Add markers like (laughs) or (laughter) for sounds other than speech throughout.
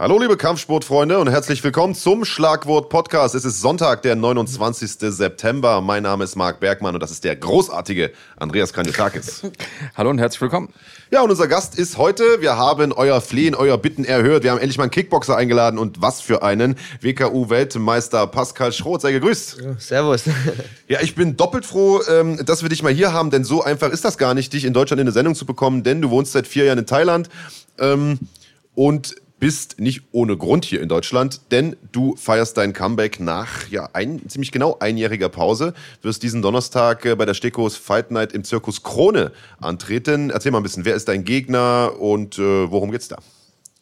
Hallo liebe Kampfsportfreunde und herzlich willkommen zum Schlagwort Podcast. Es ist Sonntag, der 29. September. Mein Name ist Marc Bergmann und das ist der großartige Andreas Kanyotakis. (laughs) Hallo und herzlich willkommen. Ja, und unser Gast ist heute, wir haben euer Flehen, euer Bitten erhört. Wir haben endlich mal einen Kickboxer eingeladen und was für einen. WKU-Weltmeister Pascal Schroth, sei gegrüßt. Ja, servus. (laughs) Ja, ich bin doppelt froh, ähm, dass wir dich mal hier haben, denn so einfach ist das gar nicht, dich in Deutschland in eine Sendung zu bekommen, denn du wohnst seit vier Jahren in Thailand ähm, und bist nicht ohne Grund hier in Deutschland, denn du feierst dein Comeback nach ja ein, ziemlich genau einjähriger Pause. Wirst diesen Donnerstag äh, bei der Stekos Fight Night im Zirkus Krone antreten. Erzähl mal ein bisschen, wer ist dein Gegner und äh, worum geht's da?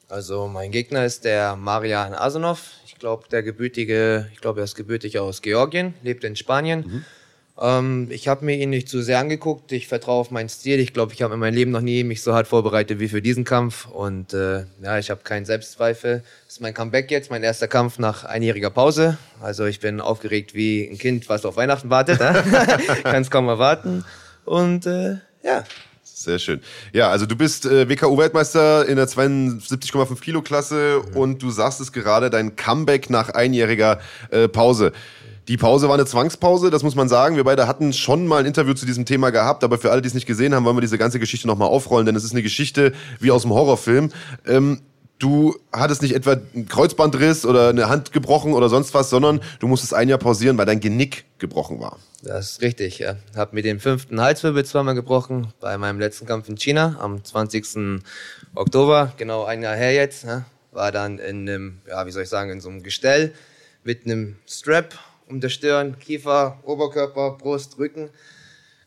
Also mein Gegner ist der Marian Asanov. Ich glaube, der gebürtige, ich glaube, er ist gebürtig aus Georgien, lebt in Spanien. Mhm. Ähm, ich habe mir ihn nicht zu sehr angeguckt. Ich vertraue auf meinen Stil. Ich glaube, ich habe in meinem Leben noch nie mich so hart vorbereitet wie für diesen Kampf. Und äh, ja, ich habe keinen Selbstzweifel. Das ist mein Comeback jetzt, mein erster Kampf nach einjähriger Pause. Also ich bin aufgeregt wie ein Kind, was auf Weihnachten wartet. (laughs) Kann es kaum erwarten. Und äh, ja, sehr schön. Ja, also du bist äh, WKU-Weltmeister in der 72,5 Kilo Klasse mhm. und du sagst es gerade, dein Comeback nach einjähriger äh, Pause. Die Pause war eine Zwangspause, das muss man sagen. Wir beide hatten schon mal ein Interview zu diesem Thema gehabt, aber für alle, die es nicht gesehen haben, wollen wir diese ganze Geschichte nochmal aufrollen, denn es ist eine Geschichte wie aus dem Horrorfilm. Ähm, du hattest nicht etwa einen Kreuzbandriss oder eine Hand gebrochen oder sonst was, sondern du musstest ein Jahr pausieren, weil dein Genick gebrochen war. Das ist richtig, ja. Hab mir den fünften Halswirbel zweimal gebrochen bei meinem letzten Kampf in China am 20. Oktober, genau ein Jahr her jetzt. Ja. War dann in einem, ja, wie soll ich sagen, in so einem Gestell mit einem Strap um der Stirn, Kiefer, Oberkörper, Brust, Rücken.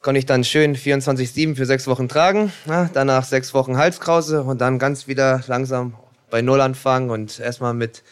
Konnte ich dann schön 24-7 für sechs Wochen tragen. Ja, danach sechs Wochen Halskrause und dann ganz wieder langsam bei Null anfangen und erstmal mit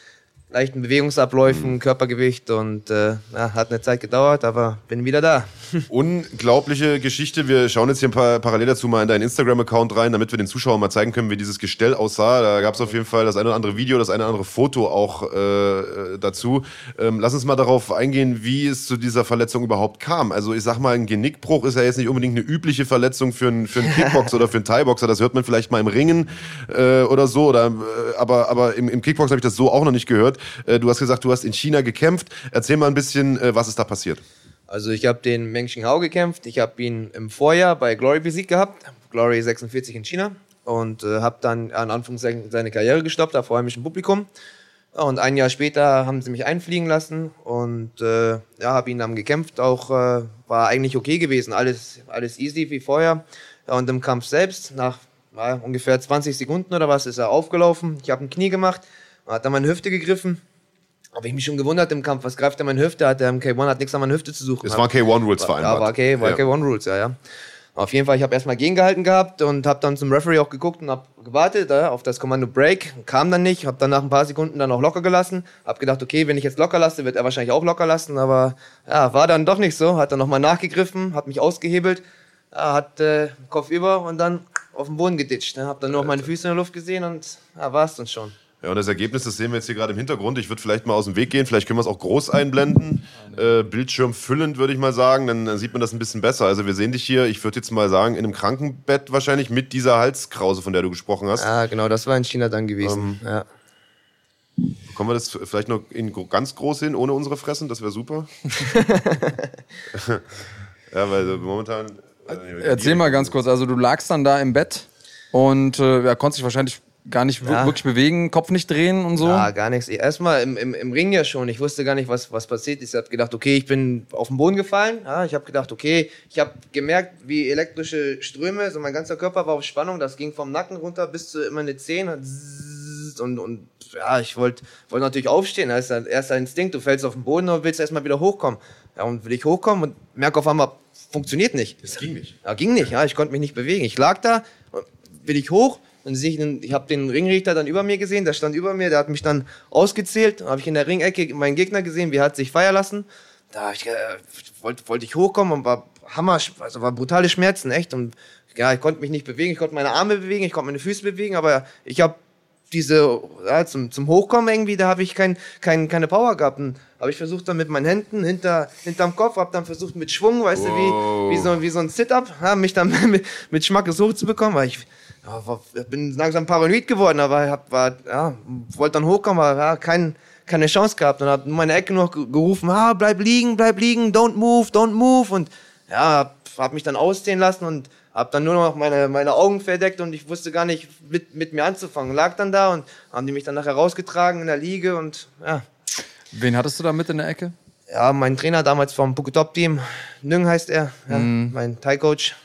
leichten Bewegungsabläufen, mhm. Körpergewicht und äh, ja, hat eine Zeit gedauert, aber bin wieder da. (laughs) Unglaubliche Geschichte. Wir schauen jetzt hier ein paar parallel dazu mal in deinen Instagram-Account rein, damit wir den Zuschauern mal zeigen können, wie dieses Gestell aussah. Da gab es auf jeden Fall das eine oder andere Video, das eine oder andere Foto auch äh, dazu. Ähm, lass uns mal darauf eingehen, wie es zu dieser Verletzung überhaupt kam. Also ich sag mal, ein Genickbruch ist ja jetzt nicht unbedingt eine übliche Verletzung für einen, für einen (laughs) Kickboxer oder für einen Thai-Boxer. Das hört man vielleicht mal im Ringen äh, oder so. Oder, äh, aber aber im, im Kickbox habe ich das so auch noch nicht gehört. Äh, du hast gesagt, du hast in China gekämpft. Erzähl mal ein bisschen, äh, was ist da passiert? Also ich habe den Meng Hao gekämpft. Ich habe ihn im Vorjahr bei Glory besiegt gehabt. Glory 46 in China. Und äh, habe dann an Anfang seine Karriere gestoppt, allem im Publikum. Und ein Jahr später haben sie mich einfliegen lassen und äh, ja, habe ihn dann gekämpft. Auch äh, war eigentlich okay gewesen, alles, alles easy wie vorher. Und im Kampf selbst, nach ja, ungefähr 20 Sekunden oder was, ist er aufgelaufen. Ich habe ein Knie gemacht, hat dann meine Hüfte gegriffen habe ich mich schon gewundert im Kampf, was greift er meine Hüfte? Hat der im K1 hat nichts an meiner Hüfte zu suchen. Es war K1 Rules vereinbart. Ja, war, K, war ja. K1 Rules, ja, ja. Auf jeden Fall, ich habe erstmal gegengehalten gehabt und habe dann zum Referee auch geguckt und habe gewartet ja, auf das Kommando Break. Kam dann nicht, habe dann nach ein paar Sekunden dann auch locker gelassen. Habe gedacht, okay, wenn ich jetzt locker lasse, wird er wahrscheinlich auch locker lassen. Aber ja, war dann doch nicht so. Hat dann nochmal nachgegriffen, hat mich ausgehebelt, ja, hat äh, Kopf über und dann auf den Boden geditscht. Ne? Habe dann nur noch meine Füße in der Luft gesehen und ja, war es dann schon. Ja, und das Ergebnis, das sehen wir jetzt hier gerade im Hintergrund. Ich würde vielleicht mal aus dem Weg gehen, vielleicht können wir es auch groß einblenden. Äh, Bildschirm füllend, würde ich mal sagen, dann, dann, sieht man das ein bisschen besser. Also wir sehen dich hier, ich würde jetzt mal sagen, in einem Krankenbett wahrscheinlich mit dieser Halskrause, von der du gesprochen hast. Ja, genau, das war in China dann gewesen. Ähm, ja. Kommen wir das vielleicht noch in ganz groß hin, ohne unsere Fressen? Das wäre super. (laughs) (laughs) ja, weil momentan. Äh, Erzähl mal ganz kurz, also du lagst dann da im Bett und äh, ja, konntest dich wahrscheinlich gar nicht ja. wirklich bewegen, Kopf nicht drehen und so? Ja, gar nichts. Erstmal im, im, im Ring ja schon. Ich wusste gar nicht, was, was passiert ist. Ich habe gedacht, okay, ich bin auf den Boden gefallen. Ja, ich habe gedacht, okay, ich habe gemerkt, wie elektrische Ströme, so mein ganzer Körper war auf Spannung. Das ging vom Nacken runter bis zu immer eine Zehen. Und, und ja, ich wollte wollt natürlich aufstehen. Das ist der erste Instinkt. Du fällst auf den Boden und willst erstmal wieder hochkommen. Ja, und will ich hochkommen und merke auf einmal, funktioniert nicht. Es ging nicht. Ja, ging nicht. Ja, ich konnte mich nicht bewegen. Ich lag da, will ich hoch dann sehe ich, ich habe den Ringrichter dann über mir gesehen, der stand über mir, der hat mich dann ausgezählt. Dann habe ich in der Ringecke meinen Gegner gesehen, wie er hat sich feiern lassen. Da ich, äh, wollte wollt ich hochkommen und war Hammer, also war brutale Schmerzen, echt. Und ja, ich konnte mich nicht bewegen, ich konnte meine Arme bewegen, ich konnte meine Füße bewegen, aber ich habe diese, ja, zum, zum Hochkommen irgendwie, da habe ich kein, kein, keine Power gehabt. Habe ich versucht dann mit meinen Händen hinter, hinterm Kopf, habe dann versucht mit Schwung, weißt wow. du, wie, wie, so, wie so ein Sit-Up, ja, mich dann (laughs) mit, mit Schmackes hochzubekommen, weil ich ja, bin langsam paranoid geworden, aber hab, war, ja, wollte dann hochkommen, aber ja, kein, keine Chance gehabt und hab in meine Ecke noch gerufen, ah, bleib liegen, bleib liegen, don't move, don't move und ja, hab, hab mich dann ausziehen lassen und hab dann nur noch meine, meine Augen verdeckt und ich wusste gar nicht mit, mit mir anzufangen. Lag dann da und haben die mich dann nachher rausgetragen in der Liege und ja. Wen hattest du da mit in der Ecke? Ja, mein Trainer damals vom Puketop-Team, Nüng heißt er, ja, mm. mein Thai-Coach.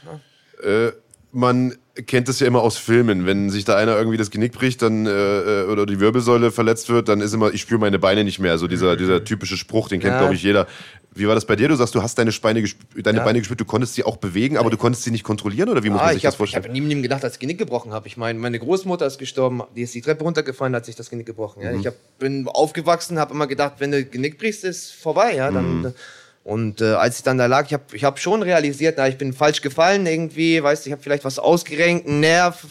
Ja. Äh, man kennt es ja immer aus Filmen. Wenn sich da einer irgendwie das Genick bricht dann, äh, äh oder die Wirbelsäule verletzt wird, dann ist immer, ich spüre meine Beine nicht mehr. So dieser, dieser typische Spruch, den kennt, ja. glaube ich, jeder. Wie war das bei dir? Du sagst, du hast deine, Beine, deine ja. Beine gespürt, du konntest sie auch bewegen, aber du konntest sie nicht kontrollieren oder wie muss ah, man sich hab, das vorstellen? Ich habe niemandem gedacht, dass ich Genick gebrochen habe. Ich meine, meine Großmutter ist gestorben, die ist die Treppe runtergefallen, hat sich das Genick gebrochen. Ja. Mhm. Ich hab, bin aufgewachsen, habe immer gedacht, wenn du Genick brichst, ist vorbei. Ja, dann, mhm. Und äh, als ich dann da lag, ich habe ich hab schon realisiert, na, ich bin falsch gefallen irgendwie, weißt du, ich habe vielleicht was ausgerenkt, einen Nerv,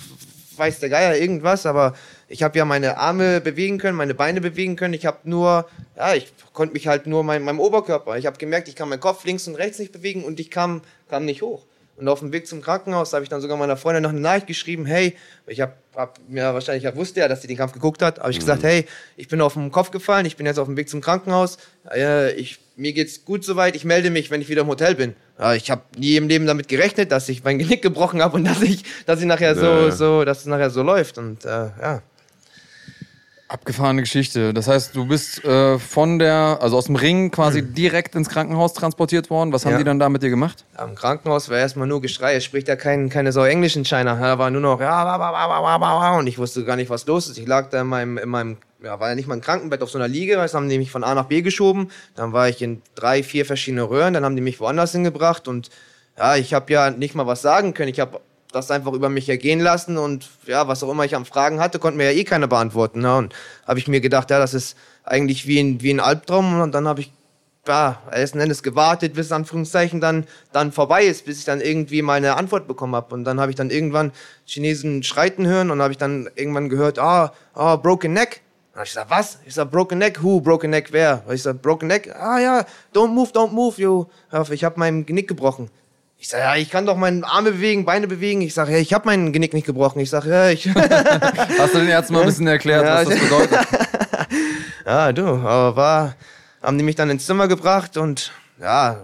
weiß der Geier, irgendwas, aber ich habe ja meine Arme bewegen können, meine Beine bewegen können. Ich habe nur, ja, ich konnte mich halt nur mein, meinem Oberkörper. Ich habe gemerkt, ich kann meinen Kopf links und rechts nicht bewegen und ich kam, kam nicht hoch. Und auf dem Weg zum Krankenhaus habe ich dann sogar meiner Freundin noch eine Nachricht geschrieben, hey, ich habe hab mir wahrscheinlich, ich wusste ja, dass sie den Kampf geguckt hat, habe ich mhm. gesagt, hey, ich bin auf den Kopf gefallen, ich bin jetzt auf dem Weg zum Krankenhaus, äh, ich, mir geht's gut soweit, ich melde mich, wenn ich wieder im Hotel bin. Ja, ich habe nie im Leben damit gerechnet, dass ich mein Genick gebrochen habe und dass ich, dass ich nachher so, so, dass es nachher so läuft und äh, ja. Abgefahrene Geschichte. Das heißt, du bist äh, von der, also aus dem Ring quasi mhm. direkt ins Krankenhaus transportiert worden. Was haben ja. die dann da mit dir gemacht? Am Krankenhaus war erstmal nur Geschrei. Es spricht ja kein, keine Sau Englisch in China. Da war nur noch, ja, und ich wusste gar nicht, was los ist. Ich lag da in meinem, in meinem ja, war ja nicht mal ein Krankenbett auf so einer Liege, das haben die mich von A nach B geschoben. Dann war ich in drei, vier verschiedene Röhren, dann haben die mich woanders hingebracht und ja, ich habe ja nicht mal was sagen können. Ich habe das einfach über mich ergehen lassen und ja, was auch immer ich an Fragen hatte, konnte mir ja eh keiner beantworten. Ne? Und habe ich mir gedacht, ja, das ist eigentlich wie ein, wie ein Albtraum und dann habe ich ja, letzten Endes gewartet, bis Anführungszeichen dann, dann vorbei ist, bis ich dann irgendwie meine Antwort bekommen habe. Und dann habe ich dann irgendwann Chinesen schreiten hören und habe ich dann irgendwann gehört, ah, ah, broken neck. Und ich gesagt, was? Ich sag, broken neck, who? Broken neck, wer? Und ich sag, broken neck, ah ja, don't move, don't move, yo. Ich habe mein Genick gebrochen. Ich sage, ja, ich kann doch meine Arme bewegen, Beine bewegen. Ich sage, ja, ich habe meinen Genick nicht gebrochen. Ich sage, ja, ich. (laughs) Hast du den Ärzten mal ein bisschen erklärt, ja, was das bedeutet? (laughs) ja, du, aber war, haben die mich dann ins Zimmer gebracht und ja,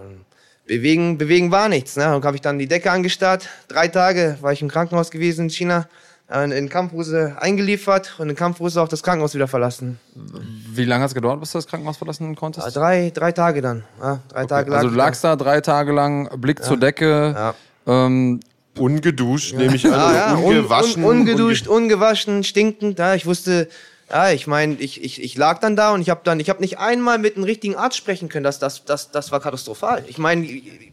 bewegen, bewegen war nichts. Ne? Und habe ich dann die Decke angestarrt. Drei Tage war ich im Krankenhaus gewesen in China in Kampfhose eingeliefert und in Kampfhose auch das Krankenhaus wieder verlassen. Wie lange hat es gedauert, bis du das Krankenhaus verlassen konntest? Ja, drei, drei Tage dann. Ja, drei okay. Tage also du lagst da drei Tage lang, Blick ja. zur Decke. Ähm, ungeduscht, nehme ich an. Ja, ungewaschen. Un, un, ungeduscht, ungewaschen, stinkend. Ja, ich wusste, ja, ich meine, ich, ich, ich lag dann da und ich habe dann, ich habe nicht einmal mit einem richtigen Arzt sprechen können. Das, das, das, das war katastrophal. Ich meine,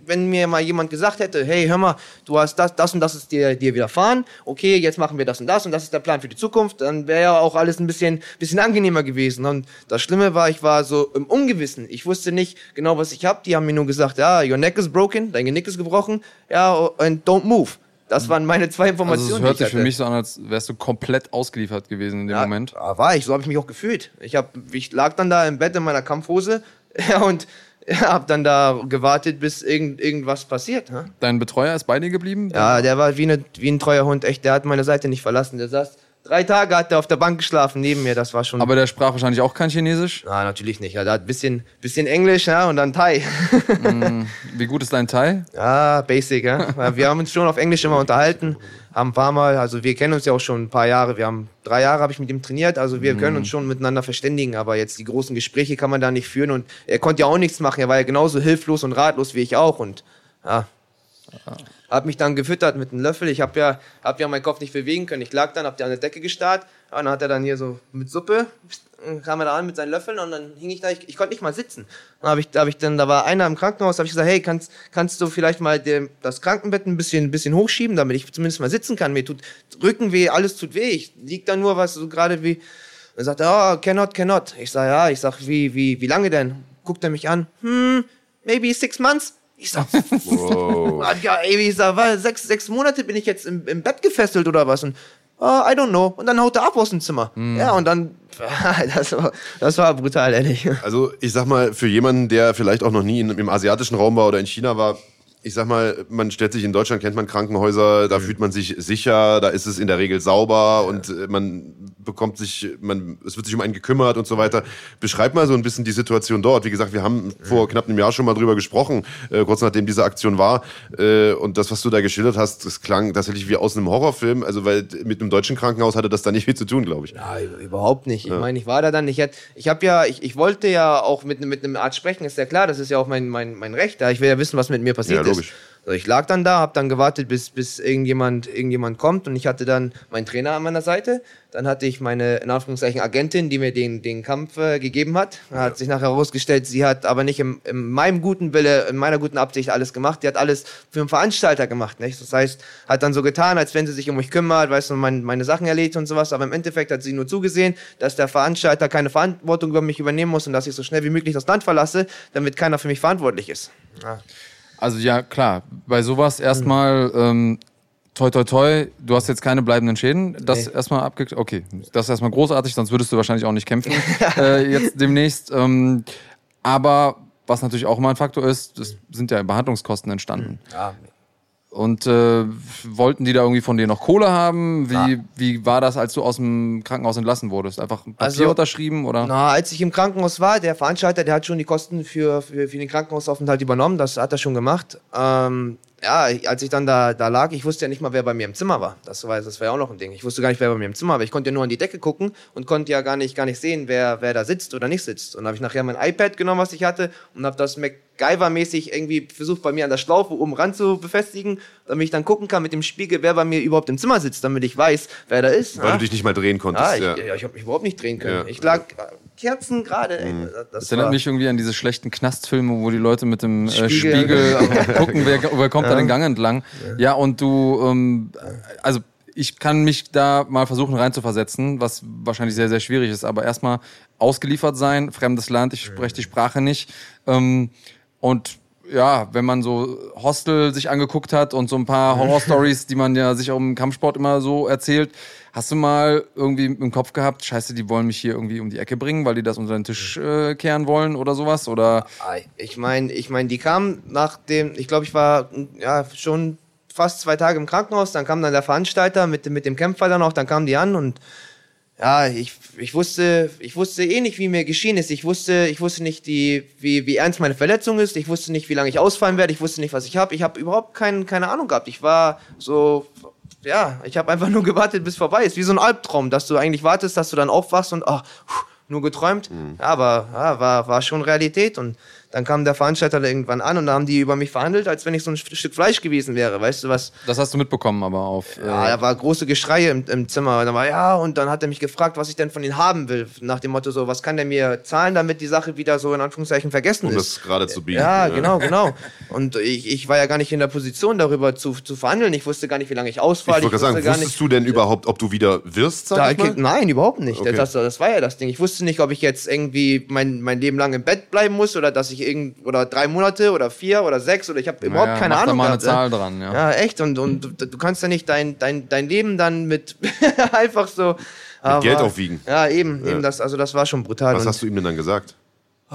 wenn mir mal jemand gesagt hätte, hey, hör mal, du hast das, das und das ist dir, dir widerfahren. Okay, jetzt machen wir das und das und das ist der Plan für die Zukunft. Dann wäre ja auch alles ein bisschen, bisschen angenehmer gewesen. Und das Schlimme war, ich war so im Ungewissen. Ich wusste nicht genau, was ich habe. Die haben mir nur gesagt, ja, your neck is broken, dein Genick ist gebrochen, ja, und don't move. Das waren meine zwei Informationen. Also es hört sich für mich so an, als wärst du komplett ausgeliefert gewesen in dem ja, Moment. Ja, war ich. So habe ich mich auch gefühlt. Ich, hab, ich lag dann da im Bett in meiner Kampfhose (laughs) und ja, (laughs) hab dann da gewartet, bis irgend, irgendwas passiert. Ja? Dein Betreuer ist bei dir geblieben? Ja, der war wie, eine, wie ein treuer Hund. Echt, der hat meine Seite nicht verlassen. Der saß Drei Tage hat er auf der Bank geschlafen neben mir, das war schon. Aber der sprach wahrscheinlich auch kein Chinesisch? Na, natürlich nicht. Ja, der hat ein bisschen, bisschen Englisch ja, und dann Thai. (laughs) Mm, wie gut ist dein Thai? Ja, basic. Ja. Wir haben uns schon auf Englisch immer unterhalten, haben ein paar Mal, also wir kennen uns ja auch schon ein paar Jahre. Wir haben drei Jahre habe ich mit ihm trainiert, also wir mm. können uns schon miteinander verständigen. Aber jetzt die großen Gespräche kann man da nicht führen und er konnte ja auch nichts machen. Er war ja genauso hilflos und ratlos wie ich auch und ja. Hab mich dann gefüttert mit einem Löffel. Ich habe ja, hab ja meinen Kopf nicht bewegen können. Ich lag dann, hab die an der Decke gestarrt. Und dann hat er dann hier so mit Suppe, kam er da an mit seinen Löffeln und dann hing ich da, ich, ich konnte nicht mal sitzen. Dann habe ich, hab ich dann, da war einer im Krankenhaus, habe ich gesagt, hey, kannst, kannst du vielleicht mal dem, das Krankenbett ein bisschen, ein bisschen hochschieben, damit ich zumindest mal sitzen kann. Mir tut Rückenweh, alles tut weh. Ich lieg da nur was so gerade wie. Er sagt, oh, cannot, cannot. Ich sag, ja, ich sag, wie, wie, wie lange denn? Guckt er mich an, hm, maybe six months. Ich sag, wow. (laughs) ja, ey, ich sag, was, sechs, sechs Monate bin ich jetzt im, im Bett gefesselt oder was? Und uh, I don't know. Und dann haut er ab aus dem Zimmer. Mm. Ja, und dann, (laughs) das war, das war brutal, ehrlich. Also, ich sag mal, für jemanden, der vielleicht auch noch nie in, im asiatischen Raum war oder in China war, ich sag mal, man stellt sich in Deutschland, kennt man Krankenhäuser, da mhm. fühlt man sich sicher, da ist es in der Regel sauber und äh, man bekommt sich, man, es wird sich um einen gekümmert und so weiter. Beschreib mal so ein bisschen die Situation dort. Wie gesagt, wir haben mhm. vor knapp einem Jahr schon mal drüber gesprochen, äh, kurz nachdem diese Aktion war. Äh, und das, was du da geschildert hast, das klang tatsächlich wie aus einem Horrorfilm. Also, weil mit einem deutschen Krankenhaus hatte das da nicht viel zu tun, glaube ich. Ja, überhaupt nicht. Ich ja. meine, ich war da dann, ich, hätte, ich habe ja, ich, ich wollte ja auch mit, mit einem Arzt sprechen, ist ja klar, das ist ja auch mein, mein, mein Recht. Ich will ja wissen, was mit mir passiert ja, logisch. Also ich lag dann da, habe dann gewartet, bis, bis irgendjemand, irgendjemand kommt und ich hatte dann meinen Trainer an meiner Seite. Dann hatte ich meine, in Anführungszeichen, Agentin, die mir den, den Kampf äh, gegeben hat. Ja. Hat sich nachher herausgestellt, sie hat aber nicht im, in meinem guten Wille, in meiner guten Absicht alles gemacht. Die hat alles für einen Veranstalter gemacht. Nicht? Das heißt, hat dann so getan, als wenn sie sich um mich kümmert, weißt du, mein, meine Sachen erledigt und sowas. Aber im Endeffekt hat sie nur zugesehen, dass der Veranstalter keine Verantwortung über mich übernehmen muss und dass ich so schnell wie möglich das Land verlasse, damit keiner für mich verantwortlich ist. Ja. Also ja, klar, bei sowas erstmal ähm, toi toi toi, du hast jetzt keine bleibenden Schäden. Das nee. erstmal abge... Okay, das ist erstmal großartig, sonst würdest du wahrscheinlich auch nicht kämpfen (laughs) äh, jetzt demnächst. Ähm, aber was natürlich auch immer ein Faktor ist, das sind ja Behandlungskosten entstanden. Ja, und äh, wollten die da irgendwie von dir noch Kohle haben? Wie, ja. wie war das, als du aus dem Krankenhaus entlassen wurdest? Einfach ein Papier also, unterschrieben oder? Na, als ich im Krankenhaus war, der Veranstalter, der hat schon die Kosten für, für, für den Krankenhausaufenthalt übernommen. Das hat er schon gemacht. Ähm, ja, als ich dann da, da lag, ich wusste ja nicht mal, wer bei mir im Zimmer war. Das war, das war ja auch noch ein Ding. Ich wusste gar nicht, wer bei mir im Zimmer war. Ich konnte ja nur an die Decke gucken und konnte ja gar nicht, gar nicht sehen, wer, wer da sitzt oder nicht sitzt. Und habe ich nachher mein iPad genommen, was ich hatte, und habe das MacGyver-mäßig irgendwie versucht, bei mir an der Schlaufe oben ran zu befestigen, damit ich dann gucken kann mit dem Spiegel, wer bei mir überhaupt im Zimmer sitzt, damit ich weiß, wer da ist. Weil ja? du dich nicht mal drehen konntest. Ja, ich, ja. ja, ich habe mich überhaupt nicht drehen können. Ja. Ich lag Kerzen gerade. Mhm. Das, das erinnert mich irgendwie an diese schlechten Knastfilme, wo die Leute mit dem Spiegel, äh, Spiegel (laughs) gucken, wer, wer kommt ja. da den Gang entlang. Ja, ja und du, ähm, also ich kann mich da mal versuchen reinzuversetzen, was wahrscheinlich sehr, sehr schwierig ist. Aber erstmal ausgeliefert sein, fremdes Land, ich spreche die Sprache nicht. Ähm, und ja, wenn man so Hostel sich angeguckt hat und so ein paar Horror-Stories, (laughs) die man ja sich auch im Kampfsport immer so erzählt, hast du mal irgendwie im Kopf gehabt, scheiße, die wollen mich hier irgendwie um die Ecke bringen, weil die das unter den Tisch äh, kehren wollen oder sowas? Oder? Ich meine, ich meine, die kamen nach dem, ich glaube, ich war ja schon fast zwei Tage im Krankenhaus, dann kam dann der Veranstalter mit, mit dem Kämpfer dann auch, dann kamen die an und ja, ich, ich wusste, ich wusste eh nicht, wie mir geschehen ist. Ich wusste, ich wusste nicht, die, wie, wie ernst meine Verletzung ist. Ich wusste nicht, wie lange ich ausfallen werde. Ich wusste nicht, was ich habe. Ich habe überhaupt kein, keine Ahnung gehabt. Ich war so, ja, ich habe einfach (laughs) nur gewartet, bis vorbei ist. Wie so ein Albtraum, dass du eigentlich wartest, dass du dann aufwachst und ach, nur geträumt. Mhm. Ja, aber ja, war, war schon Realität und dann kam der Veranstalter irgendwann an und da haben die über mich verhandelt, als wenn ich so ein Stück Fleisch gewesen wäre. Weißt du was? Das hast du mitbekommen, aber auf. Äh ja, da war große Geschreie im, im Zimmer. Da war ja, und dann hat er mich gefragt, was ich denn von ihm haben will. Nach dem Motto so, was kann der mir zahlen, damit die Sache wieder so in Anführungszeichen vergessen um ist. Um das gerade zu bieten. Ja, ja, genau, genau. Und ich, ich war ja gar nicht in der Position, darüber zu, zu verhandeln. Ich wusste gar nicht, wie lange ich ausfalle. Ich wollte sagen, wusstest nicht, du denn überhaupt, ob du wieder wirst, sag da, ich mal? Nein, überhaupt nicht. Okay. Das, das war ja das Ding. Ich wusste nicht, ob ich jetzt irgendwie mein, mein Leben lang im Bett bleiben muss oder dass ich irgend oder drei Monate oder vier oder sechs oder ich habe überhaupt naja, keine mach Ahnung. Da mal eine Zahl dran, ja. Ja, echt. Und, und du, du kannst ja nicht dein, dein, dein Leben dann mit (laughs) einfach so. Mit aber, Geld aufwiegen. Ja, eben, ja. eben das, also das war schon brutal. Was hast du ihm denn dann gesagt?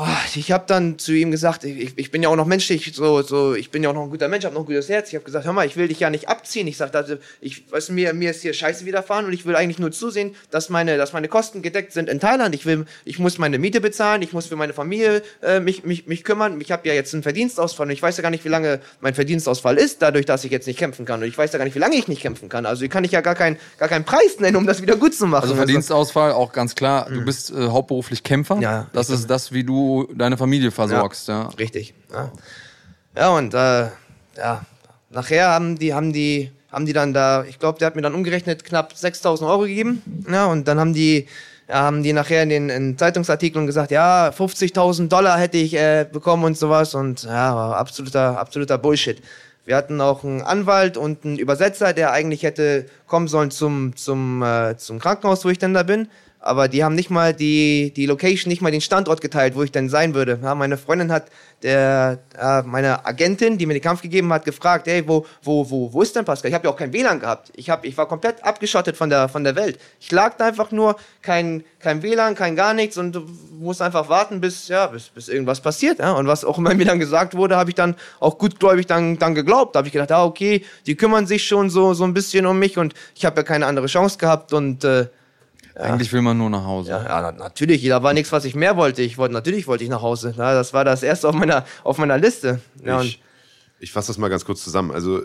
Oh, ich habe dann zu ihm gesagt, ich, ich, bin ja auch noch menschlich, so, so, ich bin ja auch noch ein guter Mensch, habe noch ein gutes Herz. Ich habe gesagt, hör mal, ich will dich ja nicht abziehen. Ich sagte, also, ich, weißt, mir, mir ist hier Scheiße widerfahren und ich will eigentlich nur zusehen, dass meine, dass meine Kosten gedeckt sind in Thailand. Ich will, ich muss meine Miete bezahlen, ich muss für meine Familie äh, mich, mich, mich kümmern. Ich habe ja jetzt einen Verdienstausfall und ich weiß ja gar nicht, wie lange mein Verdienstausfall ist, dadurch, dass ich jetzt nicht kämpfen kann. Und ich weiß ja gar nicht, wie lange ich nicht kämpfen kann. Also kann ich ja gar, kein, gar keinen Preis nennen, um das wieder gut zu machen. Also Verdienstausfall, auch ganz klar, du mhm. bist äh, hauptberuflich Kämpfer. Ja, das ist das, wie du deine Familie versorgst, ja. ja. Richtig. Ja, ja und äh, ja, nachher haben die, haben die, haben die dann da, ich glaube, der hat mir dann umgerechnet knapp 6000 Euro gegeben. Ja, und dann haben die, haben die nachher in den in Zeitungsartikeln gesagt, ja, 50.000 Dollar hätte ich äh, bekommen und sowas. Und ja, war absoluter, absoluter Bullshit. Wir hatten auch einen Anwalt und einen Übersetzer, der eigentlich hätte kommen sollen zum, zum, äh, zum Krankenhaus, wo ich denn da bin aber die haben nicht mal die, die Location, nicht mal den Standort geteilt, wo ich denn sein würde. Ja, meine Freundin hat der, äh, meine Agentin, die mir den Kampf gegeben hat, gefragt, hey, wo, wo, wo, wo ist denn Pascal? Ich habe ja auch kein WLAN gehabt. Ich, hab, ich war komplett abgeschottet von der, von der Welt. Ich lag da einfach nur, kein, kein WLAN, kein gar nichts und musste einfach warten, bis, ja, bis, bis irgendwas passiert. Ja? Und was auch immer (laughs) mir dann gesagt wurde, habe ich dann auch gutgläubig dann, dann geglaubt. Da habe ich gedacht, ah, okay, die kümmern sich schon so, so ein bisschen um mich und ich habe ja keine andere Chance gehabt und äh, eigentlich will man nur nach Hause. Ja, ja natürlich. Da war nichts, was ich mehr wollte. Ich wollte natürlich wollte ich nach Hause. Ja, das war das erste auf meiner auf meiner Liste. Ja, ich, ich fasse das mal ganz kurz zusammen. Also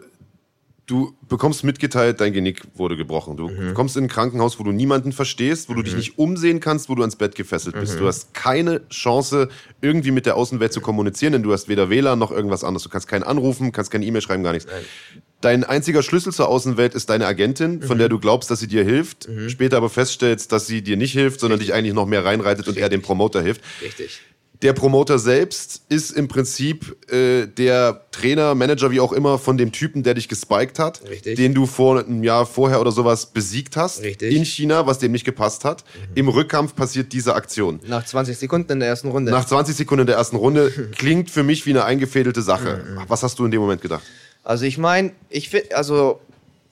du bekommst mitgeteilt, dein Genick wurde gebrochen. Du mhm. kommst in ein Krankenhaus, wo du niemanden verstehst, wo du mhm. dich nicht umsehen kannst, wo du ans Bett gefesselt bist. Mhm. Du hast keine Chance, irgendwie mit der Außenwelt zu kommunizieren, denn du hast weder WLAN noch irgendwas anderes. Du kannst keinen anrufen, kannst keine E-Mail schreiben, gar nichts. Nein. Dein einziger Schlüssel zur Außenwelt ist deine Agentin, von der mhm. du glaubst, dass sie dir hilft, mhm. später aber feststellst, dass sie dir nicht hilft, sondern Richtig. dich eigentlich noch mehr reinreitet Richtig. und eher dem Promoter hilft. Richtig. Der Promoter selbst ist im Prinzip äh, der Trainer, Manager, wie auch immer, von dem Typen, der dich gespiked hat, Richtig. den du vor einem Jahr vorher oder sowas besiegt hast Richtig. in China, was dem nicht gepasst hat. Mhm. Im Rückkampf passiert diese Aktion. Nach 20 Sekunden in der ersten Runde. Nach 20 Sekunden in der ersten Runde (laughs) klingt für mich wie eine eingefädelte Sache. Mhm. Was hast du in dem Moment gedacht? Also ich meine, ich finde, also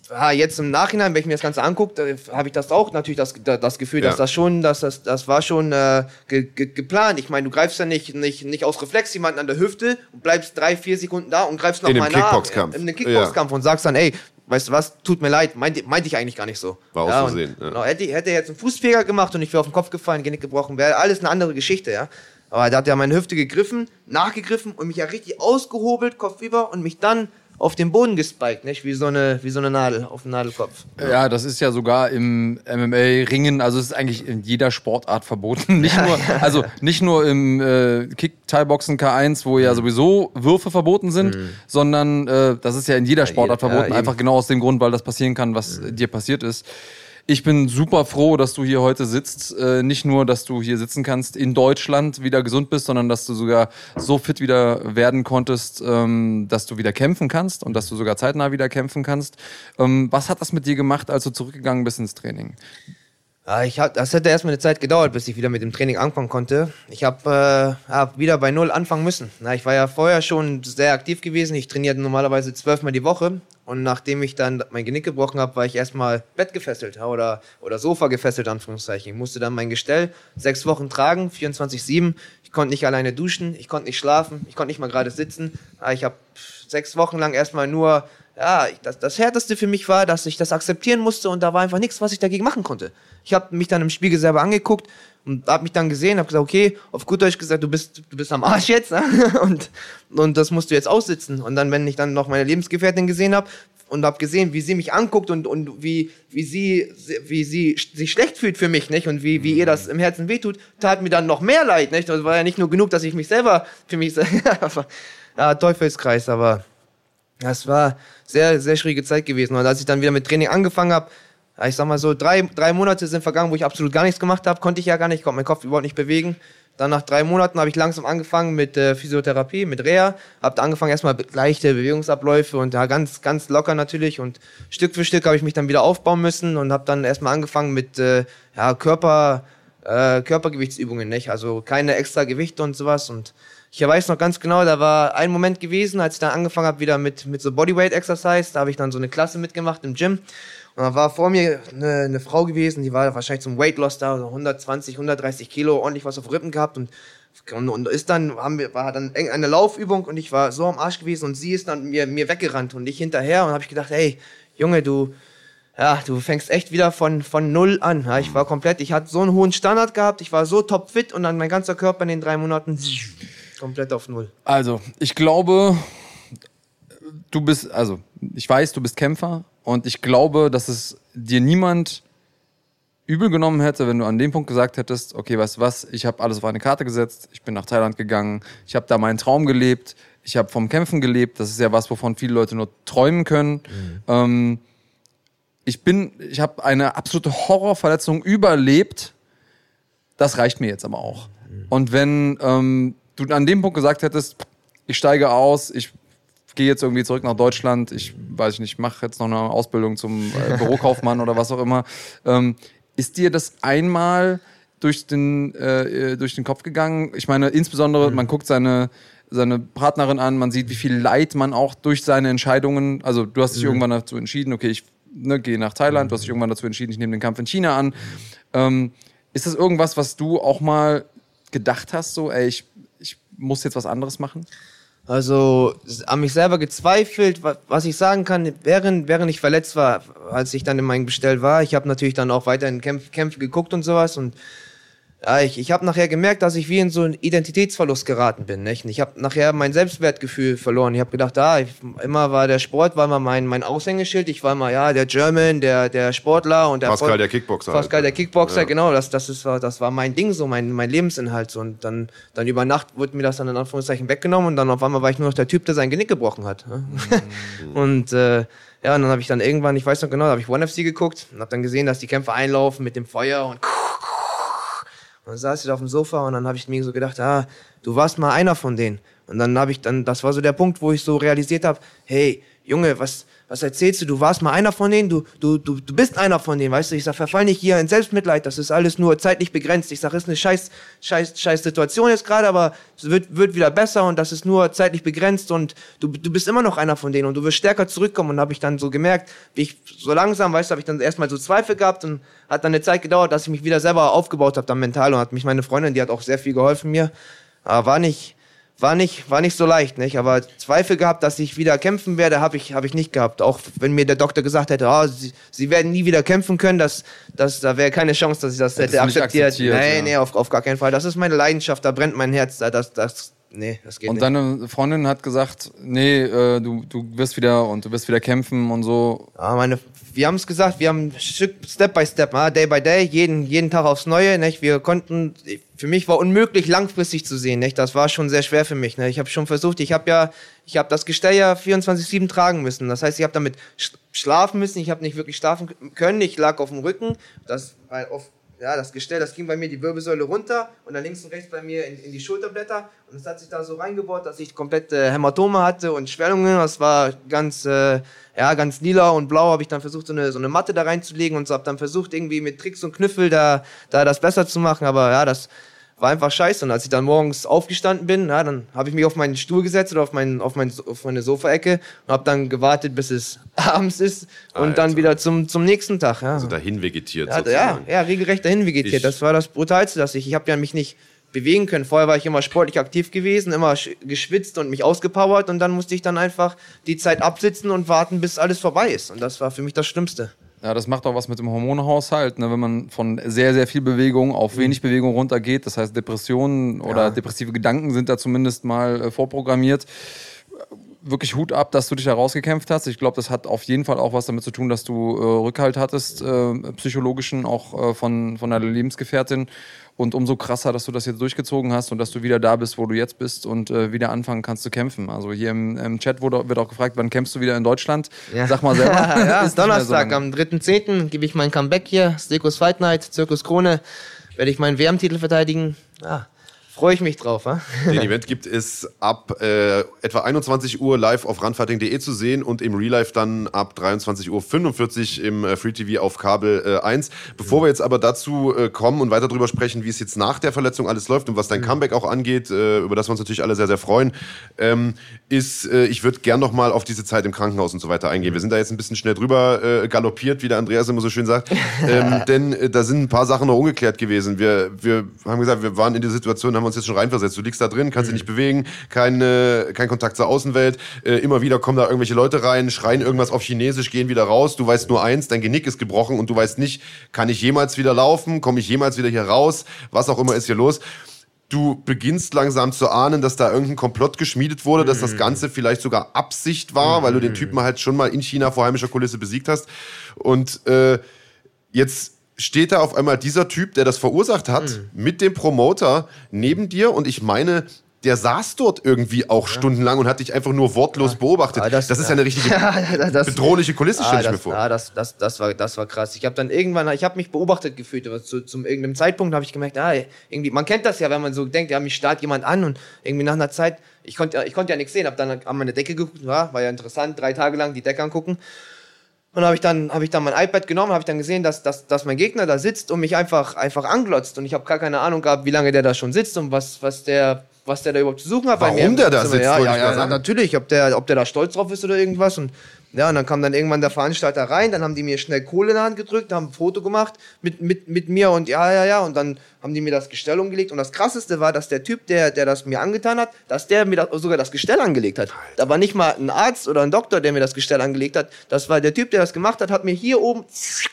ja, jetzt im Nachhinein, wenn ich mir das Ganze angucke, habe ich das auch natürlich das, das Gefühl, ja. dass das schon, dass das, das war schon äh, ge, ge, geplant. Ich meine, du greifst ja nicht, nicht, nicht aus Reflex jemanden an der Hüfte und bleibst drei, vier Sekunden da und greifst nochmal nach. Kickboxkampf. In einem Kickboxkampf ja. und sagst dann, ey, weißt du was, tut mir leid, meinte meint ich eigentlich gar nicht so. War ja, aus Versehen. Ja. Genau, hätte, hätte er jetzt einen Fußfeger gemacht und ich wäre auf den Kopf gefallen, Genick gebrochen, wäre alles eine andere Geschichte, ja. Aber da hat er meine Hüfte gegriffen, nachgegriffen und mich ja richtig ausgehobelt, Kopf über und mich dann auf den Boden gespiked, nicht? Wie so eine, wie so eine Nadel auf dem Nadelkopf. Ja. ja, das ist ja sogar im MMA-Ringen, also es ist eigentlich in jeder Sportart verboten. (laughs) Nicht nur, also nicht nur im äh, Kick-Thai-Boxen K1, wo ja mhm. sowieso Würfe verboten sind, mhm. sondern äh, das ist ja in jeder Sportart verboten, ja, einfach genau aus dem Grund, weil das passieren kann, was mhm. dir passiert ist. Ich bin super froh, dass du hier heute sitzt. Äh, nicht nur, dass du hier sitzen kannst, in Deutschland wieder gesund bist, sondern dass du sogar so fit wieder werden konntest, ähm, dass du wieder kämpfen kannst und dass du sogar zeitnah wieder kämpfen kannst. Ähm, was hat das mit dir gemacht, als du zurückgegangen bist ins Training? Ja, ich hab, das hätte erstmal eine Zeit gedauert, bis ich wieder mit dem Training anfangen konnte. Ich habe äh, hab wieder bei Null anfangen müssen. Na, ich war ja vorher schon sehr aktiv gewesen. Ich trainierte normalerweise zwölfmal die Woche. Und nachdem ich dann mein Genick gebrochen habe, war ich erstmal Bett gefesselt oder, oder Sofa gefesselt, Anführungszeichen. Ich musste dann mein Gestell sechs Wochen tragen, 24-7. Ich konnte nicht alleine duschen, ich konnte nicht schlafen, ich konnte nicht mal gerade sitzen. Ich habe sechs Wochen lang erstmal nur ja, das, das Härteste für mich war, dass ich das akzeptieren musste und da war einfach nichts, was ich dagegen machen konnte. Ich habe mich dann im Spiegel selber angeguckt und habe mich dann gesehen, habe gesagt, okay, auf gut Deutsch gesagt, du bist, du bist am Arsch jetzt ne? (laughs) und, und das musst du jetzt aussitzen. Und dann, wenn ich dann noch meine Lebensgefährtin gesehen habe und habe gesehen, wie sie mich anguckt und, und wie, wie, sie, wie sie sich schlecht fühlt für mich nicht und wie, wie ihr das im Herzen wehtut, tat mir dann noch mehr leid. Nicht? Das war ja nicht nur genug, dass ich mich selber für mich (laughs) ja, Teufelskreis, aber das war sehr, sehr schwierige Zeit gewesen. Und als ich dann wieder mit Training angefangen habe, ich sag mal so, drei, drei Monate sind vergangen, wo ich absolut gar nichts gemacht habe, konnte ich ja gar nicht, konnte meinen Kopf überhaupt nicht bewegen. Dann nach drei Monaten habe ich langsam angefangen mit äh, Physiotherapie, mit Reha. Habe angefangen erstmal leichte Bewegungsabläufe und ja, ganz, ganz locker natürlich. Und Stück für Stück habe ich mich dann wieder aufbauen müssen und habe dann erstmal angefangen mit äh, ja, Körper, äh, Körpergewichtsübungen, nicht? Also keine extra Gewichte und sowas. Und ich weiß noch ganz genau, da war ein Moment gewesen, als ich dann angefangen habe wieder mit, mit so Bodyweight Exercise. Da habe ich dann so eine Klasse mitgemacht im Gym. Und da war vor mir eine, eine Frau gewesen, die war wahrscheinlich zum Weight Loss da, so 120, 130 Kilo, ordentlich was auf Rippen gehabt und und, und ist dann, haben wir, war dann eine Laufübung und ich war so am Arsch gewesen und sie ist dann mir, mir weggerannt und ich hinterher und habe ich gedacht, hey, Junge, du, ja, du fängst echt wieder von, von null an. Ja, ich war komplett, ich hatte so einen hohen Standard gehabt, ich war so topfit und dann mein ganzer Körper in den drei Monaten Komplett auf Null. Also, ich glaube, du bist, also, ich weiß, du bist Kämpfer und ich glaube, dass es dir niemand übel genommen hätte, wenn du an dem Punkt gesagt hättest, okay, weißt du was, ich habe alles auf eine Karte gesetzt, ich bin nach Thailand gegangen, ich habe da meinen Traum gelebt, ich habe vom Kämpfen gelebt, das ist ja was, wovon viele Leute nur träumen können. Mhm. Ähm, ich bin, ich habe eine absolute Horrorverletzung überlebt, das reicht mir jetzt aber auch. Mhm. Und wenn ähm, du an dem Punkt gesagt hättest, ich steige aus, ich gehe jetzt irgendwie zurück nach Deutschland, ich weiß nicht, mache jetzt noch eine Ausbildung zum äh, (laughs) Bürokaufmann oder was auch immer. Ähm, Ist dir das einmal durch den, äh, durch den Kopf gegangen? Ich meine, insbesondere, mhm. man guckt seine, seine Partnerin an, man sieht, wie viel Leid man auch durch seine Entscheidungen, also du hast dich mhm. irgendwann dazu entschieden, okay, ich ne, gehe nach Thailand, du hast dich irgendwann dazu entschieden, ich nehme den Kampf in China an. Ähm, ist das irgendwas, was du auch mal gedacht hast, so, ey, ich, ich muss jetzt was anderes machen? Also an mich selber gezweifelt, was ich sagen kann, während, während ich verletzt war, als ich dann in meinem Gestell war, ich habe natürlich dann auch weiter in Kämpfe, Kämpfe geguckt und sowas und ja, ich, ich habe nachher gemerkt, dass ich wie in so einen Identitätsverlust geraten bin. Nicht? Ich habe nachher mein Selbstwertgefühl verloren. Ich habe gedacht, ah, ich, immer war der Sport war immer mein, mein Aushängeschild. Ich war immer ja der German, der, der Sportler und der Pascal Voll, der Kickboxer. Pascal halt. der Kickboxer, ja. genau. Das, das, ist, das war mein Ding, so mein, mein Lebensinhalt. So. Und dann, dann über Nacht wurde mir das dann in Anführungszeichen weggenommen und dann auf einmal war ich nur noch der Typ, der sein Genick gebrochen hat. Mhm. (laughs) und äh, ja, und dann habe ich dann irgendwann, ich weiß noch genau, habe ich One FC geguckt und habe dann gesehen, dass die Kämpfer einlaufen mit dem Feuer und und dann saß ich da auf dem Sofa und dann habe ich mir so gedacht, ah, du warst mal einer von denen. Und dann habe ich dann, das war so der Punkt, wo ich so realisiert habe, hey, Junge, was, was erzählst du? Du warst mal einer von denen, du, du, du, du bist einer von denen, weißt du? Ich sag, verfall nicht hier in Selbstmitleid, das ist alles nur zeitlich begrenzt. Ich sag, ist eine scheiß, scheiß, scheiß Situation jetzt gerade, aber es wird, wird wieder besser und das ist nur zeitlich begrenzt und du, du bist immer noch einer von denen und du wirst stärker zurückkommen. Und habe ich dann so gemerkt, wie ich so langsam, weißt du, habe ich dann erstmal so Zweifel gehabt und hat dann eine Zeit gedauert, dass ich mich wieder selber aufgebaut habe, dann mental und hat mich meine Freundin, die hat auch sehr viel geholfen mir. Aber war nicht, war nicht, war nicht so leicht, nicht? Aber Zweifel gehabt, dass ich wieder kämpfen werde, habe ich, hab ich nicht gehabt. Auch wenn mir der Doktor gesagt hätte, oh, sie, sie werden nie wieder kämpfen können, das, das, da wäre keine Chance, dass ich das hätte akzeptiert. akzeptiert. Nee, ja. nee, auf, auf gar keinen Fall. Das ist meine Leidenschaft, da brennt mein Herz. Das, das, nee, das geht und nicht. Und deine Freundin hat gesagt, nee, äh, du, du wirst wieder und du wirst wieder kämpfen und so. Ja, meine, wir haben es gesagt, wir haben Step by Step, day by day, jeden, jeden Tag aufs Neue. Nicht? Wir konnten, für mich war unmöglich langfristig zu sehen. Nicht? Das war schon sehr schwer für mich. Nicht? Ich habe schon versucht, ich habe ja, ich habe das Gestell ja 24/7 tragen müssen. Das heißt, ich habe damit schlafen müssen. Ich habe nicht wirklich schlafen können. Ich lag auf dem Rücken. Das war auf ja, das Gestell, das ging bei mir die Wirbelsäule runter und dann links und rechts bei mir in, in die Schulterblätter. Und es hat sich da so reingebohrt, dass ich komplette Hämatome hatte und Schwellungen. Das war ganz, äh, ja, ganz lila und blau. Habe ich dann versucht, so eine, so eine Matte da reinzulegen und so habe dann versucht, irgendwie mit Tricks und Knüffel da, da das besser zu machen. Aber ja, das war einfach scheiße. Und als ich dann morgens aufgestanden bin, ja, dann habe ich mich auf meinen Stuhl gesetzt oder auf, mein, auf, mein, auf meine Sofaecke und habe dann gewartet, bis es (laughs) abends ist und Alter. dann wieder zum, zum nächsten Tag. Ja. Also dahin vegetiert. Ja, ja, ja, regelrecht dahin vegetiert. Ich das war das Brutalste, dass ich, ich habe ja mich nicht bewegen können. Vorher war ich immer sportlich aktiv gewesen, immer geschwitzt und mich ausgepowert und dann musste ich dann einfach die Zeit absitzen und warten, bis alles vorbei ist. Und das war für mich das Schlimmste. Ja, das macht auch was mit dem Hormonhaushalt, ne? wenn man von sehr, sehr viel Bewegung auf wenig mhm. Bewegung runtergeht. Das heißt, Depressionen oder ja. depressive Gedanken sind da zumindest mal äh, vorprogrammiert. Wirklich Hut ab, dass du dich da rausgekämpft hast. Ich glaube, das hat auf jeden Fall auch was damit zu tun, dass du äh, Rückhalt hattest, äh, psychologischen, auch äh, von, von deiner Lebensgefährtin. Und umso krasser, dass du das jetzt durchgezogen hast und dass du wieder da bist, wo du jetzt bist und äh, wieder anfangen kannst zu kämpfen. Also hier im, im Chat wurde, wird auch gefragt, wann kämpfst du wieder in Deutschland? Ja. Sag mal selber. (laughs) ja, ist Donnerstag, so am 3.10. gebe ich mein Comeback hier, Stekos Fight Night, Zirkus Krone, werde ich meinen WM-Titel verteidigen. Ja, Freue ich mich drauf. Ha? (laughs) Den Event gibt es ab äh, etwa 21 Uhr live auf randfighting.de zu sehen und im Real Life dann ab 23.45 Uhr im äh, Free TV auf Kabel äh, 1. Bevor wir jetzt aber dazu äh, kommen und weiter darüber sprechen, wie es jetzt nach der Verletzung alles läuft und was dein mhm. Comeback auch angeht, äh, über das wir uns natürlich alle sehr, sehr freuen, ähm, ist, äh, ich würde gern nochmal auf diese Zeit im Krankenhaus und so weiter eingehen. Wir sind da jetzt ein bisschen schnell drüber galoppiert, wie der Andreas immer so schön sagt, ähm, (laughs) denn da sind ein paar Sachen noch ungeklärt gewesen. Wir, wir haben gesagt, wir waren in der Situation, haben haben wir uns jetzt schon reinversetzt. Du liegst da drin, kannst mhm. dich nicht bewegen, keine, kein Kontakt zur Außenwelt. Äh, immer wieder kommen da irgendwelche Leute rein, schreien irgendwas auf Chinesisch, gehen wieder raus. Du weißt nur eins, dein Genick ist gebrochen und du weißt nicht, kann ich jemals wieder laufen, komme ich jemals wieder hier raus, was auch immer ist hier los du beginnst langsam zu ahnen, dass da irgendein Komplott geschmiedet wurde, dass das mhm. Ganze vielleicht sogar Absicht war, weil du den mhm. Typen halt schon mal in China vor heimischer Kulisse besiegt hast. Und äh, jetzt steht da auf einmal dieser Typ, der das verursacht hat, mhm. mit dem Promoter neben dir und ich meine, der saß dort irgendwie auch ja. stundenlang und hat dich einfach nur wortlos ja. beobachtet. Das, das, ist ja eine richtige (laughs) das, bedrohliche Kulisse, stelle ich mir vor. Ja, das, das, das, war, das war krass. Ich habe dann irgendwann, ich habe mich beobachtet gefühlt, aber zu, zum irgendeinem Zeitpunkt habe ich gemerkt, ah, irgendwie, man kennt das ja, wenn man so denkt, ja, mich starrt jemand an und irgendwie nach einer Zeit, ich konnte, ich konnte ja nichts sehen, habe dann an meine Decke geguckt, ja, war ja interessant, drei Tage lang die Decke angucken Und habe ich dann habe ich dann mein iPad genommen, habe ich dann gesehen, dass, dass, dass mein Gegner da sitzt und mich einfach einfach anglotzt und ich habe gar keine Ahnung gehabt, wie lange der da schon sitzt und was was der was der da überhaupt zu suchen hat Warum bei mir. der da sitzt, Ja, ja, ich ja, sagen. natürlich, ob der ob der da stolz drauf ist oder irgendwas und ja, und dann kam dann irgendwann der Veranstalter rein, dann haben die mir schnell Kohle in die Hand gedrückt, haben ein Foto gemacht mit, mit, mit mir und ja, ja, ja, und dann haben die mir das Gestell umgelegt. Und das krasseste war, dass der Typ, der, der das mir angetan hat, dass der mir das, sogar das Gestell angelegt hat. Da war nicht mal ein Arzt oder ein Doktor, der mir das Gestell angelegt hat. Das war der Typ, der das gemacht hat, hat mir hier oben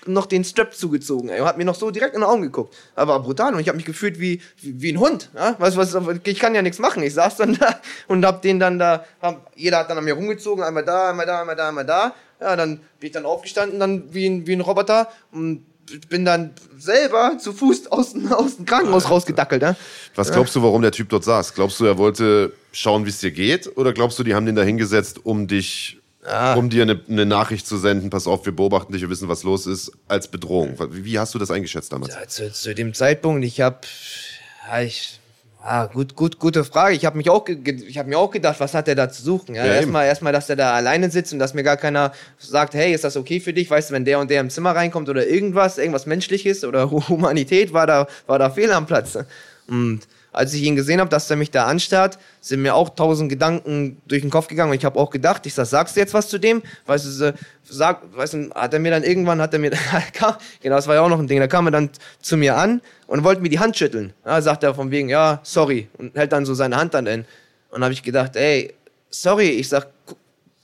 noch den Strap zugezogen. Ey, und hat mir noch so direkt in die Augen geguckt. Aber war brutal und ich habe mich gefühlt wie, wie, wie ein Hund. Ja? Was, was, ich kann ja nichts machen. Ich saß dann da und hab den dann da, hab, jeder hat dann an mir rumgezogen, einmal da, einmal da, einmal da, einmal da. Ja, dann bin ich dann aufgestanden, dann wie ein, wie ein Roboter und bin dann selber zu Fuß aus, dem- aus dem Krankenhaus rausgedackelt. Ja? Was glaubst du, warum der Typ dort saß? Glaubst du, er wollte schauen, wie es dir geht? Oder glaubst du, die haben den da hingesetzt, um dich, um dir eine, eine Nachricht zu senden? Pass auf, wir beobachten dich, wir wissen, was los ist, als Bedrohung. Wie, wie hast du das eingeschätzt damals? Ja, zu, zu dem Zeitpunkt, ich habe, ich, ah, gut, gut, gute Frage. Ich habe mich auch, ich habe mir auch gedacht, was hat er da zu suchen? Ja, Ja, erstmal, erstmal, dass er da alleine sitzt und dass mir gar keiner sagt, hey, ist das okay für dich? Weißt du, wenn der und der im Zimmer reinkommt oder irgendwas, irgendwas Menschliches oder Humanität, war da, war da Fehl am Platz. Und als ich ihn gesehen habe, dass er mich da anstarrt, sind mir auch tausend Gedanken durch den Kopf gegangen. Und ich habe auch gedacht, ich sag, sagst du jetzt was zu dem? Weißt du, sag, weißt du, hat er mir dann irgendwann, hat er mir, (laughs) genau, das war ja auch noch ein Ding, da kam er dann zu mir an und wollte mir die Hand schütteln. Ja, sagt er von wegen, ja, sorry. Und hält dann so seine Hand dann hin. Und habe ich gedacht, ey, sorry, ich sag,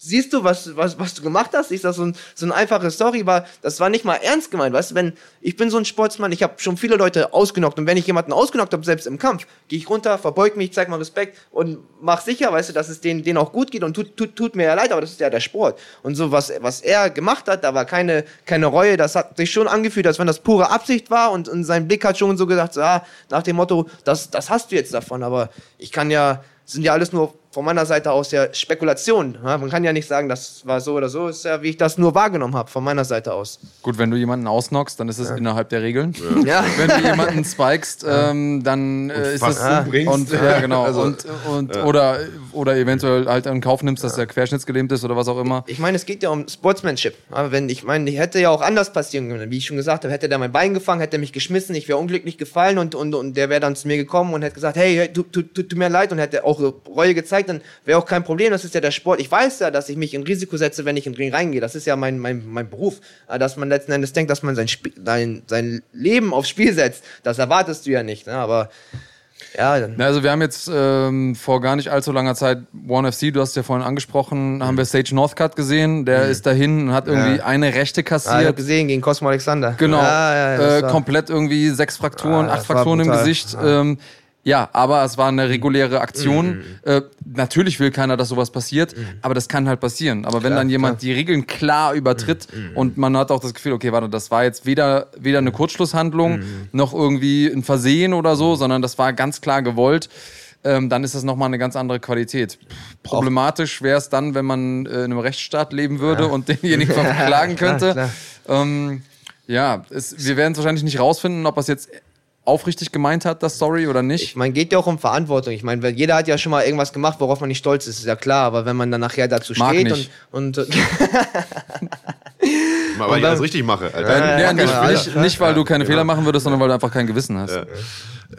siehst du, was, was, was du gemacht hast? Ich sag, so ein, so ein einfaches Sorry war, das war nicht mal ernst gemeint, weißt du, wenn, ich bin so ein Sportsmann, ich habe schon viele Leute ausgenockt. Und wenn ich jemanden ausgenockt habe, selbst im Kampf, gehe ich runter, verbeug mich, zeig mal Respekt und mach sicher, weißt du, dass es denen, denen auch gut geht und tut, tut, tut mir ja leid, aber das ist ja der Sport. Und so, was, was er gemacht hat, da war keine, keine Reue, das hat sich schon angefühlt, als wenn das pure Absicht war und, und sein Blick hat schon so gesagt, so, ah, nach dem Motto, das, das hast du jetzt davon, aber ich kann ja, sind ja alles nur von meiner Seite aus ja Spekulationen. Ja, man kann ja nicht sagen, das war so oder so, ist ja, wie ich das nur wahrgenommen habe, von meiner Seite aus. Gut, wenn du jemanden ausnockst, dann ist es innerhalb der Regeln. (laughs) Ja. Wenn du jemanden spikest, ähm, dann äh, ist es umbringst. und ja genau Also, und, und oder oder eventuell halt in Kauf nimmst, dass er querschnittsgelähmt ist oder was auch immer. Ich meine, es geht ja um Sportsmanship. Aber wenn ich meine, ich hätte ja auch anders passieren können. Wie ich schon gesagt habe, hätte der mein Bein gefangen, hätte er mich geschmissen, ich wäre unglücklich gefallen und, und, und der wäre dann zu mir gekommen und hätte gesagt, hey, hey, tut tu, tu, tu mir leid und hätte auch Reue gezeigt, dann wäre auch kein Problem. Das ist ja der Sport. Ich weiß ja, dass ich mich in Risiko setze, wenn ich in den Ring reingehe. Das ist ja mein, mein, mein Beruf. Aber Dass man letzten Endes denkt, dass man sein, Sp sein, sein Leben aufs Spiel setzt, das erwartest du ja nicht. Ne? Aber ja, dann. Also wir haben jetzt ähm, vor gar nicht allzu langer Zeit One FC, du hast es ja vorhin angesprochen, haben wir Sage Northcutt gesehen, der ist dahin und hat irgendwie eine Rechte Ah, ich habe kassiert. gesehen gegen Cosmo Alexander. Genau, Ja, ja, äh, komplett irgendwie sechs Frakturen, Ah, acht Frakturen im. Gesicht. Ähm, ja, aber es war eine reguläre Aktion. Mhm. Äh, natürlich will keiner, dass sowas passiert, aber das kann halt passieren. Aber wenn dann jemand die Regeln klar übertritt Mhm. und man hat auch das Gefühl, okay, warte, das war jetzt weder, weder eine Kurzschlusshandlung Mhm. noch irgendwie ein Versehen oder so, sondern das war ganz klar gewollt. Ähm, dann ist das nochmal eine ganz andere Qualität. Problematisch wäre es dann, wenn man äh, in einem Rechtsstaat leben würde und denjenigen (laughs) verklagen könnte. klar. Ähm, ja, es, wir werden es wahrscheinlich nicht rausfinden, ob es jetzt aufrichtig gemeint hat, das Story oder nicht. Ich meine, geht ja auch um Verantwortung. Ich meine, jeder hat ja schon mal irgendwas gemacht, worauf man nicht stolz ist, ist ja klar. Aber wenn man dann nachher dazu Mag steht nicht. und, und Mal, (laughs) weil ich alles richtig mache, Alter. Äh, ja, ja, nicht, ja, nicht, ja. nicht, weil du keine Fehler machen würdest, sondern weil du einfach kein Gewissen hast.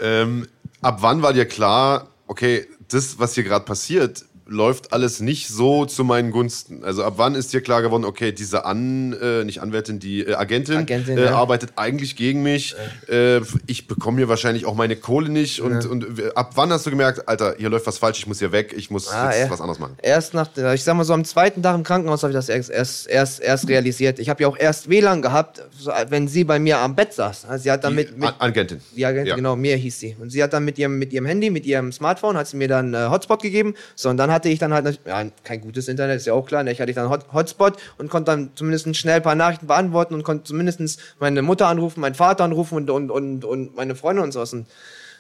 Ähm, ab wann war dir klar, okay, das, was hier gerade passiert, läuft alles nicht so zu meinen Gunsten? Also ab wann ist dir klar geworden, okay, diese An, äh, nicht Anwältin, die äh, Agentin, Agentin, äh, ja. arbeitet eigentlich gegen mich. Äh, ich bekomme hier wahrscheinlich auch meine Kohle nicht. Und, und äh, ab wann hast du gemerkt, Alter, hier läuft was falsch, ich muss hier weg, ich muss Ah, jetzt ja. was anderes machen? erst nach, ich sag mal so, am zweiten Tag im Krankenhaus habe ich das erst, erst, erst, erst realisiert. Ich habe ja auch erst WLAN gehabt, wenn sie bei mir am Bett saß. Also sie hat dann Die mit, mit Agentin. Die Agentin, Ja. genau, Mia hieß sie. Und sie hat dann mit ihrem, mit ihrem Handy, mit ihrem Smartphone, hat sie mir dann äh, Hotspot gegeben. So, und dann hatte ich dann halt, ja, kein gutes Internet, ist ja auch klar. Ne? Ich hatte dann Hot, Hotspot und konnte dann zumindest schnell ein paar Nachrichten beantworten und konnte zumindest meine Mutter anrufen, meinen Vater anrufen und, und, und, und meine Freunde und sowas. Und,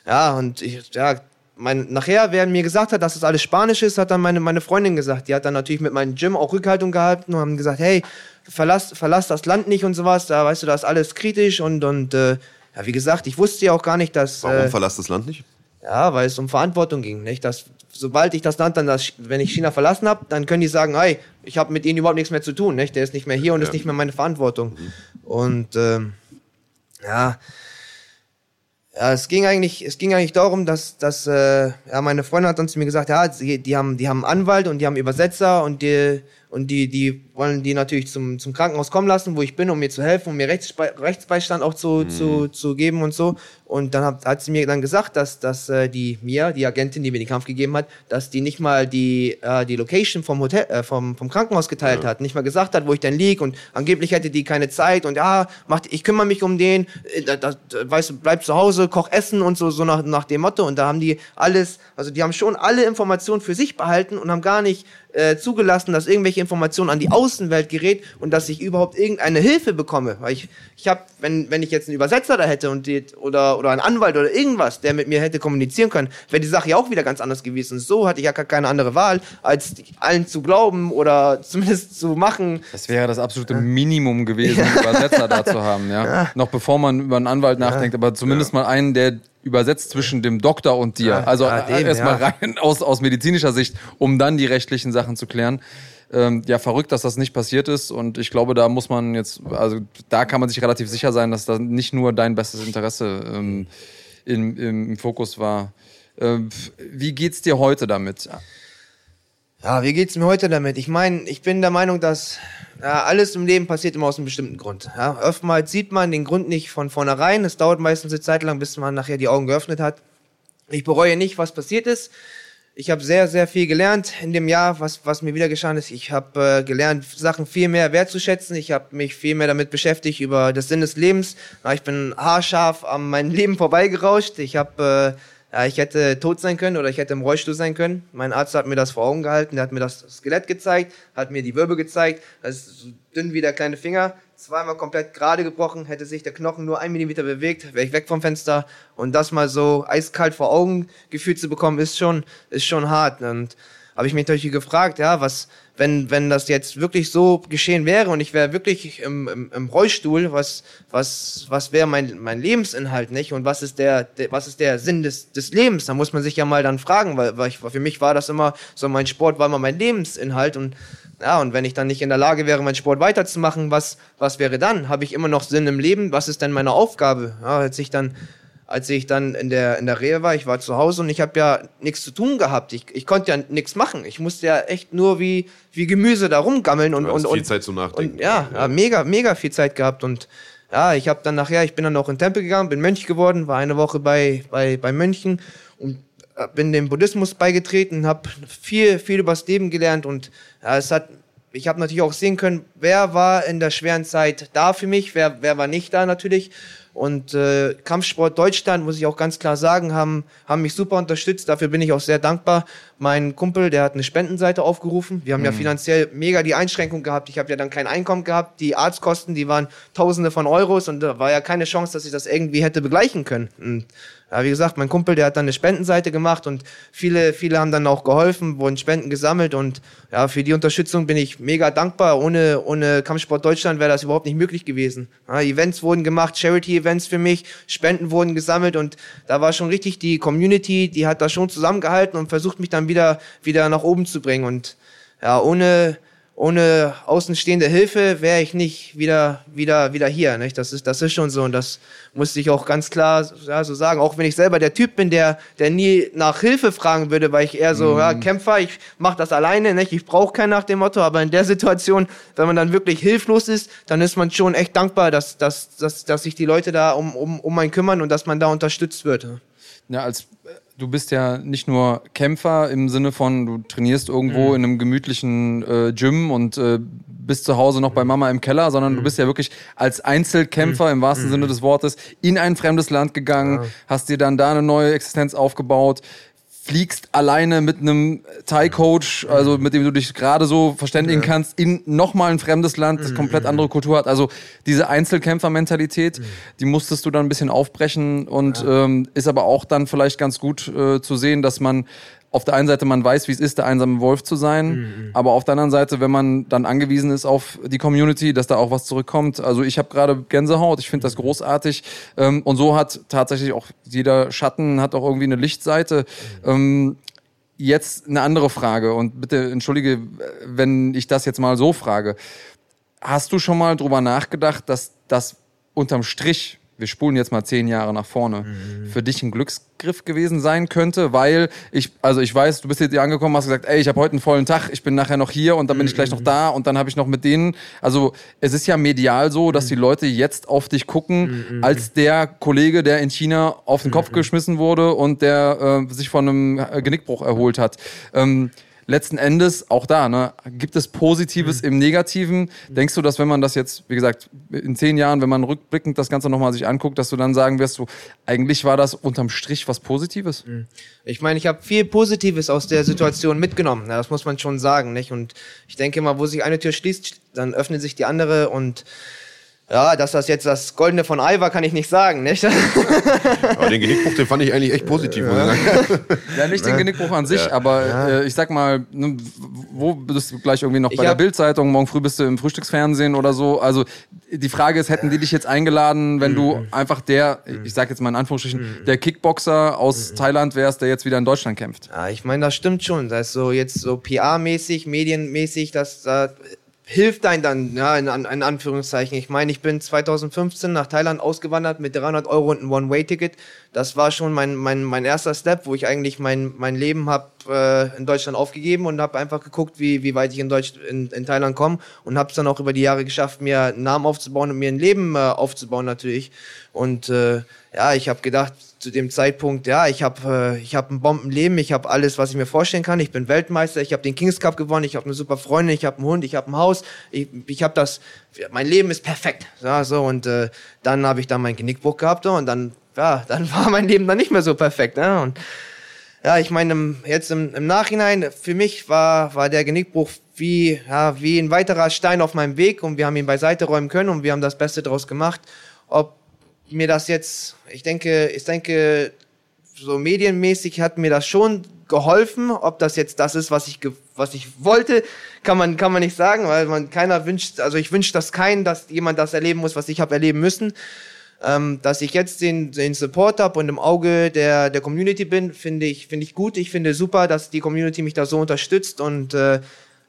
ja, und ich, ja, mein, nachher, wer mir gesagt hat, dass das alles Spanisch ist, hat dann meine, meine Freundin gesagt. Die hat dann natürlich mit meinem Gym auch Rückhaltung gehalten und haben gesagt, hey, verlass, verlass das Land nicht und sowas, da weißt du, da ist alles kritisch und, und äh, ja, wie gesagt, ich wusste ja auch gar nicht, dass. Warum äh, verlasst das Land nicht? Ja, weil es um Verantwortung ging. Nicht? Das, sobald ich das Land dann, das, wenn ich China verlassen habe, dann können die sagen, hey, ich habe mit ihnen überhaupt nichts mehr zu tun. Nicht? Der ist nicht mehr hier und ja. ist nicht mehr meine Verantwortung. Mhm. Und ähm, ja, ja, es ging eigentlich, es ging eigentlich darum, dass, dass äh, ja, meine Freundin hat dann zu mir gesagt, ja, die, die haben, die haben einen Anwalt und die haben Übersetzer und die, und die, die wollen die natürlich zum, zum Krankenhaus kommen lassen, wo ich bin, um mir zu helfen, um mir Rechtsbe Rechtsbeistand auch zu, mhm. zu, zu geben und so. Und dann hat, hat sie mir dann gesagt, dass, dass äh, die mir, die Agentin, die mir den Kampf gegeben hat, dass die nicht mal die, äh, die Location vom Hotel, äh, vom, vom Krankenhaus geteilt ja. hat, nicht mal gesagt hat, wo ich denn lieg und angeblich hätte die keine Zeit und ja, macht, ich kümmere mich um den, äh, da, da, weißt du, bleib zu Hause, koch Essen und so, so nach, nach dem Motto. Und da haben die alles, also die haben schon alle Informationen für sich behalten und haben gar nicht äh, zugelassen, dass irgendwelche Informationen an die Außenwelt gerät und dass ich überhaupt irgendeine Hilfe bekomme. Weil ich, ich habe, wenn, wenn ich jetzt einen Übersetzer da hätte und die, oder, oder einen Anwalt oder irgendwas, der mit mir hätte kommunizieren können, wäre die Sache ja auch wieder ganz anders gewesen. So hatte ich ja gar keine andere Wahl, als allen zu glauben oder (laughs) zumindest zu machen. Das wäre das absolute Minimum gewesen, einen Übersetzer da zu haben, ja? ja. Noch bevor man über einen Anwalt nachdenkt, aber zumindest mal einen, der übersetzt zwischen dem Doktor und dir. Ja, also ja, erstmal ja. rein aus, aus medizinischer Sicht, um dann die rechtlichen Sachen zu klären. Ähm, ja, verrückt, dass das nicht passiert ist. Und ich glaube, da muss man jetzt, also da kann man sich relativ sicher sein, dass da nicht nur dein bestes Interesse ähm, im, im, Fokus war. Ähm, wie geht's dir heute damit? Ja, wie geht's mir heute damit? Ich meine, ich bin der Meinung, dass ja, alles im Leben passiert immer aus einem bestimmten Grund. Ja, oftmals sieht man den Grund nicht von vornherein. Es dauert meistens eine Zeit lang, bis man nachher die Augen geöffnet hat. Ich bereue nicht, was passiert ist. Ich habe sehr, sehr viel gelernt in dem Jahr, was, was mir wieder geschehen ist. Ich habe äh, gelernt, Sachen viel mehr wertzuschätzen. Ich habe mich viel mehr damit beschäftigt, über das Sinn des Lebens. Ja, ich bin haarscharf an meinem (laughs) Leben vorbeigerauscht. Ich habe... Äh, ich hätte tot sein können oder ich hätte im Rollstuhl sein können. Mein Arzt hat mir das vor Augen gehalten, der hat mir das Skelett gezeigt, hat mir die Wirbel gezeigt, das ist so dünn wie der kleine Finger, zweimal komplett gerade gebrochen, hätte sich der Knochen nur ein Millimeter bewegt, wäre ich weg vom Fenster. Und das mal so eiskalt vor Augen gefühlt zu bekommen, ist schon, ist schon hart. Und habe ich mich natürlich gefragt, ja, was, wenn, wenn das jetzt wirklich so geschehen wäre und ich wäre wirklich im, im, im Rollstuhl, was, was, was wäre mein, mein Lebensinhalt, nicht? Und was ist der, der, was ist der Sinn des, des Lebens? Da muss man sich ja mal dann fragen, weil, weil ich, für mich war das immer so, mein Sport war immer mein Lebensinhalt und ja, und wenn ich dann nicht in der Lage wäre, meinen Sport weiterzumachen, was, was wäre dann? Habe ich immer noch Sinn im Leben? Was ist denn meine Aufgabe? Ja, als ich dann als ich dann in der, in der Rehe war, ich war zu Hause und ich habe ja nichts zu tun gehabt. Ich, ich konnte ja nichts machen. Ich musste ja echt nur wie, wie Gemüse da rumgammeln und, und, viel Zeit zum Nachdenken. Und, ja, ja, mega, mega viel Zeit gehabt und ja, ich habe dann nachher, ich bin dann auch in den Tempel gegangen, bin Mönch geworden, war eine Woche bei, bei, bei Mönchen und bin dem Buddhismus beigetreten, habe viel, viel übers Leben gelernt und ja, es hat ich habe natürlich auch sehen können, wer war in der schweren Zeit da für mich, wer, wer war nicht da natürlich. Und äh, Kampfsport Deutschland, muss ich auch ganz klar sagen, haben, haben mich super unterstützt. Dafür bin ich auch sehr dankbar. Mein Kumpel, der hat eine Spendenseite aufgerufen. Wir haben mhm. ja finanziell mega die Einschränkung gehabt. Ich habe ja dann kein Einkommen gehabt. Die Arztkosten, die waren Tausende von Euros und da war ja keine Chance, dass ich das irgendwie hätte begleichen können. Und ja, wie gesagt, mein Kumpel, der hat dann eine Spendenseite gemacht und viele, viele haben dann auch geholfen, wurden Spenden gesammelt und ja, für die Unterstützung bin ich mega dankbar. Ohne, ohne Kampfsport Deutschland wäre das überhaupt nicht möglich gewesen. Ja, Events wurden gemacht, Charity-Events für mich, Spenden wurden gesammelt und da war schon richtig die Community, die hat da schon zusammengehalten und versucht mich dann wieder, wieder nach oben zu bringen und ja, ohne, ohne außenstehende Hilfe wäre ich nicht wieder, wieder, wieder hier. Nicht? Das, ist, das ist schon so und das musste ich auch ganz klar ja, so sagen. Auch wenn ich selber der Typ bin, der, der nie nach Hilfe fragen würde, weil ich eher so mhm. ja, Kämpfer, ich mache das alleine, nicht? ich brauche keinen nach dem Motto. Aber in der Situation, wenn man dann wirklich hilflos ist, dann ist man schon echt dankbar, dass, dass, dass, dass sich die Leute da um, um, um einen kümmern und dass man da unterstützt wird. Ja, als du bist ja nicht nur Kämpfer im Sinne von, du trainierst irgendwo mhm. in einem gemütlichen äh, Gym und äh, bist zu Hause noch bei mhm. Mama im Keller, sondern mhm. du bist ja wirklich als Einzelkämpfer mhm. im wahrsten mhm. Sinne des Wortes in ein fremdes Land gegangen, ja. hast dir dann da eine neue Existenz aufgebaut fliegst alleine mit einem Thai-Coach, also mit dem du dich gerade so verständigen ja. kannst, in nochmal ein fremdes Land, das komplett andere Kultur hat. Also diese Einzelkämpfer-Mentalität, die musstest du dann ein bisschen aufbrechen und ja. ähm, ist aber auch dann vielleicht ganz gut äh, zu sehen, dass man auf der einen Seite man weiß, wie es ist, der einsame Wolf zu sein, mhm. aber auf der anderen Seite, wenn man dann angewiesen ist auf die Community, dass da auch was zurückkommt. Also ich habe gerade Gänsehaut, ich finde das großartig ähm, und so hat tatsächlich auch jeder Schatten hat auch irgendwie eine Lichtseite. Mhm. Ähm, jetzt eine andere Frage und bitte entschuldige, wenn ich das jetzt mal so frage. Hast du schon mal drüber nachgedacht, dass das unterm Strich wir spulen jetzt mal zehn Jahre nach vorne, mhm. für dich ein Glücksgriff gewesen sein könnte, weil ich, also ich weiß, du bist jetzt hier angekommen, hast gesagt, ey, ich habe heute einen vollen Tag, ich bin nachher noch hier und dann bin mhm. ich gleich noch mhm. da und dann habe ich noch mit denen, also es ist ja medial so, dass mhm. die Leute jetzt auf dich gucken, mhm. als der Kollege, der in China auf den Kopf mhm. geschmissen wurde und der äh, sich von einem Genickbruch erholt hat. Ähm, letzten Endes auch da, ne, gibt es Positives mhm. im Negativen? Denkst du, dass wenn man das jetzt, wie gesagt, in zehn Jahren, wenn man rückblickend das Ganze nochmal sich anguckt, dass du dann sagen wirst, so, eigentlich war das unterm Strich was Positives? Mhm. Ich meine, ich habe viel Positives aus der Situation mitgenommen. Ja, das muss man schon sagen, nicht? Und ich denke mal, wo sich eine Tür schließt, dann öffnet sich die andere und ja, dass das jetzt das Goldene von Ei war, kann ich nicht sagen, nicht? (laughs) aber den Genickbruch, den fand ich eigentlich echt positiv. Ja, ja nicht den Genickbruch an sich, ja. aber ja. Äh, ich sag mal, ne, wo bist du gleich irgendwie noch bei der Bildzeitung? Morgen früh bist du im Frühstücksfernsehen oder so. Also die Frage ist, hätten die dich jetzt eingeladen, wenn du mhm. einfach der, ich sag jetzt mal in Anführungsstrichen, mhm. der Kickboxer aus mhm. Thailand wärst, der jetzt wieder in Deutschland kämpft? Ja, ich meine, das stimmt schon. Das ist so jetzt so PR-mäßig, medienmäßig, dass da hilft ein dann, ja, in, in Anführungszeichen. Ich meine, ich bin 2015 nach Thailand ausgewandert mit 300 Euro und einem One-Way-Ticket. Das war schon mein, mein, mein erster Step, wo ich eigentlich mein, mein Leben habe äh, in Deutschland aufgegeben und habe einfach geguckt, wie, wie weit ich in, Deutsch, in, in Thailand komme und habe es dann auch über die Jahre geschafft, mir einen Namen aufzubauen und mir ein Leben äh, aufzubauen natürlich. Und äh, ja, ich habe gedacht, zu dem Zeitpunkt, ja, ich habe äh, ich hab ein Bombenleben, ich habe alles, was ich mir vorstellen kann. Ich bin Weltmeister, ich habe den Kings Cup gewonnen, ich habe eine super Freundin, ich habe einen Hund, ich habe ein Haus, ich, ich habe das, mein Leben ist perfekt. Ja, so und äh, dann habe ich dann meinen Genickbruch gehabt und dann, ja, (laughs) dann war mein Leben dann nicht mehr so perfekt. Ne? Und ja, ich meine, jetzt im, im Nachhinein, für mich war, war der Genickbruch wie, ja, wie ein weiterer Stein auf meinem Weg und wir haben ihn beiseite räumen können und wir haben das Beste daraus gemacht. Ob mir das jetzt, ich denke, ich denke, so medienmäßig hat mir das schon geholfen. Ob das jetzt das ist, was ich, was ich wollte, kann man, kann man nicht sagen, weil man keiner wünscht, also ich wünsche das keinen, dass jemand das erleben muss, was ich habe erleben müssen. Ähm, dass ich jetzt den, den Support habe und im Auge der, der Community bin, finde ich, finde ich gut. Ich finde super, dass die Community mich da so unterstützt und äh,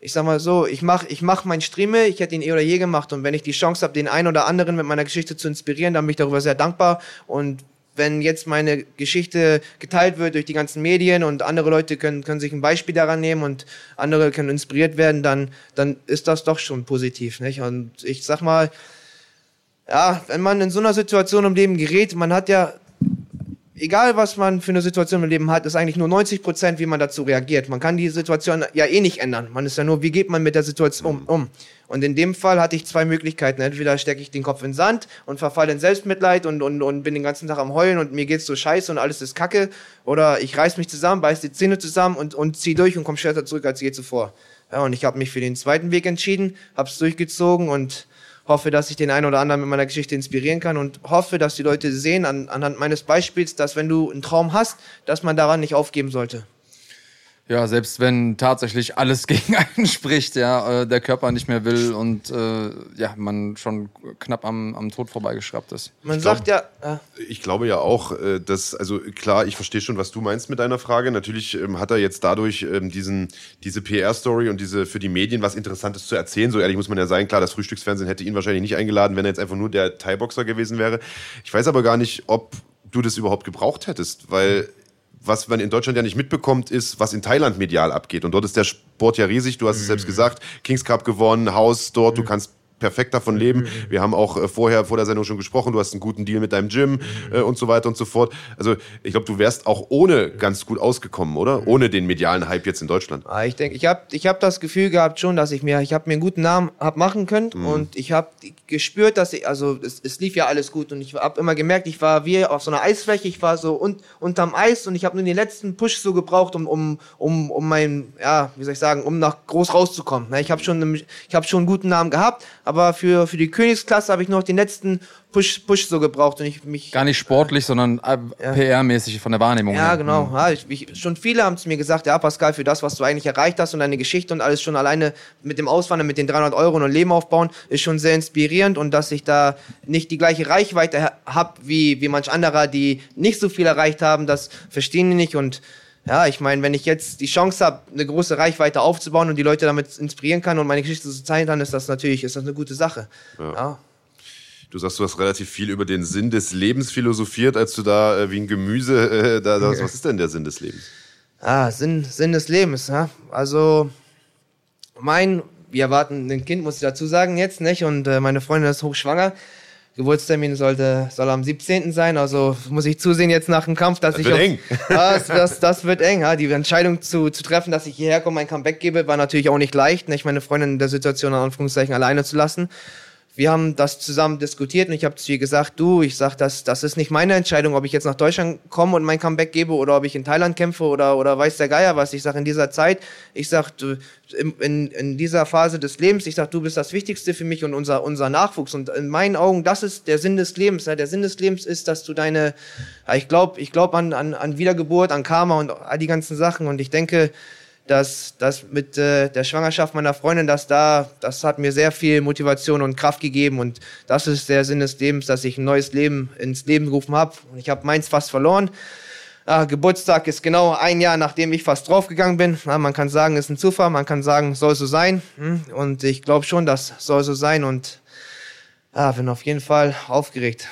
ich sag mal so, ich mach, ich mach mein Streame, ich hätte ihn eh oder je gemacht und wenn ich die Chance habe, den einen oder anderen mit meiner Geschichte zu inspirieren, dann bin ich darüber sehr dankbar und wenn jetzt meine Geschichte geteilt wird durch die ganzen Medien und andere Leute können, können sich ein Beispiel daran nehmen und andere können inspiriert werden, dann, dann ist das doch schon positiv, nicht? Und ich sag mal, ja, wenn man in so einer Situation im Leben gerät, man hat ja egal was man für eine Situation im Leben hat, ist eigentlich nur 90 Prozent, wie man dazu reagiert. Man kann die Situation ja eh nicht ändern. Man ist ja nur, wie geht man mit der Situation um? Und in dem Fall hatte ich zwei Möglichkeiten. Entweder stecke ich den Kopf in den Sand und verfalle in Selbstmitleid und, und, und bin den ganzen Tag am Heulen und mir geht's so scheiße und alles ist kacke. Oder ich reiß mich zusammen, beiß die Zähne zusammen und, und zieh durch und komme schneller zurück als je zuvor. Ja, und ich habe mich für den zweiten Weg entschieden, hab's durchgezogen und hoffe, dass ich den einen oder anderen mit meiner Geschichte inspirieren kann und hoffe, dass die Leute sehen an, anhand meines Beispiels, dass wenn du einen Traum hast, dass man daran nicht aufgeben sollte. Ja, selbst wenn tatsächlich alles (laughs) gegen einen spricht, ja, äh, der Körper nicht mehr will und äh, ja, man schon knapp am, am Tod vorbeigeschraubt ist. Man ich sagt glaub, ja. Äh ich glaube ja auch, äh, dass, also klar, ich verstehe schon, was du meinst mit deiner Frage. Natürlich ähm, hat er jetzt dadurch ähm, diesen, diese PR-Story und diese für die Medien was Interessantes zu erzählen. So ehrlich muss man ja sein. Klar, das Frühstücksfernsehen hätte ihn wahrscheinlich nicht eingeladen, wenn er jetzt einfach nur der Thai-Boxer gewesen wäre. Ich weiß aber gar nicht, ob du das überhaupt gebraucht hättest, weil was man in Deutschland ja nicht mitbekommt, ist, was in Thailand medial abgeht. Und dort ist der Sport ja riesig. Du hast es selbst mhm. gesagt, Kings Cup gewonnen, Haus dort, du mhm. kannst perfekt davon mhm. leben. Wir haben auch äh, vorher vor der Sendung schon gesprochen, du hast einen guten Deal mit deinem Gym mhm. äh, und so weiter und so fort. Also ich glaube, du wärst auch ohne ganz gut ausgekommen, oder? Ohne den medialen Hype jetzt in Deutschland. Ah, ich denke, ich habe ich hab das Gefühl gehabt schon, dass ich mir, ich habe mir einen guten Namen hab machen können mhm. und ich habe gespürt, dass ich, also es, es lief ja alles gut und ich habe immer gemerkt, ich war wie auf so einer Eisfläche, ich war so un, unterm Eis und ich habe nur den letzten Push so gebraucht, um, um, um, um mein, ja, wie soll ich sagen, um nach groß rauszukommen. Ich habe schon, ich habe schon einen guten Namen gehabt, aber für, für die Königsklasse habe ich noch den letzten Push, Push so gebraucht und ich mich. Gar nicht sportlich, sondern äh, ja. PR-mäßig von der Wahrnehmung. Ja, her. genau. Mhm. Ja, ich, ich, schon viele haben zu mir gesagt, ja, Pascal, für das, was du eigentlich erreicht hast und deine Geschichte und alles schon alleine mit dem Auswandern, mit den 300 Euro und Leben aufbauen, ist schon sehr inspirierend und dass ich da nicht die gleiche Reichweite habe wie, wie manch anderer, die nicht so viel erreicht haben, das verstehen die nicht und ja, ich meine, wenn ich jetzt die Chance habe, eine große Reichweite aufzubauen und die Leute damit inspirieren kann und meine Geschichte zu zeigen kann, ist das natürlich ist das eine gute Sache. Ja. ja. Du sagst, du hast relativ viel über den Sinn des Lebens philosophiert, als du da äh, wie ein Gemüse äh, da saß. Was ist denn der Sinn des Lebens? Ah, Sinn, Sinn des Lebens, ja. Also mein, wir erwarten ein Kind, muss ich dazu sagen jetzt, nicht? Und äh, meine Freundin ist hochschwanger. Geburtstermin sollte, soll am 17. sein, also muss ich zusehen jetzt nach dem Kampf, dass das ich. Wird auf, eng. (laughs) Das, das, das wird eng. Ja. Die Entscheidung zu, zu treffen, dass ich hierher komme, mein Comeback gebe, war natürlich auch nicht leicht, nicht meine Freundin in der Situation in Anführungszeichen alleine zu lassen wir haben das zusammen diskutiert und ich habe zu ihr gesagt, du, ich sag, das, das ist nicht meine Entscheidung, ob ich jetzt nach Deutschland komme und mein Comeback gebe oder ob ich in Thailand kämpfe oder, oder weiß der Geier was. Ich sag, in dieser Zeit, ich sag, in, in, in dieser Phase des Lebens, ich sag, du bist das Wichtigste für mich und unser, unser Nachwuchs. Und in meinen Augen, das ist der Sinn des Lebens. Der Sinn des Lebens ist, dass du deine, ich glaube ich glaub an, an, an Wiedergeburt, an Karma und all die ganzen Sachen. Und ich denke, dass das mit äh, der Schwangerschaft meiner Freundin, dass da, das hat mir sehr viel Motivation und Kraft gegeben und das ist der Sinn des Lebens, dass ich ein neues Leben ins Leben gerufen habe. Und ich habe meins fast verloren. Ah, Geburtstag ist genau ein Jahr, nachdem ich fast draufgegangen bin. Ja, man kann sagen, ist ein Zufall, man kann sagen, soll so sein. Hm? Und ich glaube schon, das soll so sein und ah, bin auf jeden Fall aufgeregt.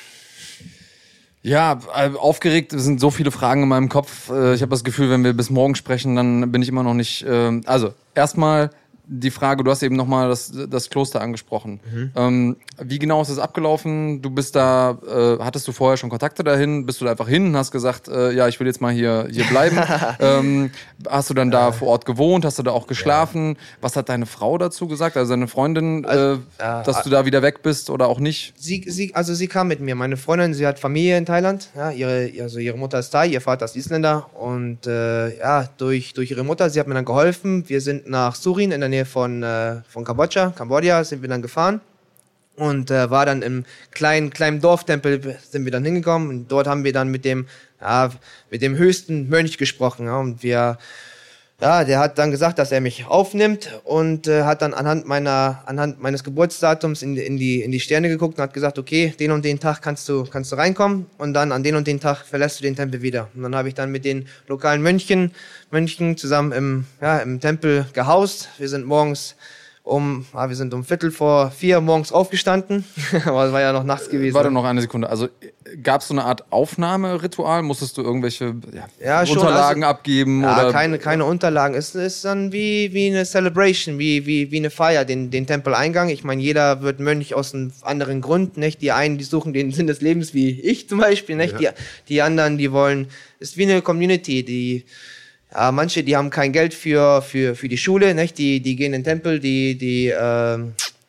Ja, äh, aufgeregt sind so viele Fragen in meinem Kopf. Äh, ich habe das Gefühl, wenn wir bis morgen sprechen, dann bin ich immer noch nicht. Ähm, also, erstmal die Frage, du hast eben nochmal das, das Kloster angesprochen. Mhm. Ähm, wie genau ist das abgelaufen? Du bist da, äh, hattest du vorher schon Kontakte dahin? Bist du da einfach hin und hast gesagt, äh, ja, ich will jetzt mal hier, hier bleiben? (laughs) ähm, hast du dann da vor Ort gewohnt? Hast du da auch geschlafen? Ja. Was hat deine Frau dazu gesagt? Also deine Freundin, also, äh, dass du da wieder weg bist oder auch nicht? Sie, sie, also sie kam mit mir. Meine Freundin, sie hat Familie in Thailand. Ja, ihre, also ihre Mutter ist Thai, ihr Vater ist Isländer. Und äh, ja, durch, durch ihre Mutter, sie hat mir dann geholfen. Wir sind nach Surin in der Nähe Nähe von, äh, von Kambodscha, Kambodscha sind wir dann gefahren. Und äh, war dann im kleinen, kleinen Dorftempel sind wir dann hingekommen. Und dort haben wir dann mit dem, ja, mit dem höchsten Mönch gesprochen ja, und wir, ja, der hat dann gesagt, dass er mich aufnimmt und äh, hat dann anhand meiner, anhand meines Geburtsdatums in, in, die, in die Sterne geguckt und hat gesagt, okay, den und den Tag kannst du, kannst du reinkommen und dann an den und den Tag verlässt du den Tempel wieder. Und dann habe ich dann mit den lokalen Mönchen, Mönchen zusammen im, ja, im Tempel gehaust. Wir sind morgens um, ah, wir sind um Viertel vor vier morgens aufgestanden, (laughs) aber es war ja noch nachts gewesen. Warte noch eine Sekunde. Also gab es so eine Art Aufnahmeritual? Musstest du irgendwelche ja, ja, Unterlagen also, abgeben? Ja, oder? keine, keine Unterlagen. Es ist dann wie, wie eine Celebration, wie, wie, wie eine Feier, den, den Tempeleingang. Ich meine, jeder wird Mönch aus einem anderen Grund. Nicht? Die einen, die suchen den Sinn des Lebens, wie ich zum Beispiel. Nicht? Ja. Die, die anderen, die wollen, es ist wie eine Community, die ja, manche, die haben kein Geld für, für, für die Schule, nicht? Die, die gehen in den Tempel, die, die äh,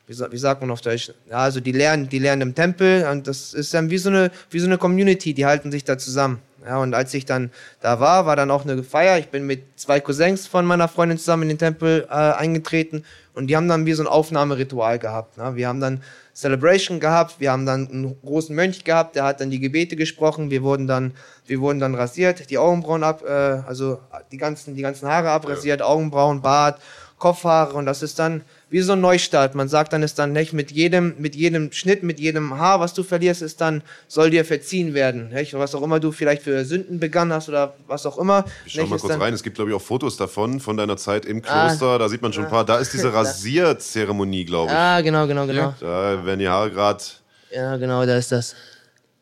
wie, wie sagt man auf Deutsch? Ja, also die lernen, die lernen im Tempel und das ist dann wie so eine, wie so eine Community, die halten sich da zusammen. Ja, und als ich dann da war, war dann auch eine Feier. Ich bin mit zwei Cousins von meiner Freundin zusammen in den Tempel äh, eingetreten und die haben dann wie so ein Aufnahmeritual gehabt. Ne? Wir haben dann Celebration gehabt, wir haben dann einen großen Mönch gehabt, der hat dann die Gebete gesprochen, wir wurden dann, wir wurden dann rasiert, die Augenbrauen ab, äh, also die ganzen, die ganzen Haare abrasiert, ja. Augenbrauen, Bart, Kopfhaare und das ist dann wie so ein Neustart. Man sagt dann ist dann nicht mit jedem, mit jedem Schnitt, mit jedem Haar, was du verlierst, ist dann, soll dir verziehen werden. Nicht? Was auch immer du vielleicht für Sünden begangen hast oder was auch immer. Ich schau nicht? mal kurz rein. Es gibt, glaube ich, auch Fotos davon, von deiner Zeit im ah. Kloster. Ah, da sieht man schon ein paar. Da ist diese (laughs) Rasierzeremonie, glaube ich. Ah, genau, genau, genau. Da werden die Haare gerade. Ja, genau, da ist das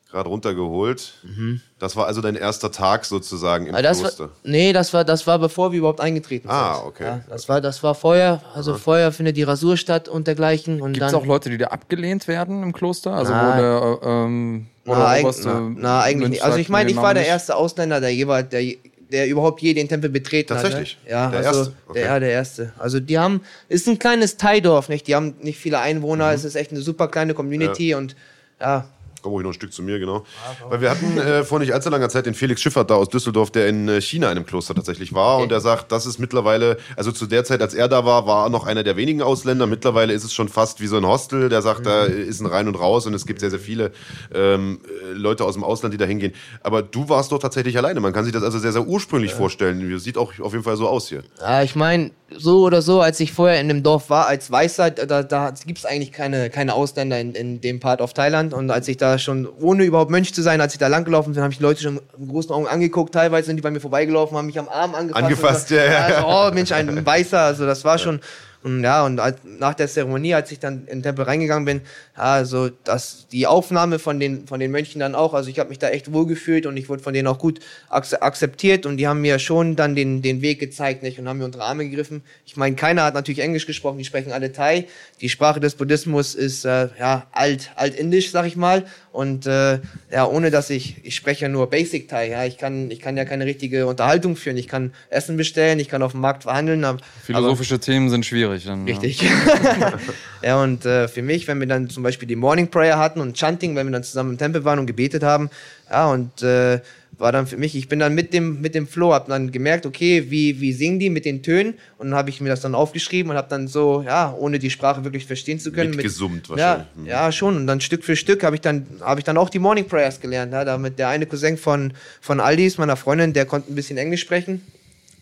gerade runtergeholt. Mhm. Das war also dein erster Tag sozusagen im das Kloster? War, nee, das war, das war bevor wir überhaupt eingetreten ah, sind. Ah, okay. Ja, das, war, das war vorher, also Aha. vorher findet die Rasur statt und dergleichen. Gibt es auch Leute, die da abgelehnt werden im Kloster? Also na, wo der, ähm, na, eig na, na, eigentlich nicht. Also ich meine, ich war der erste Ausländer, der jeweils, der, der überhaupt je den Tempel betreten Tatsächlich? hat. Ne? Ja, der also, erste. Okay. Der, ja, der erste. Also die haben, ist ein kleines Thai-Dorf, nicht? Die haben nicht viele Einwohner, mhm. es ist echt eine super kleine Community ja. und ja, komm ruhig noch ein Stück zu mir, genau. Ah, Weil wir hatten äh, vor nicht allzu langer Zeit den Felix Schiffert da aus Düsseldorf, der in äh, China in einem Kloster tatsächlich war. Okay. Und der sagt, das ist mittlerweile, also zu der Zeit, als er da war, war er noch einer der wenigen Ausländer. Mittlerweile ist es schon fast wie so ein Hostel. Der sagt, mhm. da ist ein Rein und Raus und es gibt sehr, sehr viele ähm, Leute aus dem Ausland, die da hingehen. Aber du warst doch tatsächlich alleine. Man kann sich das also sehr, sehr ursprünglich ja. vorstellen. Sieht auch auf jeden Fall so aus hier. Ja, ich meine, so oder so, als ich vorher in dem Dorf war, als Weißer, da, da gibt es eigentlich keine, keine Ausländer in, in dem Part of Thailand. Und als ich da schon, ohne überhaupt Mönch zu sein, als ich da langgelaufen bin, habe ich die Leute schon mit großen Augen angeguckt. Teilweise sind die bei mir vorbeigelaufen, haben mich am Arm angefasst. Angefasst, ja, ja. Also, oh Mensch, ein Weißer. Also das war schon, und ja, und nach der Zeremonie, als ich dann in den Tempel reingegangen bin, also das, die Aufnahme von den, von den Mönchen dann auch, also ich habe mich da echt wohlgefühlt und ich wurde von denen auch gut akzeptiert und die haben mir schon dann den, den Weg gezeigt nicht, und haben mir unter Arme gegriffen. Ich meine, keiner hat natürlich Englisch gesprochen, die sprechen alle Thai. Die Sprache des Buddhismus ist äh, ja alt, altindisch, sag ich mal. Und äh, ja, ohne dass ich, ich spreche ja nur Basic Thai, ja, ich kann, ich kann ja keine richtige Unterhaltung führen. Ich kann Essen bestellen, ich kann auf dem Markt verhandeln. Aber, Philosophische Themen sind schwierig. Dann, richtig. Ja, (laughs) ja und äh, für mich, wenn wir dann zum Beispiel die Morning Prayer hatten und Chanting, wenn wir dann zusammen im Tempel waren und gebetet haben, ja, und äh, war dann für mich, ich bin dann mit dem, mit dem Flow, hab dann gemerkt, okay, wie, wie singen die mit den Tönen und dann habe ich mir das dann aufgeschrieben und habe dann so, ja, ohne die Sprache wirklich verstehen zu können. Mitgesummt mit, wahrscheinlich. Ja, mhm. ja, schon und dann Stück für Stück habe ich dann, habe ich dann auch die Morning Prayers gelernt, ja, damit der eine Cousin von, von Aldis, meiner Freundin, der konnte ein bisschen Englisch sprechen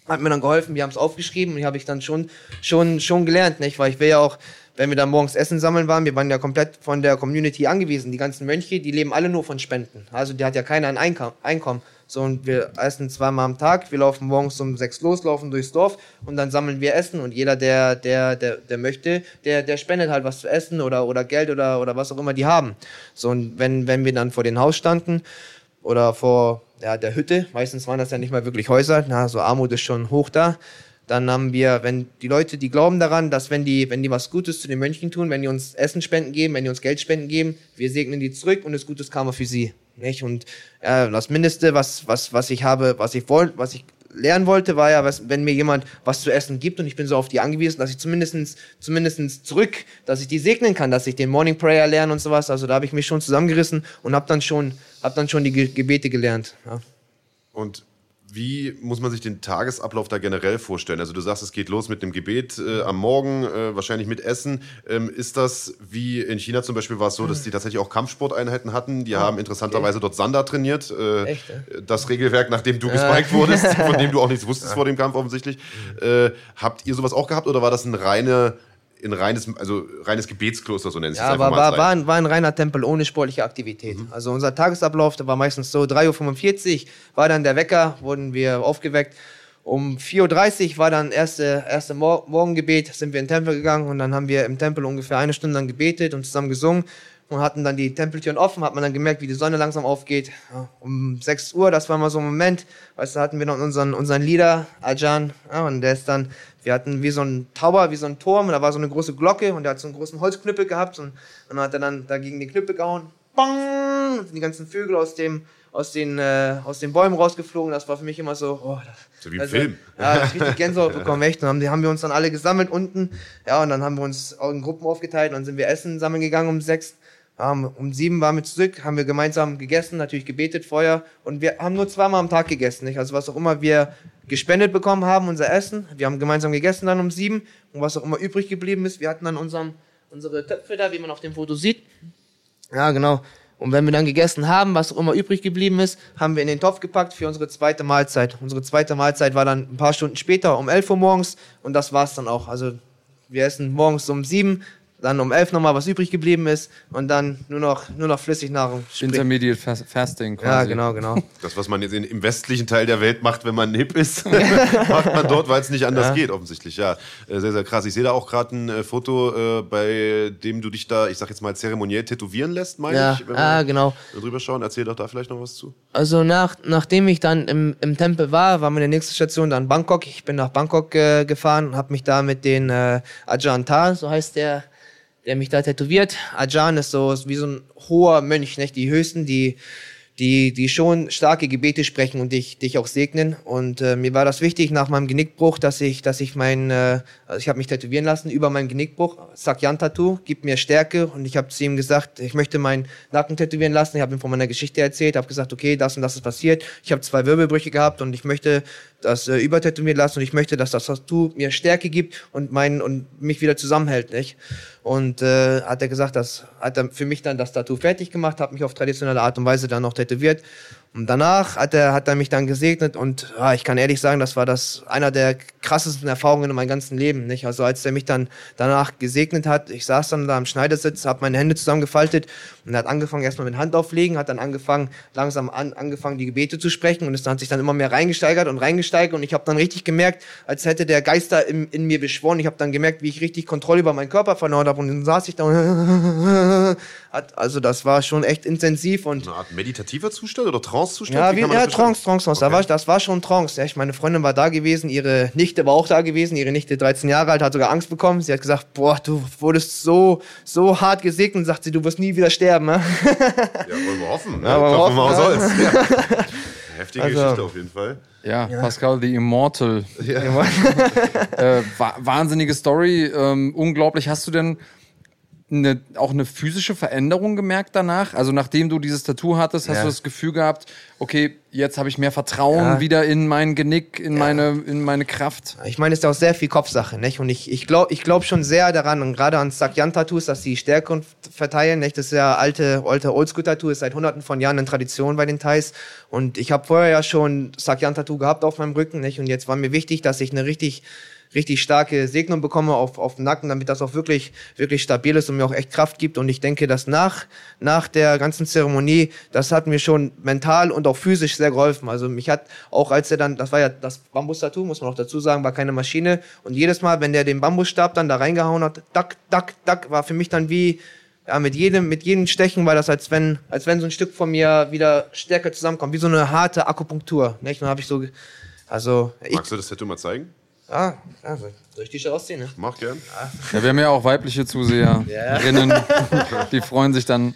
hat mir dann geholfen, wir haben es aufgeschrieben und die habe ich dann schon, schon, schon gelernt, nicht? weil ich will ja auch, wenn wir dann morgens Essen sammeln waren, wir waren ja komplett von der Community angewiesen. Die ganzen Mönche, die leben alle nur von Spenden. Also die hat ja keiner ein Einkommen. So, und wir essen zweimal am Tag. Wir laufen morgens um sechs los, laufen durchs Dorf und dann sammeln wir Essen. Und jeder, der, der, der, der möchte, der, der spendet halt was zu essen oder, oder Geld oder, oder was auch immer die haben. So, und wenn, wenn wir dann vor dem Haus standen oder vor ja, der Hütte, meistens waren das ja nicht mal wirklich Häuser, na, so Armut ist schon hoch da, dann haben wir, wenn die Leute, die glauben daran, dass wenn die, wenn die was Gutes zu den Mönchen tun, wenn die uns Essen spenden geben, wenn die uns Geld spenden geben, wir segnen die zurück und das Gutes Karma für sie. Nicht? Und äh, das Mindeste, was, was, was ich habe, was ich wollte, was ich lernen wollte, war ja, was, wenn mir jemand was zu essen gibt und ich bin so auf die angewiesen, dass ich zumindestens zumindestens zurück, dass ich die segnen kann, dass ich den Morning Prayer lerne und sowas. Also da habe ich mich schon zusammengerissen und habe dann schon, hab dann schon die Gebete gelernt. Ja. Und wie muss man sich den Tagesablauf da generell vorstellen? Also du sagst, es geht los mit dem Gebet äh, am Morgen, äh, wahrscheinlich mit Essen. Ähm, ist das wie in China zum Beispiel war es so, dass die tatsächlich auch Kampfsporteinheiten hatten? Die oh, haben interessanterweise okay. dort Sander trainiert. Äh, Echt? Das Regelwerk, nachdem du gespiked wurdest, (laughs) von dem du auch nichts wusstest vor dem Kampf offensichtlich. Äh, habt ihr sowas auch gehabt oder war das eine reine in reines, also reines Gebetskloster, so nennt sich ja. Ja, war, war, war, ein, war ein reiner Tempel ohne sportliche Aktivität. Mhm. Also unser Tagesablauf, der war meistens so 3.45 Uhr war dann der Wecker, wurden wir aufgeweckt. Um 4.30 Uhr war dann erste, erste Morgengebet, sind wir in den Tempel gegangen und dann haben wir im Tempel ungefähr eine Stunde lang gebetet und zusammen gesungen und hatten dann die Tempeltüren offen, hat man dann gemerkt, wie die Sonne langsam aufgeht. Ja, um 6 Uhr, das war mal so ein Moment, weißt du, hatten wir noch unseren, unseren Leader, Ajan, ja, und der ist dann, wir hatten wie so ein Tower, wie so ein Turm, und da war so eine große Glocke und der hat so einen großen Holzknüppel gehabt und, und dann hat er dann dagegen die Knüppel gehauen, bang, und die ganzen Vögel aus dem, aus den, äh, aus den Bäumen rausgeflogen. Das war für mich immer so, oh, das, so wie im also, Film. Ja, das richtig Gänsehaut (laughs) bekommen, echt. Und dann haben, haben wir uns dann alle gesammelt unten. Ja, und dann haben wir uns in Gruppen aufgeteilt und dann sind wir Essen sammeln gegangen um sechs. Um sieben waren wir zurück, haben wir gemeinsam gegessen, natürlich gebetet vorher und wir haben nur zweimal am Tag gegessen. Nicht? Also was auch immer wir gespendet bekommen haben, unser Essen, wir haben gemeinsam gegessen dann um sieben und was auch immer übrig geblieben ist, wir hatten dann unseren, unsere Töpfe da, wie man auf dem Foto sieht. Ja, genau. Und wenn wir dann gegessen haben, was auch immer übrig geblieben ist, haben wir in den Topf gepackt für unsere zweite Mahlzeit. Unsere zweite Mahlzeit war dann ein paar Stunden später, um 11 Uhr morgens und das war's dann auch. Also wir essen morgens um sieben, dann um elf nochmal was übrig geblieben ist und dann nur noch, nur noch Flüssignahrung. Intermediate Fasting quasi. Ja, genau, genau. (laughs) Das, was man jetzt im westlichen Teil der Welt macht, wenn man hip ist, (laughs) macht man dort, weil es nicht anders ja. geht, offensichtlich. Ja, äh, sehr, sehr krass. Ich sehe da auch gerade ein äh, Foto, äh, bei dem du dich da, ich sag jetzt mal, zeremoniell tätowieren lässt, meine ja. ich. Wenn ah, genau. Drüber schauen, erzähl doch da vielleicht noch was zu. Also nach, nachdem ich dann im, im Tempel war, war meine nächste Station dann Bangkok. Ich bin nach Bangkok äh, gefahren, habe mich da mit den äh, Ajahn Tar, so heißt der, der mich da tätowiert. Ajan ist so wie so ein hoher Mönch, nicht? Die höchsten, die, die, die schon starke Gebete sprechen und dich, dich auch segnen. Und äh, mir war das wichtig nach meinem Genickbruch, dass ich, dass ich mein, äh, also ich habe mich tätowieren lassen über meinen Genickbruch, Sakyan-Tattoo, gibt mir Stärke. Und ich habe zu ihm gesagt, ich möchte meinen Nacken tätowieren lassen. Ich habe ihm von meiner Geschichte erzählt, habe gesagt, okay, das und das ist passiert. Ich habe zwei Wirbelbrüche gehabt und ich möchte das äh, übertätowieren lassen und ich möchte, dass das Tattoo mir Stärke gibt und mein und mich wieder zusammenhält, nicht? Und äh, hat er gesagt, das hat er für mich dann das Tattoo fertig gemacht, hat mich auf traditionelle Art und Weise dann noch tätowiert Kette wird und danach hat er, hat er mich dann gesegnet und ja, ich kann ehrlich sagen, das war das einer der krassesten Erfahrungen in meinem ganzen Leben. Nicht? Also als er mich dann danach gesegnet hat, ich saß dann da am Schneidersitz, habe meine Hände zusammengefaltet und er hat angefangen erstmal mit Hand auflegen, hat dann angefangen, langsam an, angefangen die Gebete zu sprechen und es hat sich dann immer mehr reingesteigert und reingesteigert und ich habe dann richtig gemerkt, als hätte der Geister in, in mir beschworen. Ich habe dann gemerkt, wie ich richtig Kontrolle über meinen Körper verloren habe und dann saß ich da und (laughs) hat, also das war schon echt intensiv und eine Art meditativer Zustand oder Trance-Zustand? Ja, wie, ja Trance, Trance, Trance. Okay. Da war, das war schon Trance. Ja, ich, meine Freundin war da gewesen, ihre Nichte war auch da gewesen, ihre Nichte 13 Jahre alt, hat sogar Angst bekommen. Sie hat gesagt, boah, du wurdest so, so hart gesegnet, sagt sie, du wirst nie wieder sterben. Ja, (laughs) ja wollen wir hoffen. Ne? Ja, wollen wir hoffen, wir ja. Holz. Ja. (laughs) Heftige also, Geschichte auf jeden Fall. Ja, ja, Pascal the Immortal. Ja. (laughs) äh, wahnsinnige Story, ähm, unglaublich. Hast du denn eine, auch eine physische Veränderung gemerkt danach? Also nachdem du dieses Tattoo hattest, hast ja. du das Gefühl gehabt, okay, jetzt habe ich mehr Vertrauen ja. wieder in mein Genick, in, ja. meine, in meine Kraft? Ich meine, es ist auch sehr viel Kopfsache, nicht? Und ich, ich glaube ich glaub schon sehr daran, und gerade an Sakyan-Tattoos, dass die Stärke verteilen, nicht? Das ist ja alte, alte Oldschool-Tattoo, ist seit hunderten von Jahren eine Tradition bei den Thais. Und ich habe vorher ja schon Sakyan-Tattoo gehabt auf meinem Rücken, nicht? Und jetzt war mir wichtig, dass ich eine richtig richtig starke Segnung bekomme auf, auf den Nacken, damit das auch wirklich, wirklich stabil ist und mir auch echt Kraft gibt. Und ich denke, dass nach, nach der ganzen Zeremonie, das hat mir schon mental und auch physisch sehr geholfen. Also mich hat auch, als er dann, das war ja das Bambus-Tattoo, muss man auch dazu sagen, war keine Maschine. Und jedes Mal, wenn der den Bambusstab dann da reingehauen hat, dack, dack, dack, war für mich dann wie, ja, mit jedem, mit jedem Stechen war das, als wenn, als wenn so ein Stück von mir wieder stärker zusammenkommt, wie so eine harte Akupunktur. Nicht? Und habe ich so, also. Magst du das Tattoo mal zeigen? Ah, also, soll ich die schon ausziehen? Ne? Mach gern. Ja, wir haben ja auch weibliche Zuseherinnen, die freuen sich dann.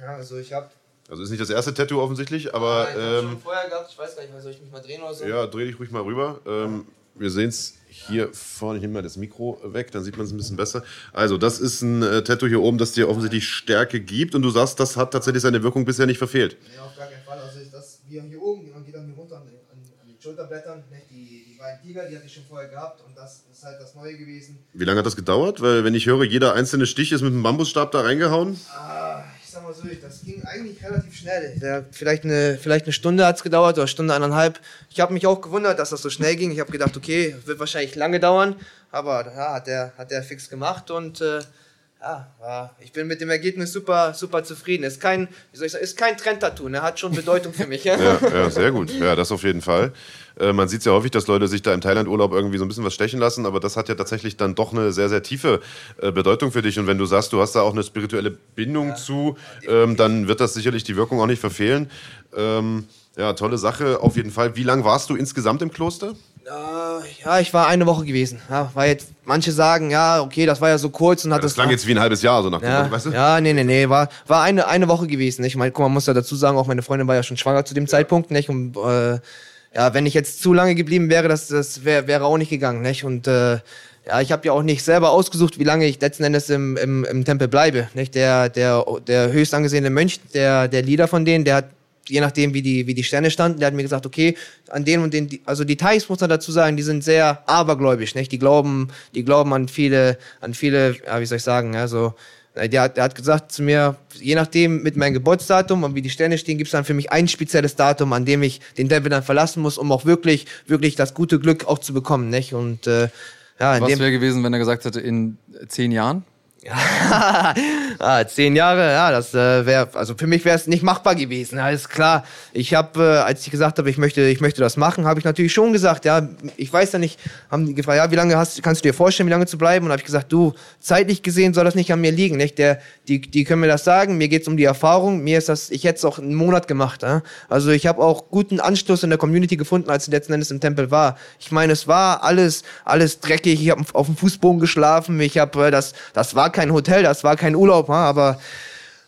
Ja, also ich hab. Also ist nicht das erste Tattoo offensichtlich, aber. Nein, ich ähm, schon vorher gehabt, ich weiß gar nicht, soll ich mich mal drehen oder so? Ja, dreh dich ruhig mal rüber. Ähm, wir sehen es hier vorne, ich nehme mal das Mikro weg, dann sieht man es ein bisschen besser. Also, das ist ein äh, Tattoo hier oben, das dir offensichtlich Stärke gibt und du sagst, das hat tatsächlich seine Wirkung bisher nicht verfehlt. Nee, auf gar keinen Fall. Also, das, wir hier oben, man geht dann hier runter an, an, an den Schulterblättern, nicht? Beiden Tiger, die hatte ich schon vorher gehabt und das ist halt das Neue gewesen. Wie lange hat das gedauert? Weil, wenn ich höre, jeder einzelne Stich ist mit einem Bambusstab da reingehauen. Ah, ich sag mal so, das ging eigentlich relativ schnell. Der, vielleicht, eine, vielleicht eine Stunde hat es gedauert oder Stunde, eineinhalb. Ich habe mich auch gewundert, dass das so schnell ging. Ich habe gedacht, okay, wird wahrscheinlich lange dauern, aber ja, hat der, hat der fix gemacht und äh, ja, ich bin mit dem Ergebnis super, super zufrieden. Ist kein, wie soll ich sagen, ist kein Trend-Tattoo, ne? hat schon Bedeutung für mich. Ja? ja, ja, sehr gut. Ja, das auf jeden Fall. Äh, man sieht es ja häufig, dass Leute sich da im Thailand-Urlaub irgendwie so ein bisschen was stechen lassen, aber das hat ja tatsächlich dann doch eine sehr, sehr tiefe äh, Bedeutung für dich. Und wenn du sagst, du hast da auch eine spirituelle Bindung ja, zu, ähm, dann wird das sicherlich die Wirkung auch nicht verfehlen. Ähm, ja, tolle Sache auf jeden Fall. Wie lange warst du insgesamt im Kloster? Ja, ich war eine Woche gewesen. Ja, war jetzt, manche sagen, ja, okay, das war ja so kurz und hat ja, das. Das klang jetzt wie ein halbes Jahr, so nach ja, dem, weißt du? Ja, nee, nee, nee, war, war eine, eine Woche gewesen. Ich meine, guck mal, man muss ja dazu sagen, auch meine Freundin war ja schon schwanger zu dem. Zeitpunkt, nicht? Und äh, ja, wenn ich jetzt zu lange geblieben wäre, das, das wäre wär auch nicht gegangen, nicht? Und äh, ja, ich habe ja auch nicht selber ausgesucht, wie lange ich letzten Endes im, im, im Tempel bleibe. Nicht? Der, der, der höchst angesehene Mönch, der, der Leader von denen, der hat je nachdem, wie die, wie die Sterne standen, der hat mir gesagt, okay, an den und den, also die Thais, muss man dazu sagen, die sind sehr abergläubisch, nicht? Die glauben, die glauben an viele, an viele, ja, wie soll ich sagen, also, der hat, der hat gesagt zu mir, je nachdem mit meinem Geburtsdatum und wie die Sterne stehen, gibt es dann für mich ein spezielles Datum, an dem ich den Tempel dann verlassen muss, um auch wirklich, wirklich das gute Glück auch zu bekommen, nicht? Und äh, ja, Was wäre gewesen, wenn er gesagt hätte, in zehn Jahren? (laughs) ah, zehn Jahre, ja, das äh, wäre, also für mich wäre es nicht machbar gewesen. Alles klar. Ich habe, äh, als ich gesagt habe, ich möchte, ich möchte das machen, habe ich natürlich schon gesagt, ja, ich weiß ja nicht, haben die gefragt, ja, wie lange hast, kannst du dir vorstellen, wie lange zu bleiben? Und habe ich gesagt, du, zeitlich gesehen soll das nicht an mir liegen, nicht? Der, die, die können mir das sagen. Mir geht's um die Erfahrung. Mir ist das, ich hätte es auch einen Monat gemacht. Ja? Also ich habe auch guten Anschluss in der Community gefunden, als ich letzten Endes im Tempel war. Ich meine, es war alles, alles dreckig. Ich habe auf dem Fußboden geschlafen. Ich habe, äh, das, das war kein Hotel, das war kein Urlaub, aber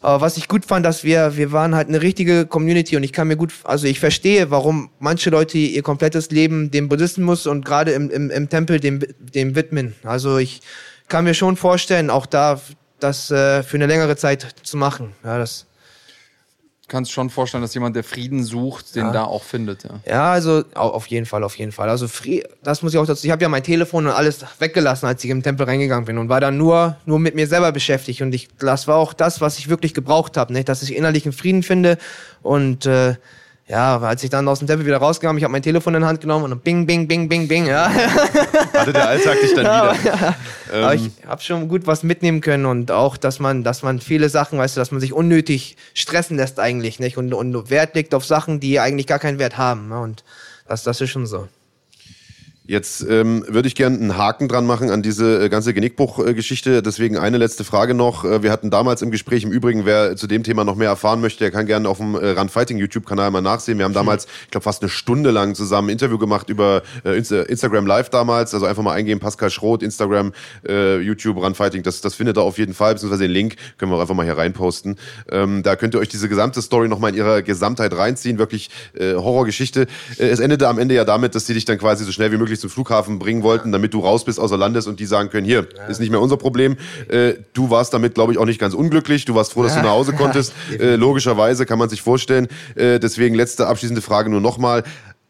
Aber was ich gut fand, dass wir, wir waren halt eine richtige Community und ich kann mir gut, also ich verstehe, warum manche Leute ihr komplettes Leben dem Buddhismus und gerade im, im, im Tempel dem, dem widmen. Also ich kann mir schon vorstellen, auch da das äh, für eine längere Zeit zu machen. Ja, das kannst schon vorstellen, dass jemand, der Frieden sucht, den ja. da auch findet. Ja, ja also auf jeden Fall, auf jeden Fall. Also das muss ich auch dazu. Ich habe ja mein Telefon und alles weggelassen, als ich im Tempel reingegangen bin und war dann nur nur mit mir selber beschäftigt. Und ich, das war auch das, was ich wirklich gebraucht habe, nicht, dass ich innerlichen Frieden finde und äh, ja, als ich dann aus dem Tempel wieder rausgegangen ich habe mein Telefon in die Hand genommen und dann bing, bing, bing, bing, bing, ja. (laughs) Hatte der Alltag dich dann wieder. Ja, ähm. Aber ich habe schon gut was mitnehmen können und auch, dass man, dass man viele Sachen, weißt du, dass man sich unnötig stressen lässt eigentlich, nicht? Und, und Wert legt auf Sachen, die eigentlich gar keinen Wert haben. Ne? Und das, das ist schon so. Jetzt ähm, würde ich gerne einen Haken dran machen an diese äh, ganze Genickbruch-Geschichte. Deswegen eine letzte Frage noch. Äh, wir hatten damals im Gespräch, im Übrigen, wer zu dem Thema noch mehr erfahren möchte, der kann gerne auf dem äh, Run Fighting YouTube-Kanal mal nachsehen. Wir haben damals, ich glaube, fast eine Stunde lang zusammen ein Interview gemacht über äh, Instagram Live damals. Also einfach mal eingehen, Pascal Schroth, Instagram, äh, YouTube, Run Fighting. Das, das findet ihr auf jeden Fall, beziehungsweise den Link können wir auch einfach mal hier reinposten. Ähm, da könnt ihr euch diese gesamte Story nochmal in ihrer Gesamtheit reinziehen. Wirklich äh, Horrorgeschichte. Es endete am Ende ja damit, dass sie dich dann quasi so schnell wie möglich möglich zum Flughafen bringen wollten, damit du raus bist außer Landes und die sagen können, hier, ist nicht mehr unser Problem. Äh, du warst damit, glaube ich, auch nicht ganz unglücklich. Du warst froh, dass du nach Hause konntest. (laughs) Äh, logischerweise kann man sich vorstellen. Äh, deswegen letzte abschließende Frage nur nochmal.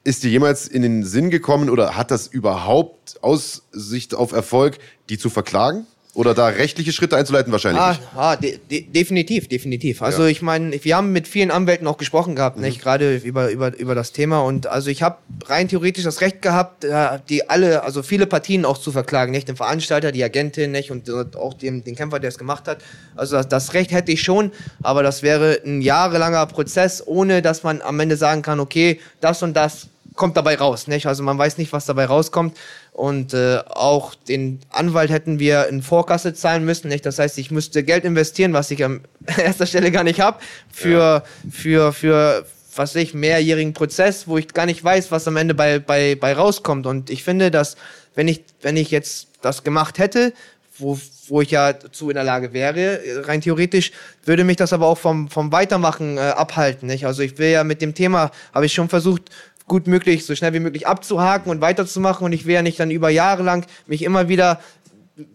Ist dir jemals in den Sinn gekommen oder hat das überhaupt Aussicht auf Erfolg, die zu verklagen? Oder da rechtliche Schritte einzuleiten wahrscheinlich ah. Ah, de de definitiv, definitiv. Also ja. ich meine, wir haben mit vielen Anwälten auch gesprochen gehabt, mhm. nicht gerade über, über, über das Thema. Und also ich habe rein theoretisch das Recht gehabt, äh, die alle, also viele Partien auch zu verklagen, nicht den Veranstalter, die Agentin, nicht und auch den, den Kämpfer, der es gemacht hat. Also das, das Recht hätte ich schon, aber das wäre ein jahrelanger Prozess, ohne dass man am Ende sagen kann, okay, das und das kommt dabei raus, nicht? Also man weiß nicht, was dabei rauskommt. Und äh, auch den Anwalt hätten wir in Vorkasse zahlen müssen. Nicht? Das heißt, ich müsste Geld investieren, was ich an (laughs) erster Stelle gar nicht habe, für, ja. für, für, was ich, mehrjährigen Prozess, wo ich gar nicht weiß, was am Ende bei, bei, bei rauskommt. Und ich finde, dass wenn ich, wenn ich jetzt das gemacht hätte, wo, wo ich ja zu in der Lage wäre, rein theoretisch, würde mich das aber auch vom, vom Weitermachen äh, abhalten. Nicht? Also ich will ja mit dem Thema, habe ich schon versucht, gut möglich, so schnell wie möglich abzuhaken und weiterzumachen. Und ich will ja nicht dann über Jahre lang mich immer wieder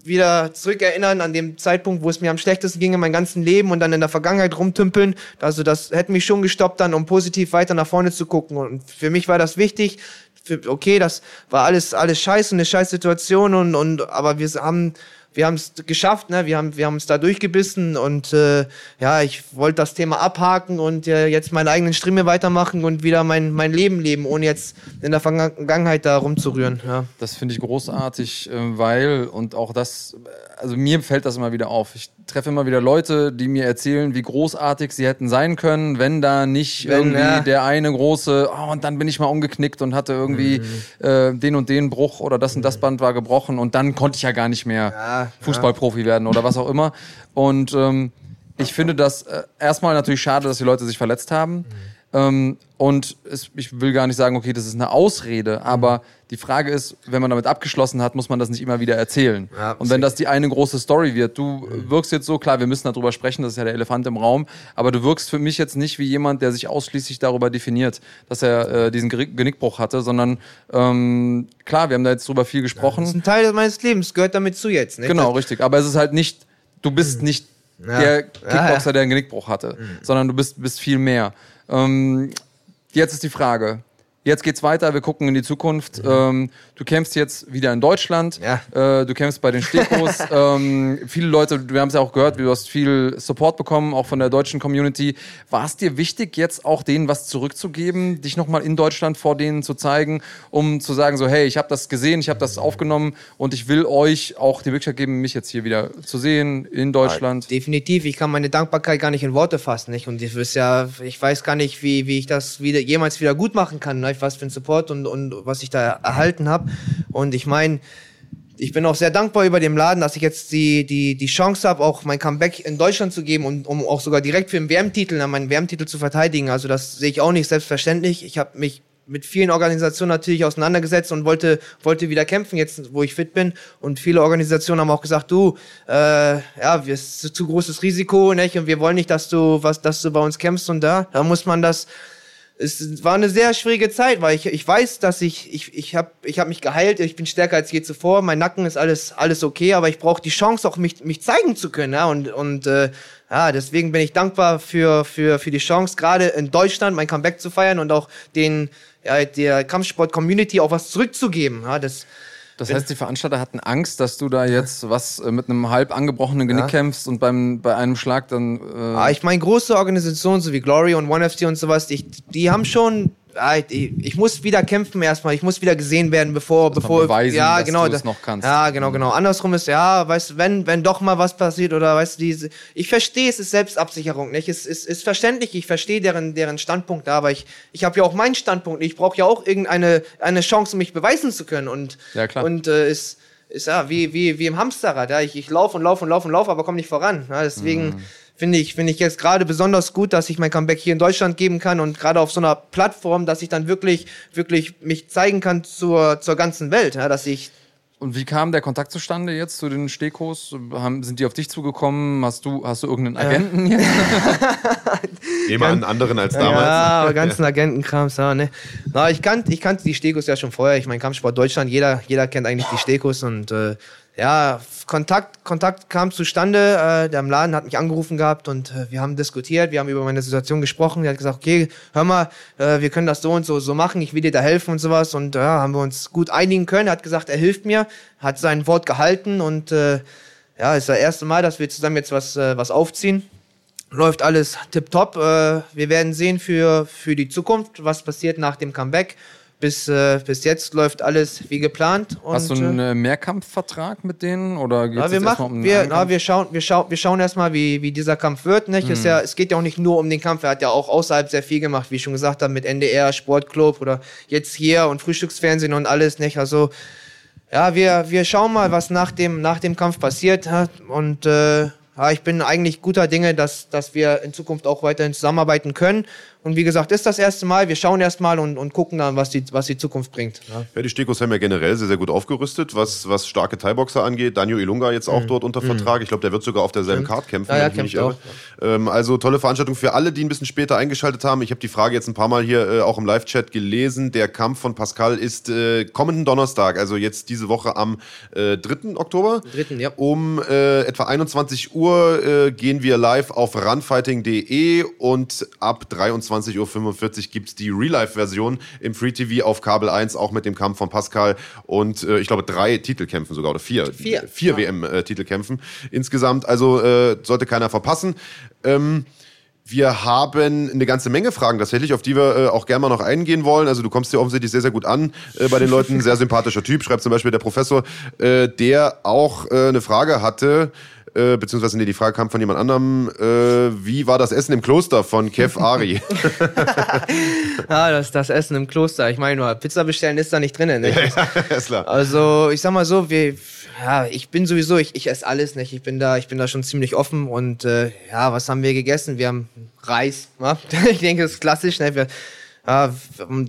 wieder zurückerinnern an dem Zeitpunkt, wo es mir am schlechtesten ging in meinem ganzen Leben und dann in der Vergangenheit rumtümpeln. Also das hätte mich schon gestoppt dann, um positiv weiter nach vorne zu gucken. Und für mich war das wichtig. Für, okay, das war alles alles scheiße, eine scheiß Situation und und aber wir haben wir haben es geschafft, ne? wir haben wir es da durchgebissen und äh, ja, ich wollte das Thema abhaken und äh, jetzt meine eigenen Strimme weitermachen und wieder mein, mein Leben leben, ohne jetzt in der Vergangenheit da rumzurühren. Ja. Das finde ich großartig, äh, weil und auch das, also mir fällt das immer wieder auf. Ich treffe immer wieder Leute, die mir erzählen, wie großartig sie hätten sein können, wenn da nicht wenn, irgendwie ja. der eine große, oh, und dann bin ich mal umgeknickt und hatte irgendwie mhm. äh, den und den Bruch oder das und das Band war gebrochen und dann konnte ich ja gar nicht mehr. Ja Fußballprofi werden oder was auch immer. Und ähm, ich finde das äh, erstmal natürlich schade, dass die Leute sich verletzt haben. Mhm. Ähm, und es, ich will gar nicht sagen, okay, das ist eine Ausrede, aber die Frage ist, wenn man damit abgeschlossen hat, muss man das nicht immer wieder erzählen. Ja, und wenn das die eine große Story wird, du mhm. wirkst jetzt so, klar, wir müssen darüber sprechen, das ist ja der Elefant im Raum, aber du wirkst für mich jetzt nicht wie jemand, der sich ausschließlich darüber definiert, dass er äh, diesen Genickbruch hatte, sondern ähm, klar, wir haben da jetzt drüber viel gesprochen. Ja, das ist ein Teil meines Lebens, gehört damit zu jetzt. Nicht? Genau, richtig. Aber es ist halt nicht, du bist mhm. nicht ja. der Kickboxer, der einen Genickbruch hatte, mhm. sondern du bist, bist viel mehr. Ähm, jetzt ist die Frage. Jetzt geht's weiter, wir gucken in die Zukunft. Ähm, du kämpfst jetzt wieder in Deutschland. Ja. Äh, du kämpfst bei den Stekos. (laughs) ähm, viele Leute, wir haben es ja auch gehört, du hast viel Support bekommen, auch von der deutschen Community. War es dir wichtig, jetzt auch denen was zurückzugeben, dich nochmal in Deutschland vor denen zu zeigen, um zu sagen, so, hey, ich habe das gesehen, ich habe das aufgenommen und ich will euch auch die Möglichkeit geben, mich jetzt hier wieder zu sehen in Deutschland? Ja, definitiv. Ich kann meine Dankbarkeit gar nicht in Worte fassen. Nicht? Und ich, ja, ich weiß gar nicht, wie, wie ich das wieder, jemals wieder gut machen kann. Ne? Was für ein Support und, und was ich da erhalten habe. Und ich meine, ich bin auch sehr dankbar über den Laden, dass ich jetzt die, die, die Chance habe, auch mein Comeback in Deutschland zu geben und um auch sogar direkt für den WM-Titel, meinen WM-Titel zu verteidigen. Also das sehe ich auch nicht selbstverständlich. Ich habe mich mit vielen Organisationen natürlich auseinandergesetzt und wollte, wollte wieder kämpfen, jetzt wo ich fit bin. Und viele Organisationen haben auch gesagt, du, äh, ja, wir ist zu großes Risiko, nicht? Und wir wollen nicht, dass du was, dass du bei uns kämpfst und da, da muss man das. Es war eine sehr schwierige Zeit, weil ich, ich weiß, dass ich, ich, ich habe ich hab mich geheilt, ich bin stärker als je zuvor, mein Nacken ist alles, alles okay, aber ich brauche die Chance auch, mich, mich zeigen zu können. Ja? Und, und äh, ja, deswegen bin ich dankbar für, für, für die Chance, gerade in Deutschland mein Comeback zu feiern und auch den, ja, der Kampfsport-Community auch was zurückzugeben. Ja, das, das heißt, die Veranstalter hatten Angst, dass du da jetzt was äh, mit einem halb angebrochenen Genick ja. kämpfst und beim, bei einem Schlag dann. Äh ah, ich meine, große Organisationen so wie Glory und OneFT und sowas, die, die haben schon ich muss wieder kämpfen erstmal, ich muss wieder gesehen werden, bevor, bevor, beweisen, ja, genau, das noch kannst. Ja, genau, genau. Andersrum ist, ja, weißt du, wenn, wenn doch mal was passiert oder weißt du, diese, ich verstehe, es ist Selbstabsicherung, nicht? Es ist, ist verständlich, ich verstehe deren, deren Standpunkt, aber ich, ich habe ja auch meinen Standpunkt, ich brauche ja auch irgendeine, eine Chance, um mich beweisen zu können und, ja, klar. und, äh, ist, ist ja wie, wie, wie im Hamsterrad, ja, ich, ich laufe und laufe und laufe und laufe, aber komme nicht voran, ja, deswegen, mhm finde ich, finde ich jetzt gerade besonders gut, dass ich mein Comeback hier in Deutschland geben kann und gerade auf so einer Plattform, dass ich dann wirklich, wirklich mich zeigen kann zur, zur ganzen Welt, ja, dass ich und wie kam der Kontakt zustande jetzt zu den Stekos? Haben, sind die auf dich zugekommen? Hast du, hast du irgendeinen Agenten ja. jetzt? Immer einen anderen als damals. Ja, aber (laughs) ganzen Agentenkrams, ja, ne. Na, ich kannte, ich kannte die Stekos ja schon vorher. Ich meine, Kampfsport Deutschland, jeder, jeder kennt eigentlich die Stekos und äh, ja, Kontakt, Kontakt kam zustande. Äh, der im Laden hat mich angerufen gehabt und äh, wir haben diskutiert, wir haben über meine Situation gesprochen. Er hat gesagt, okay, hör mal, äh, wir können das so und so so machen, ich will dir da helfen und sowas. Und ja, haben wir uns gut einigen können. Er hat gesagt, er hilft mir, hat sein Wort gehalten und äh, ja, ist das erste Mal, dass wir zusammen jetzt was, äh, was aufziehen. Läuft alles tipptopp. Äh, wir werden sehen für, für die Zukunft, was passiert nach dem Comeback bis, äh, bis jetzt läuft alles wie geplant. Und, Hast du einen äh, Mehrkampfvertrag mit denen oder geht's na, wir machen, um wir, na, wir schauen, wir schauen, wir schauen erstmal, wie, wie dieser Kampf wird. Nicht? Mhm. Es, ja, es geht ja auch nicht nur um den Kampf. Er hat ja auch außerhalb sehr viel gemacht, wie ich schon gesagt habe, mit NDR, Sportclub oder jetzt hier und Frühstücksfernsehen und alles. Nicht? Also ja, wir, wir schauen mal, was nach dem, nach dem Kampf passiert. Und äh, ja, ich bin eigentlich guter Dinge, dass, dass wir in Zukunft auch weiterhin zusammenarbeiten können. Und wie gesagt, ist das erste Mal. Wir schauen erstmal und, und gucken dann, was die, was die Zukunft bringt. Ja, ja die Stekos haben ja generell sehr, sehr gut aufgerüstet, was, was starke Thai-Boxer angeht. Daniel Ilunga jetzt auch mhm. dort unter mhm. Vertrag. Ich glaube, der wird sogar auf derselben mhm. Card kämpfen. Ja, ja, kämpft auch. Ähm, also tolle Veranstaltung für alle, die ein bisschen später eingeschaltet haben. Ich habe die Frage jetzt ein paar Mal hier äh, auch im Live-Chat gelesen. Der Kampf von Pascal ist äh, kommenden Donnerstag, also jetzt diese Woche am äh, 3. Oktober. 3. Ja. Um äh, etwa 21 Uhr äh, gehen wir live auf runfighting.de und ab 23.45 Uhr gibt es die Real-Life-Version im Free TV auf Kabel 1, auch mit dem Kampf von Pascal und äh, ich glaube drei Titelkämpfen sogar oder vier. Vier, vier ja. WM-Titelkämpfen insgesamt. Also äh, sollte keiner verpassen. Ähm, wir haben eine ganze Menge Fragen tatsächlich, auf die wir äh, auch gerne mal noch eingehen wollen. Also du kommst dir offensichtlich sehr, sehr gut an äh, bei den Leuten. Sehr sympathischer Typ, schreibt zum Beispiel der Professor, äh, der auch äh, eine Frage hatte äh, beziehungsweise nee, die Frage kam von jemand anderem, äh, wie war das Essen im Kloster von Kev Ari? ja, (laughs) (laughs) das, das Essen im Kloster. Ich meine, nur Pizza bestellen ist da nicht drin. Ne? ja, (laughs) ist klar. Also ich sag mal so, wir, ja, ich bin sowieso, ich, ich esse alles, nicht? Ich bin da, ich bin da schon ziemlich offen und äh, ja, was haben wir gegessen? Wir haben Reis, wa? ich denke, das ist klassisch, ne? Wir, ja,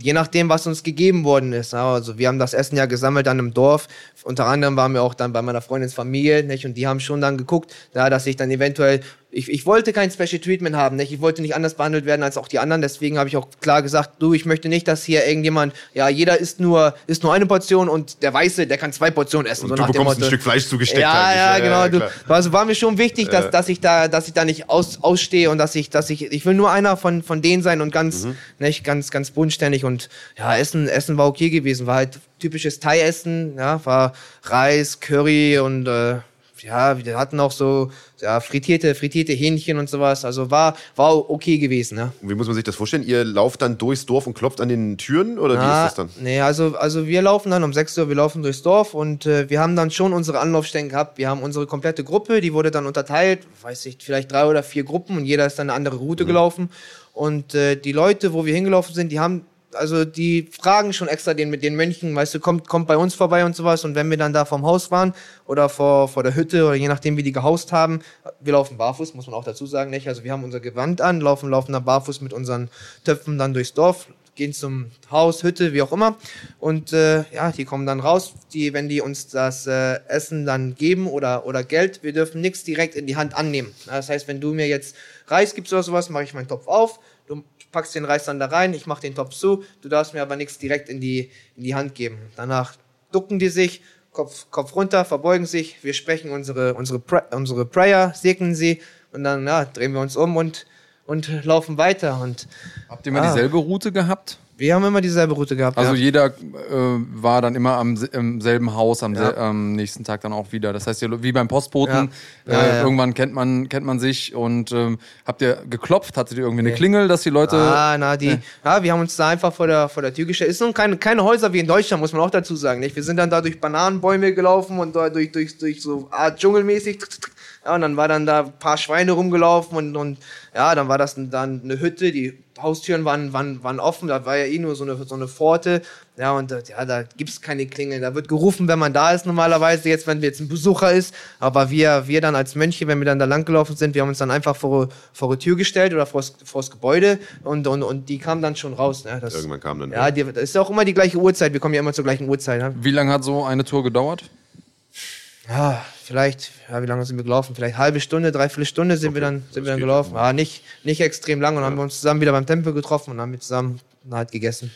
je nachdem, was uns gegeben worden ist. Also wir haben das Essen ja gesammelt dann im Dorf. Unter anderem waren wir auch dann bei meiner Freundins Familie, nicht? Und die haben schon dann geguckt, dass ich dann eventuell ich, ich wollte kein Special Treatment haben, nicht? ich wollte nicht anders behandelt werden als auch die anderen, deswegen habe ich auch klar gesagt, du, ich möchte nicht, dass hier irgendjemand, ja, jeder isst nur, isst nur eine Portion und der Weiße, der kann zwei Portionen essen. Und so du bekommst ein Stück Fleisch zugesteckt. Ja, ja, genau. Ja, du, also war mir schon wichtig, dass, dass ich da, dass ich da nicht aus, ausstehe und dass ich, dass ich, ich will nur einer von, von denen sein und ganz, mhm. nicht, ganz, ganz bodenständig und ja, Essen, Essen war okay gewesen, war halt typisches Thai-Essen, ja, war Reis, Curry und äh, ja, wir hatten auch so ja, frittierte, frittierte Hähnchen und sowas. Also war, war okay gewesen. Ne? wie muss man sich das vorstellen? Ihr lauft dann durchs Dorf und klopft an den Türen oder Na, wie ist das dann? Nee, also, also wir laufen dann um 6 Uhr, wir laufen durchs Dorf und äh, wir haben dann schon unsere Anlaufstellen gehabt. Wir haben unsere komplette Gruppe, die wurde dann unterteilt, weiß ich, vielleicht drei oder vier Gruppen und jeder ist dann eine andere Route mhm. gelaufen. Und äh, die Leute, wo wir hingelaufen sind, die haben also die fragen schon extra den mit den Mönchen, weißt du, kommt, kommt bei uns vorbei und sowas. Und wenn wir dann da vom Haus waren oder vor, vor der Hütte oder je nachdem, wie die gehaust haben, wir laufen barfuß, muss man auch dazu sagen, nicht? Also wir haben unser Gewand an, laufen, laufen da barfuß mit unseren Töpfen dann durchs Dorf, gehen zum Haus, Hütte, wie auch immer. Und äh, ja, die kommen dann raus. Die, wenn die uns das äh, Essen dann geben oder, oder Geld, wir dürfen nichts direkt in die Hand annehmen. Das heißt, wenn du mir jetzt Reis gibst oder sowas, mache ich meinen Topf auf. Packst den Reis dann da rein, ich mache den Topf zu. Du darfst mir aber nichts direkt in die, in die Hand geben. Danach ducken die sich, Kopf, Kopf runter, verbeugen sich. Wir sprechen unsere, unsere, unsere Prayer, segnen sie und dann ja, drehen wir uns um und und laufen weiter. Und, Habt ihr immer ah, dieselbe Route gehabt? Wir haben immer dieselbe Route gehabt. Also ja. jeder äh, war dann immer am im selben Haus am, ja. am, nächsten Tag dann auch wieder. Das heißt, wie beim Postboten, ja. Äh, irgendwann kennt man, kennt man sich und ähm, habt ihr geklopft? Hattet ihr irgendwie eine Klingel, dass die Leute. Ah, na, die, ja, wir haben uns da einfach vor der, vor der Tür gestellt. Ist nun keine, keine Häuser wie in Deutschland, muss man auch dazu sagen. Nicht? Wir sind dann da durch Bananenbäume gelaufen und da durch, durch, durch so Art Dschungelmäßig. Ja, und dann war dann da ein paar Schweine rumgelaufen und, und ja, dann war das dann eine Hütte, die Haustüren waren, waren, waren offen, da war ja eh nur so eine, so eine Pforte. Ja, und ja, da gibt's keine Klingel. Da wird gerufen, wenn man da ist normalerweise, jetzt, wenn jetzt ein Besucher ist. Aber wir, wir dann als Mönche, wenn wir dann da langgelaufen sind, wir haben uns dann einfach vor, vor die Tür gestellt oder vor das Gebäude und, und, und die kamen dann schon raus. Ne? Das, Irgendwann kam dann. Ja, die, das ist auch immer die gleiche Uhrzeit. Wir kommen ja immer zur gleichen Uhrzeit. Ne? Wie lange hat so eine Tour gedauert? Ja, vielleicht, ja, wie lange sind wir gelaufen? Vielleicht halbe Stunde, dreiviertel Stunde sind okay. wir dann, sind wir dann gelaufen. Ja, nicht, nicht extrem lang und ja. haben wir uns zusammen wieder beim Tempel getroffen und haben wir zusammen halt gegessen.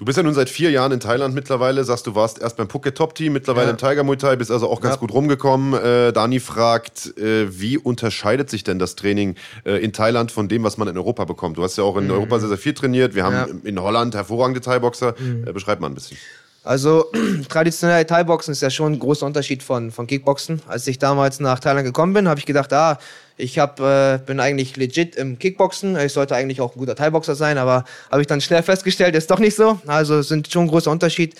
Du bist ja nun seit vier Jahren in Thailand mittlerweile, sagst du warst erst beim Phuket Top Team, mittlerweile ja. im Tiger Muay Thai, bist also auch ganz ja. gut rumgekommen. Äh, Dani fragt, äh, wie unterscheidet sich denn das Training äh, in Thailand von dem, was man in Europa bekommt? Du hast ja auch in mhm. Europa sehr, sehr viel trainiert. Wir haben ja. in Holland hervorragende Thai-Boxer. Mhm. Äh, beschreib mal ein bisschen. Also (clears throat) traditionell Thai-Boxen ist ja schon ein großer Unterschied von, von Kickboxen. Als ich damals nach Thailand gekommen bin, habe ich gedacht, ah, ich hab, äh, bin eigentlich legit im Kickboxen. Ich sollte eigentlich auch ein guter Thai-Boxer sein, aber habe ich dann schnell festgestellt, ist doch nicht so. Also es sind schon ein großer Unterschied.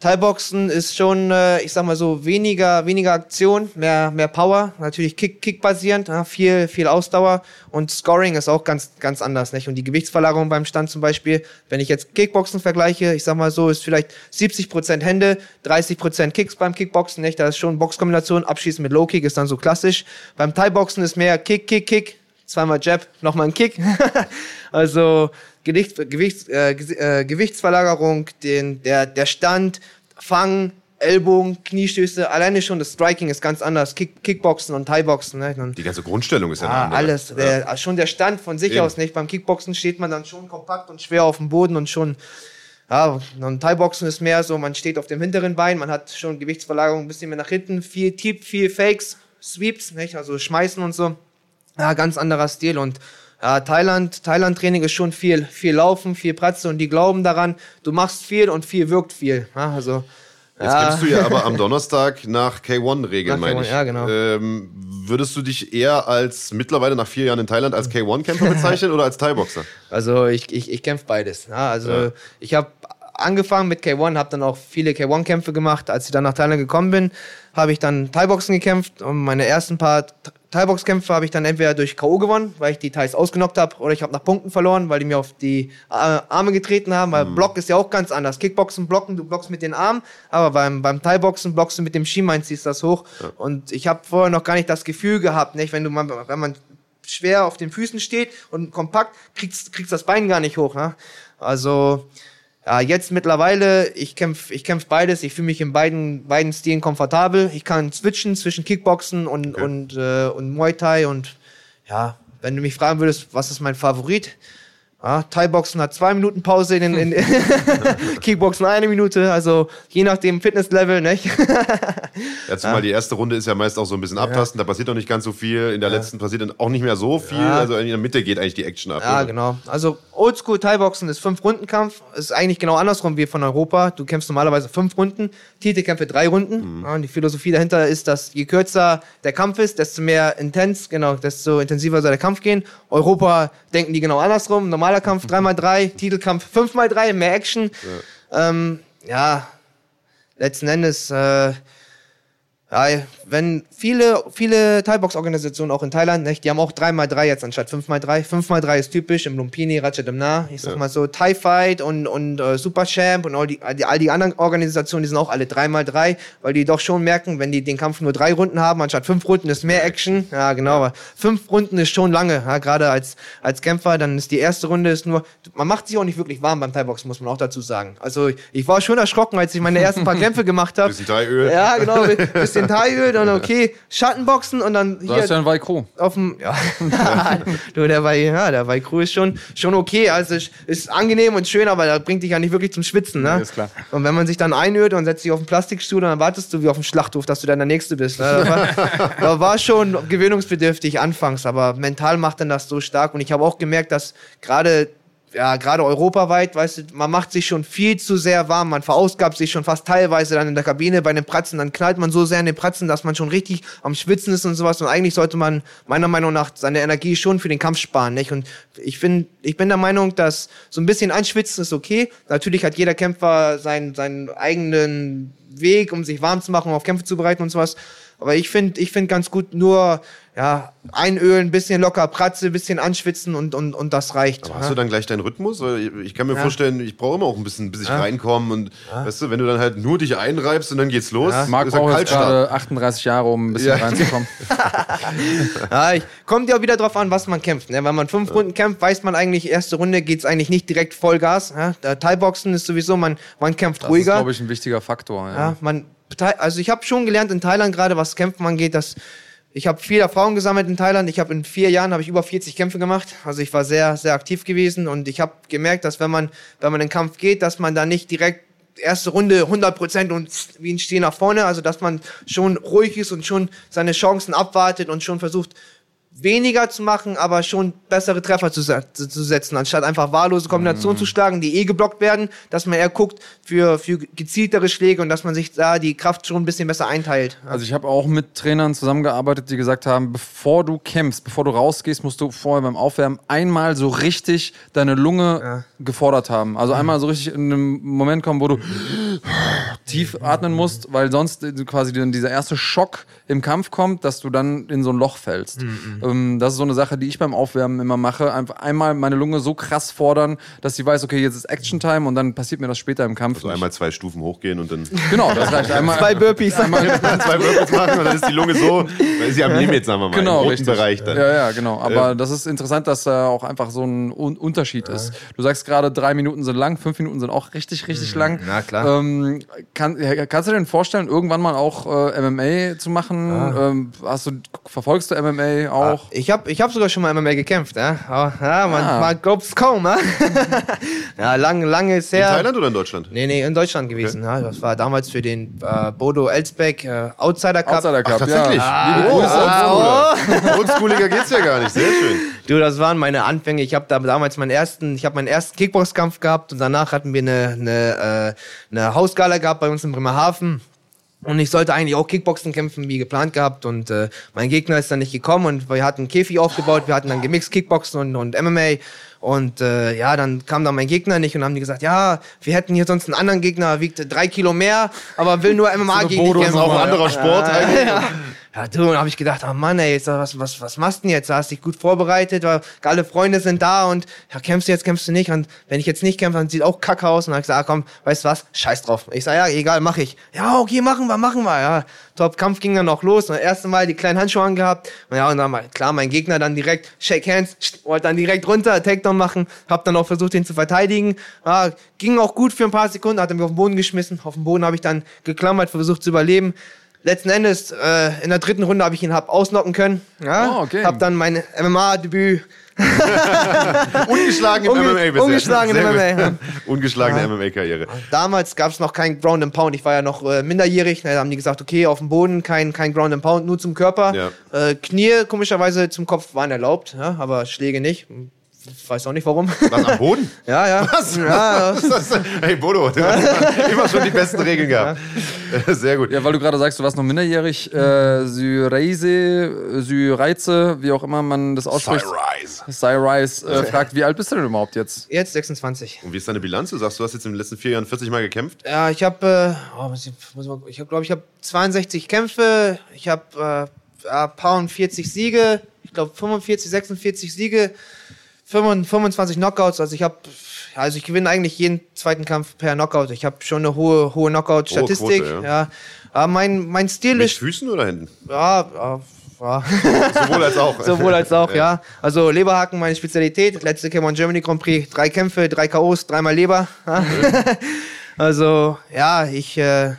Thai-Boxen ist schon, äh, ich sag mal so, weniger, weniger Aktion, mehr, mehr Power. Natürlich Kick, Kick basierend, ja, viel, viel Ausdauer und Scoring ist auch ganz, ganz anders, nicht? Und die Gewichtsverlagerung beim Stand zum Beispiel, wenn ich jetzt Kickboxen vergleiche, ich sag mal so, ist vielleicht 70 Prozent Hände, 30 Prozent Kicks beim Kickboxen, nicht? Da ist schon Boxkombination, Abschießen mit Low Kick ist dann so klassisch. Beim Thai-Boxen ist mehr Kick, Kick, Kick, zweimal Jab, nochmal ein Kick. (laughs) also Gewicht, äh, äh, Gewichtsverlagerung, den, der, der Stand, Fang, Ellbogen, Kniestöße, alleine schon das Striking ist ganz anders. Kick, Kickboxen und Thai-Boxen. Ne? Die ganze Grundstellung ist ja ah, Alles. Der, ja. Schon der Stand von sich Eben. aus nicht. Beim Kickboxen steht man dann schon kompakt und schwer auf dem Boden und schon. Ja, und Thai-Boxen ist mehr so, man steht auf dem hinteren Bein, man hat schon Gewichtsverlagerung ein bisschen mehr nach hinten, viel Tipp, viel Fakes, Sweeps, nicht? also schmeißen und so. Ja, ganz anderer Stil und ja, Thailand, Thailand-Training ist schon viel, viel Laufen, viel Pratze und die glauben daran, du machst viel und viel wirkt viel. Ja, also, Jetzt ja. kämpfst du ja aber am (laughs) Donnerstag nach K1-Regeln, meine ich. Ja, genau. Ähm, würdest du dich eher als mittlerweile nach vier Jahren in Thailand als K1-Kämpfer (laughs) bezeichnen oder als Thai-Boxer? Also ich, ich, ich kämpfe beides. Ja, also ja. ich habe angefangen mit K1, habe dann auch viele K1-Kämpfe gemacht. Als ich dann nach Thailand gekommen bin, habe ich dann Thai-Boxen gekämpft und meine ersten paar Thai-Box-Kämpfe habe ich dann entweder durch K.O. gewonnen, weil ich die Thais ausgenockt habe, oder ich habe nach Punkten verloren, weil die mir auf die äh, Arme getreten haben, weil mhm. Block ist ja auch ganz anders. Kickboxen, Blocken, du blockst mit den Armen, aber beim, beim Thai-Boxen blockst du mit dem Schienbein, ziehst das hoch. Ja. Und ich habe vorher noch gar nicht das Gefühl gehabt, nicht, wenn du mal, wenn man schwer auf den Füßen steht und kompakt, kriegst, kriegst das Bein gar nicht hoch. Ne? Also, ja, jetzt mittlerweile, ich kämpfe ich kämpf beides, ich fühle mich in beiden, beiden Stilen komfortabel. Ich kann switchen zwischen Kickboxen und, okay. und, äh, und Muay Thai und ja, wenn du mich fragen würdest, was ist mein Favorit, ja, Thai-Boxen hat zwei Minuten Pause, in, in (laughs) Kickboxen eine Minute, also je nach dem Fitnesslevel, nicht? ja, zumal ja. die erste Runde ist ja meist auch so ein bisschen abtasten, da passiert noch nicht ganz so viel, in der ja. letzten passiert dann auch nicht mehr so viel, also in der Mitte geht eigentlich die Action ab. Ja, oder? genau. Also Oldschool Thai-Boxen ist Fünf-Runden-Kampf, ist eigentlich genau andersrum wie von Europa. Du kämpfst normalerweise fünf Runden, Titelkämpfe drei Runden. Mhm. und die Philosophie dahinter ist, dass je kürzer der Kampf ist, desto mehr intens, genau, desto intensiver soll der Kampf gehen. Europa denken die genau andersrum. Normal normaler Kampf 3x3, Titelkampf 5x3, mehr Action. Ja, ähm, ja letzten Endes, äh, wenn viele, viele Thai-Box-Organisationen auch in Thailand, nicht, die haben auch 3x3 jetzt anstatt 5x3. 5x3 ist typisch im Lumpini, Ratchatamna, ich sag ja. mal so, Thai Fight und, und uh, Super Champ und all die, all die, anderen Organisationen, die sind auch alle 3x3, weil die doch schon merken, wenn die den Kampf nur drei Runden haben, anstatt fünf Runden ist mehr Action. Ja, genau, aber fünf Runden ist schon lange, ja, gerade als, als Kämpfer, dann ist die erste Runde ist nur, man macht sich auch nicht wirklich warm beim Thai-Boxen, muss man auch dazu sagen. Also ich war schon erschrocken, als ich meine ersten paar (laughs) Kämpfe gemacht habe. Bisschen Thai-Öl. Ja, genau, (laughs) bisschen Thai-Öl, dann okay, Schattenboxen und dann hier. Da ist ja ein Weikro. Auf dem, ja. (laughs) du, der Wei, ja, der Weikro ist schon, schon okay. Also ist, ist angenehm und schön, aber da bringt dich ja nicht wirklich zum Schwitzen, ne? Ja, ist klar. Und wenn man sich dann einölt und setzt dich auf den Plastikstuhl, dann wartest du wie auf dem Schlachthof, dass du dann der Nächste bist. Ne? Da, war, (laughs) da war schon gewöhnungsbedürftig anfangs, aber mental macht dann das so stark. Und ich habe auch gemerkt, dass gerade ja, gerade europaweit, weißt du, man macht sich schon viel zu sehr warm, man verausgabt sich schon fast teilweise dann in der Kabine bei den Pratzen, dann knallt man so sehr in den Pratzen, dass man schon richtig am Schwitzen ist und sowas und eigentlich sollte man meiner Meinung nach seine Energie schon für den Kampf sparen, nicht? Und ich finde, ich bin der Meinung, dass so ein bisschen anschwitzen ist okay. Natürlich hat jeder Kämpfer seinen, seinen eigenen Weg, um sich warm zu machen, um auf Kämpfe zu bereiten und sowas. Aber ich finde, ich finde ganz gut nur, ja, einölen, bisschen locker Pratze, bisschen anschwitzen und, und, und das reicht. Aber ja. hast du dann gleich deinen Rhythmus? Ich kann mir ja. vorstellen, ich brauche immer auch ein bisschen, bis ich ja. reinkomme und weißt du, wenn du dann halt nur dich einreibst und dann geht's los. Ja. Marc braucht jetzt gerade 38 Jahre, um ein bisschen reinzukommen. (laughs) ja, ich, kommt ja auch wieder drauf an, was man kämpft. Ne? Wenn man fünf Runden kämpft, weiß man eigentlich, erste Runde geht's eigentlich nicht direkt Vollgas. Ja? Der Thai-Boxen ist sowieso, man, man kämpft das ruhiger. Das ist, glaube ich, ein wichtiger Faktor. Ja, man also ich habe schon gelernt in Thailand gerade, was Kämpfen angeht, dass ich habe viel Erfahrung gesammelt in Thailand. Ich habe in vier Jahren habe ich über 40 Kämpfe gemacht. Also ich war sehr sehr aktiv gewesen und ich habe gemerkt, dass wenn man wenn man in den Kampf geht, dass man da nicht direkt erste Runde 100% und wie ein Steh nach vorne, also dass man schon ruhig ist und schon seine Chancen abwartet und schon versucht weniger zu machen, aber schon bessere Treffer zu, zu setzen, anstatt einfach wahllose Kombinationen mhm. zu schlagen, die eh geblockt werden, dass man eher guckt für, für gezieltere Schläge und dass man sich da die Kraft schon ein bisschen besser einteilt. Also ich habe auch mit Trainern zusammengearbeitet, die gesagt haben, bevor du kämpfst, bevor du rausgehst, musst du vorher beim Aufwärmen einmal so richtig deine Lunge ja. gefordert haben. Also mhm. einmal so richtig in einem Moment kommen, wo du tief atmen musst, weil sonst quasi dieser erste Schock im Kampf kommt, dass du dann in so ein Loch fällst. Mhm. Ähm, das ist so eine Sache, die ich beim Aufwärmen immer mache. Einfach einmal meine Lunge so krass fordern, dass sie weiß, okay, jetzt ist Action Time und dann passiert mir das später im Kampf. Also einmal zwei Stufen hochgehen und dann. Genau, das reicht einmal. zwei Burpees. Einmal (laughs) zwei Burpees machen und dann ist die Lunge so, dann ist sie am Limit, sagen wir mal. Genau, im roten Bereich dann. Ja, ja, genau. Aber ja. das ist interessant, dass da auch einfach so ein Un Unterschied ist. Du sagst gerade, drei Minuten sind lang, fünf Minuten sind auch richtig, richtig mhm. lang. Na klar. Ähm, kann, kannst du dir denn vorstellen, irgendwann mal auch äh, MMA zu machen? Ah. Ähm, hast du, verfolgst du MMA auch? Ah, ich habe ich hab sogar schon mal MMA gekämpft, ja. Aber, ja man, ah. man glaubt's kaum, ja. (laughs) ja, lang, lange ist her. In Thailand oder in Deutschland? Nee, nee, in Deutschland gewesen. Okay. Ja. Das war damals für den äh, Bodo Elsbeck äh, Outsider Cup. Outsider Cup, Ach, tatsächlich. Ja. Liebe Grüße. Ah, oh. Oldschooliger geht's ja gar nicht. Sehr schön. Du, das waren meine Anfänge. Ich habe da damals meinen ersten, ich habe meinen ersten Kickboxkampf gehabt und danach hatten wir eine, eine, äh, eine Hausgala gehabt bei uns in Bremerhaven. Und ich sollte eigentlich auch Kickboxen kämpfen, wie geplant gehabt. Und äh, mein Gegner ist dann nicht gekommen und wir hatten Käfig aufgebaut, wir hatten dann gemixt Kickboxen und, und MMA. Und äh, ja, dann kam dann mein Gegner nicht und haben die gesagt, ja, wir hätten hier sonst einen anderen Gegner, wiegt drei Kilo mehr, aber will nur MMA so gegen Bodo ist auch ein anderer Sport ja, eigentlich. (laughs) Ja. Du, und habe ich gedacht, oh Mann, ey, was, was, was machst du denn jetzt? Du hast dich gut vorbereitet, weil alle Freunde sind da und ja, kämpfst du jetzt, kämpfst du nicht. Und wenn ich jetzt nicht kämpfe, dann sieht auch kacke aus. Und dann hab ich gesagt, ah, komm, weißt du was, scheiß drauf. Ich sag, ja, egal, mach ich. Ja, okay, machen wir, machen wir. Ja, top, Kampf ging dann auch los. Und das erste Mal die kleinen Handschuhe angehabt. Und ja, und dann mal, klar, mein Gegner dann direkt, shake hands, wollte dann direkt runter, Takedown machen. Hab dann auch versucht, ihn zu verteidigen. Ja, ging auch gut für ein paar Sekunden, hat er mich auf den Boden geschmissen. Auf dem Boden habe ich dann geklammert, versucht zu überleben letzten Endes äh, in der dritten Runde habe ich ihn hab ausnocken können. Ja? Oh, okay. Hab dann mein MMA-Debüt (laughs) Ungeschlagen im Unge MMA bisher. Ungeschlagen im MMA. Ungeschlagene ja. MMA-Karriere. Damals gab es noch kein Ground and Pound. Ich war ja noch äh, minderjährig. Da haben die gesagt, okay, auf dem Boden kein, kein Ground and Pound, nur zum Körper. Ja. Äh, Knie, komischerweise zum Kopf waren erlaubt, ja, aber Schläge nicht. Ich weiß auch nicht warum. Was am Boden? (laughs) ja, ja. Was? Ja. (laughs) Was hey Bodo, du hast immer schon die besten Regeln gehabt. Ja. Sehr gut. Ja, weil du gerade sagst, du warst noch minderjährig. Äh, Syreise, Syreize, wie auch immer man das ausspricht. Cy Rice äh, fragt, wie alt bist du denn überhaupt jetzt? Jetzt 26. Und wie ist deine Bilanz? Du sagst, du hast jetzt in den letzten vier Jahren 40 Mal gekämpft. Ja, ich habe, äh, oh, ich, ich habe, glaube ich, habe 62 Kämpfe. Ich habe äh, ein paar und 40 Siege. Ich glaube 45, 46 Siege, 25 Knockouts. Also ich habe, also ich gewinne eigentlich jeden zweiten Kampf per Knockout. Ich habe schon eine hohe, hohe Knockout-Statistik. Quote, ja. ja. Aber mein, mein Stil Mit ist, Füßen oder Händen? ja, ja, ja. (laughs) Sowohl als auch. Sowohl als auch, (laughs) ja. Also Leberhaken, meine Spezialität. Letzte K1 Germany Grand Prix, drei Kämpfe, drei K.O.s, dreimal Leber. (laughs) Ja. also, ja, ich, äh,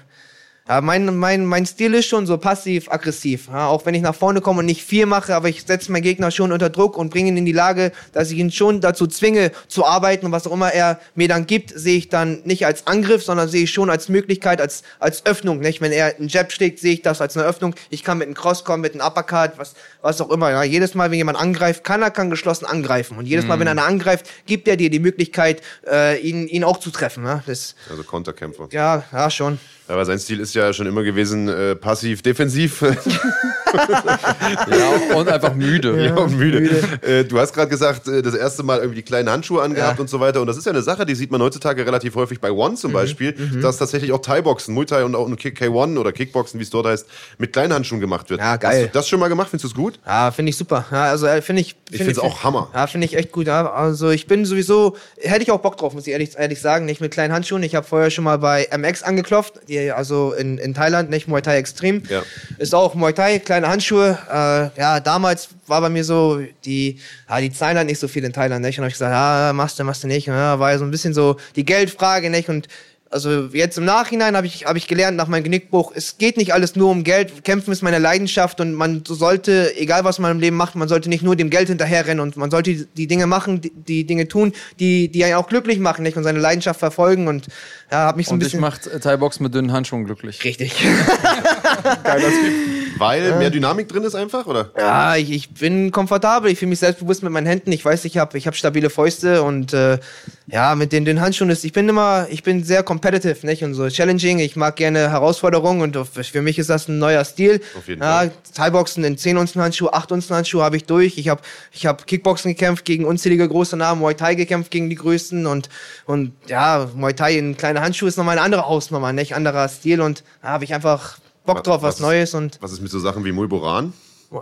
ja, mein, mein, mein Stil ist schon so passiv-aggressiv. Ja, auch wenn ich nach vorne komme und nicht viel mache, aber ich setze meinen Gegner schon unter Druck und bringe ihn in die Lage, dass ich ihn schon dazu zwinge, zu arbeiten und was auch immer er mir dann gibt, sehe ich dann nicht als Angriff, sondern sehe ich schon als Möglichkeit, als, als Öffnung. Nicht? Wenn er einen Jab schlägt, sehe ich das als eine Öffnung. Ich kann mit einem Cross kommen, mit einem Uppercut, was, was auch immer. Ja. Jedes Mal, wenn jemand angreift, kann er kann geschlossen angreifen. Und jedes Mal, wenn einer angreift, gibt er dir die Möglichkeit, äh, ihn, ihn auch zu treffen. Ja. Das, Also Konterkämpfer. ja, ja, schon. Aber sein Stil ist ja schon immer gewesen, äh, passiv, defensiv. (laughs) Ja, und einfach müde. Ja, und müde. Äh, du hast gerade gesagt, äh, das erste Mal irgendwie die kleinen Handschuhe angehabt Ja. und so weiter. Und das ist ja eine Sache, die sieht man heutzutage relativ häufig bei One Mhm, zum Beispiel, dass tatsächlich auch Thai-Boxen, Muay Thai und auch ein K1 oder Kickboxen, wie es dort heißt, mit kleinen Handschuhen gemacht wird. Ja, geil. Hast du das schon mal gemacht? Findest du es gut? Ja, finde ich super. Ja, also äh, finde ich. Ich find's auch Hammer. Ja, finde ich echt gut. Ja. Also ich bin sowieso, hätte ich auch Bock drauf, muss ich ehrlich, ehrlich sagen. Nicht mit kleinen Handschuhen. Ich habe vorher schon mal bei MX angeklopft, also in, in Thailand, nicht Muay Thai Extrem. Ja. Ist auch Muay Thai, kleine Handschuhe. Äh, ja, damals war bei mir so, die, ja, die zahlen halt nicht so viel in Thailand, nicht? Und habe ich gesagt, ja, machst du, machst du nicht. Und, ja, war ja so ein bisschen so die Geldfrage, nicht? Und also jetzt im Nachhinein habe ich, hab ich gelernt nach meinem Genickbruch, es geht nicht alles nur um Geld. Kämpfen ist meine Leidenschaft und man sollte, egal was man im Leben macht, man sollte nicht nur dem Geld hinterherrennen und man sollte die, Dinge machen, die, die Dinge tun, die, die einen auch glücklich machen nicht? und seine Leidenschaft verfolgen und ja, habe mich so ein Und dich bisschen... macht äh, Thai-Box mit dünnen Handschuhen glücklich. Richtig. (laughs) (laughs) Weil mehr Dynamik drin ist einfach, oder? Ja, ich, ich bin komfortabel, ich fühle mich selbstbewusst mit meinen Händen. Ich weiß, ich habe ich hab stabile Fäuste und äh, ja, mit den dünnen Handschuhen ist, ich bin immer, ich bin sehr competitive, nicht? Und so challenging. Ich mag gerne Herausforderungen und für mich ist das ein neuer Stil. Auf jeden ja, Fall. Thai-Boxen in 10 Unzen Handschuhe, 8 Unzen Handschuhe habe ich durch. Ich habe ich hab Kickboxen gekämpft gegen unzählige große Namen, Muay Thai gekämpft gegen die größten und, und ja, Muay Thai in kleine Handschuhe ist nochmal eine andere Hausnummer, nicht? Anderer Stil und da habe ich einfach Bock drauf, was, Was ist- Neues und Was ist mit so Sachen wie Mulboran?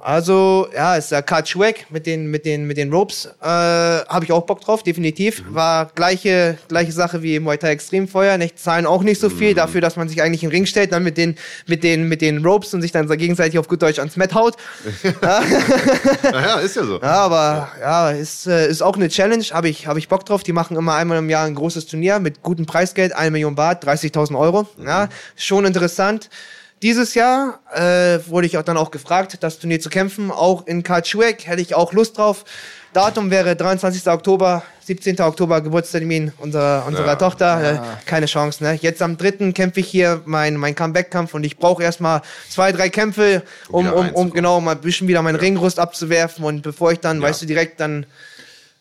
also, ja, ist der Kat Schweck mit den, mit den, mit den Ropes. Äh, Habe ich auch Bock drauf, definitiv. War gleiche, gleiche Sache wie Muay Thai Extremfeuer. Nicht, zahlen auch nicht so viel dafür, dass man sich eigentlich in den Ring stellt, dann mit den, mit den, mit den Ropes und sich dann gegenseitig auf gut Deutsch ans Met haut. (laughs) Naja, ist ja so. Ja, aber ja, ist, äh, ist auch eine Challenge. Habe ich, hab ich Bock drauf. Die machen immer einmal im Jahr ein großes Turnier mit gutem Preisgeld, 1 Million Baht, 30.000 Euro. Ja, schon interessant. Dieses Jahr äh, wurde ich auch dann auch gefragt, das Turnier zu kämpfen. Auch in Karlsruhe hätte ich auch Lust drauf. Datum wäre 23. Oktober, 17. Oktober, Geburtstermin unserer, unserer Ja. Tochter. Äh, keine Chance, ne? Jetzt am 3. kämpfe ich hier mein, mein Comeback-Kampf und ich brauche erstmal zwei, drei Kämpfe, um, um, um genau mal ein bisschen wieder meinen Ringrust abzuwerfen und bevor ich dann, weißt du, direkt dann.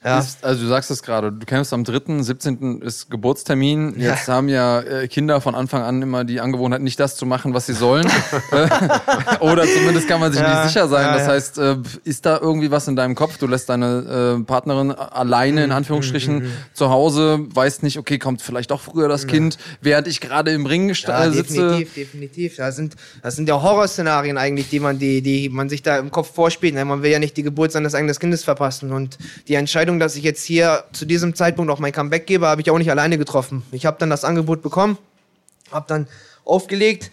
Ja. Ist, also du sagst es gerade, du kämpfst am 3., 17. ist Geburtstermin. Jetzt haben ja äh, Kinder von Anfang an immer die Angewohnheit, nicht das zu machen, was sie sollen. (laughs) (laughs) Oder zumindest kann man sich Ja, nicht sicher sein. ja, das ja. heißt, äh, ist da irgendwie was in deinem Kopf? Du lässt deine äh, Partnerin alleine, Mhm, in Anführungsstrichen, zu Hause, weißt nicht, okay, kommt vielleicht doch früher das Kind, während ich gerade im Ring Ja, äh, sitze. definitiv, definitiv. Das sind, das sind ja Horrorszenarien eigentlich, die man, die, die man sich da im Kopf vorspielt. ne? Man will ja nicht die Geburt seines eigenen Kindes verpassen. Und die Entscheidung, dass ich jetzt hier zu diesem Zeitpunkt auch mein Comeback gebe, habe ich auch nicht alleine getroffen. Ich habe dann das Angebot bekommen, habe dann aufgelegt.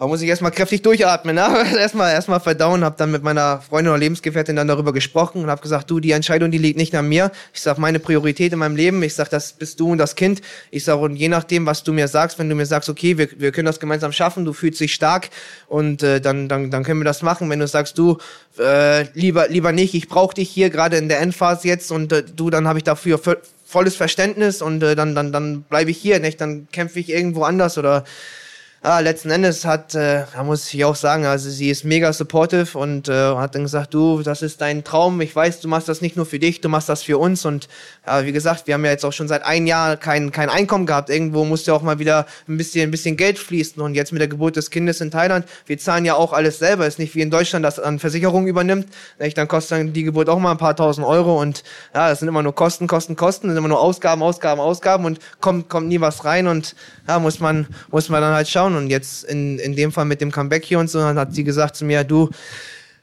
Da muss ich erstmal kräftig durchatmen, ne? (laughs) erstmal erstmal verdauen, habe dann mit meiner Freundin oder Lebensgefährtin dann darüber gesprochen und habe gesagt, du, die Entscheidung, die liegt nicht an mir. Ich sag, meine Priorität in meinem Leben, ich sag, das bist du und das Kind. Ich sag, und je nachdem, was du mir sagst, wenn du mir sagst, okay, wir, wir können das gemeinsam schaffen, du fühlst dich stark und äh, dann, dann, dann können wir das machen. Wenn du sagst, du, äh, lieber, lieber nicht, ich brauche dich hier gerade in der Endphase jetzt und äh, du, dann habe ich dafür vo- volles Verständnis und äh, dann, dann, dann bleibe ich hier, nicht? Dann kämpfe ich irgendwo anders oder ah, letzten Endes hat, äh, da muss ich auch sagen, also sie ist mega supportive und äh, hat dann gesagt, du, das ist dein Traum. Ich weiß, du machst das nicht nur für dich, du machst das für uns. Und ja, wie gesagt, wir haben ja jetzt auch schon seit einem Jahr kein, kein Einkommen gehabt. Irgendwo musste auch mal wieder ein bisschen, ein bisschen Geld fließen. Und jetzt mit der Geburt des Kindes in Thailand, wir zahlen ja auch alles selber. Ist nicht wie in Deutschland, das an Versicherung übernimmt. Dann kostet dann die Geburt auch mal ein paar tausend Euro. Und ja, das sind immer nur Kosten, Kosten, Kosten. Das sind immer nur Ausgaben, Ausgaben, Ausgaben und kommt, kommt nie was rein. Und ja, muss man, muss man dann halt schauen. Und jetzt in, in dem Fall mit dem Comeback hier und so, dann hat sie gesagt zu mir, du,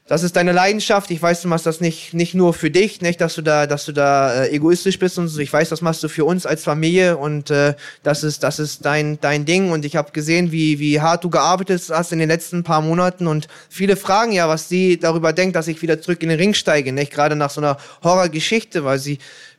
das ist deine Leidenschaft. Ich weiß, du machst das nicht, nicht nur für dich, nicht, dass du da, dass du da äh, egoistisch bist und so. Ich weiß, das machst du für uns als Familie und äh, das ist, das ist dein, dein Ding. Und ich habe gesehen, wie, wie hart du gearbeitet hast in den letzten paar Monaten. Und viele fragen ja, was sie darüber denkt, dass ich wieder zurück in den Ring steige, nicht? Gerade nach so einer Horrorgeschichte, weil sie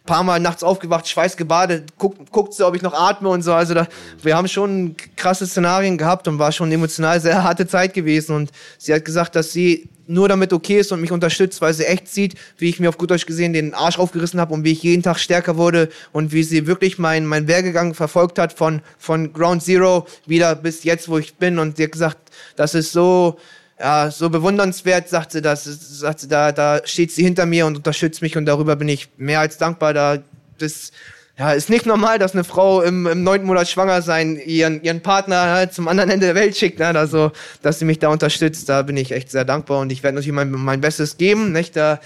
paar Mal nachts aufgewacht, schweißgebadet, guckt, guckt sie, ob ich noch atme und so. Also da, wir haben schon krasse Szenarien gehabt und war schon emotional sehr harte Zeit gewesen. Und sie hat gesagt, dass sie nur damit okay ist und mich unterstützt, weil sie echt sieht, wie ich mir auf gut Deutsch gesehen den Arsch aufgerissen habe und wie ich jeden Tag stärker wurde und wie sie wirklich mein, mein Werdegang verfolgt hat von, von Ground Zero wieder bis jetzt, wo ich bin. Und sie hat gesagt, das ist so, ja, so bewundernswert, sagt sie das, sagt sie, da, da steht sie hinter mir und unterstützt mich und darüber bin ich mehr als dankbar. Da, das, ja, ist nicht normal, dass eine Frau im, im neunten Monat schwanger sein, ihren, ihren Partner halt zum anderen Ende der Welt schickt, ne? also, dass sie mich da unterstützt, da bin ich echt sehr dankbar und ich werde natürlich mein, mein Bestes geben, nicht, da,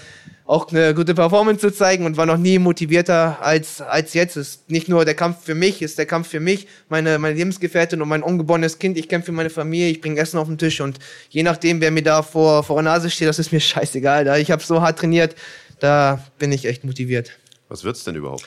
auch eine gute Performance zu zeigen und war noch nie motivierter als, als jetzt. Ist nicht nur der Kampf für mich, ist der Kampf für mich, meine, meine Lebensgefährtin und mein ungeborenes Kind. Ich kämpfe für meine Familie, ich bringe Essen auf den Tisch und je nachdem, wer mir da vor, vor der Nase steht, das ist mir (laughs) scheißegal. Da ich habe so hart trainiert, da bin ich echt motiviert. Was wird's denn überhaupt?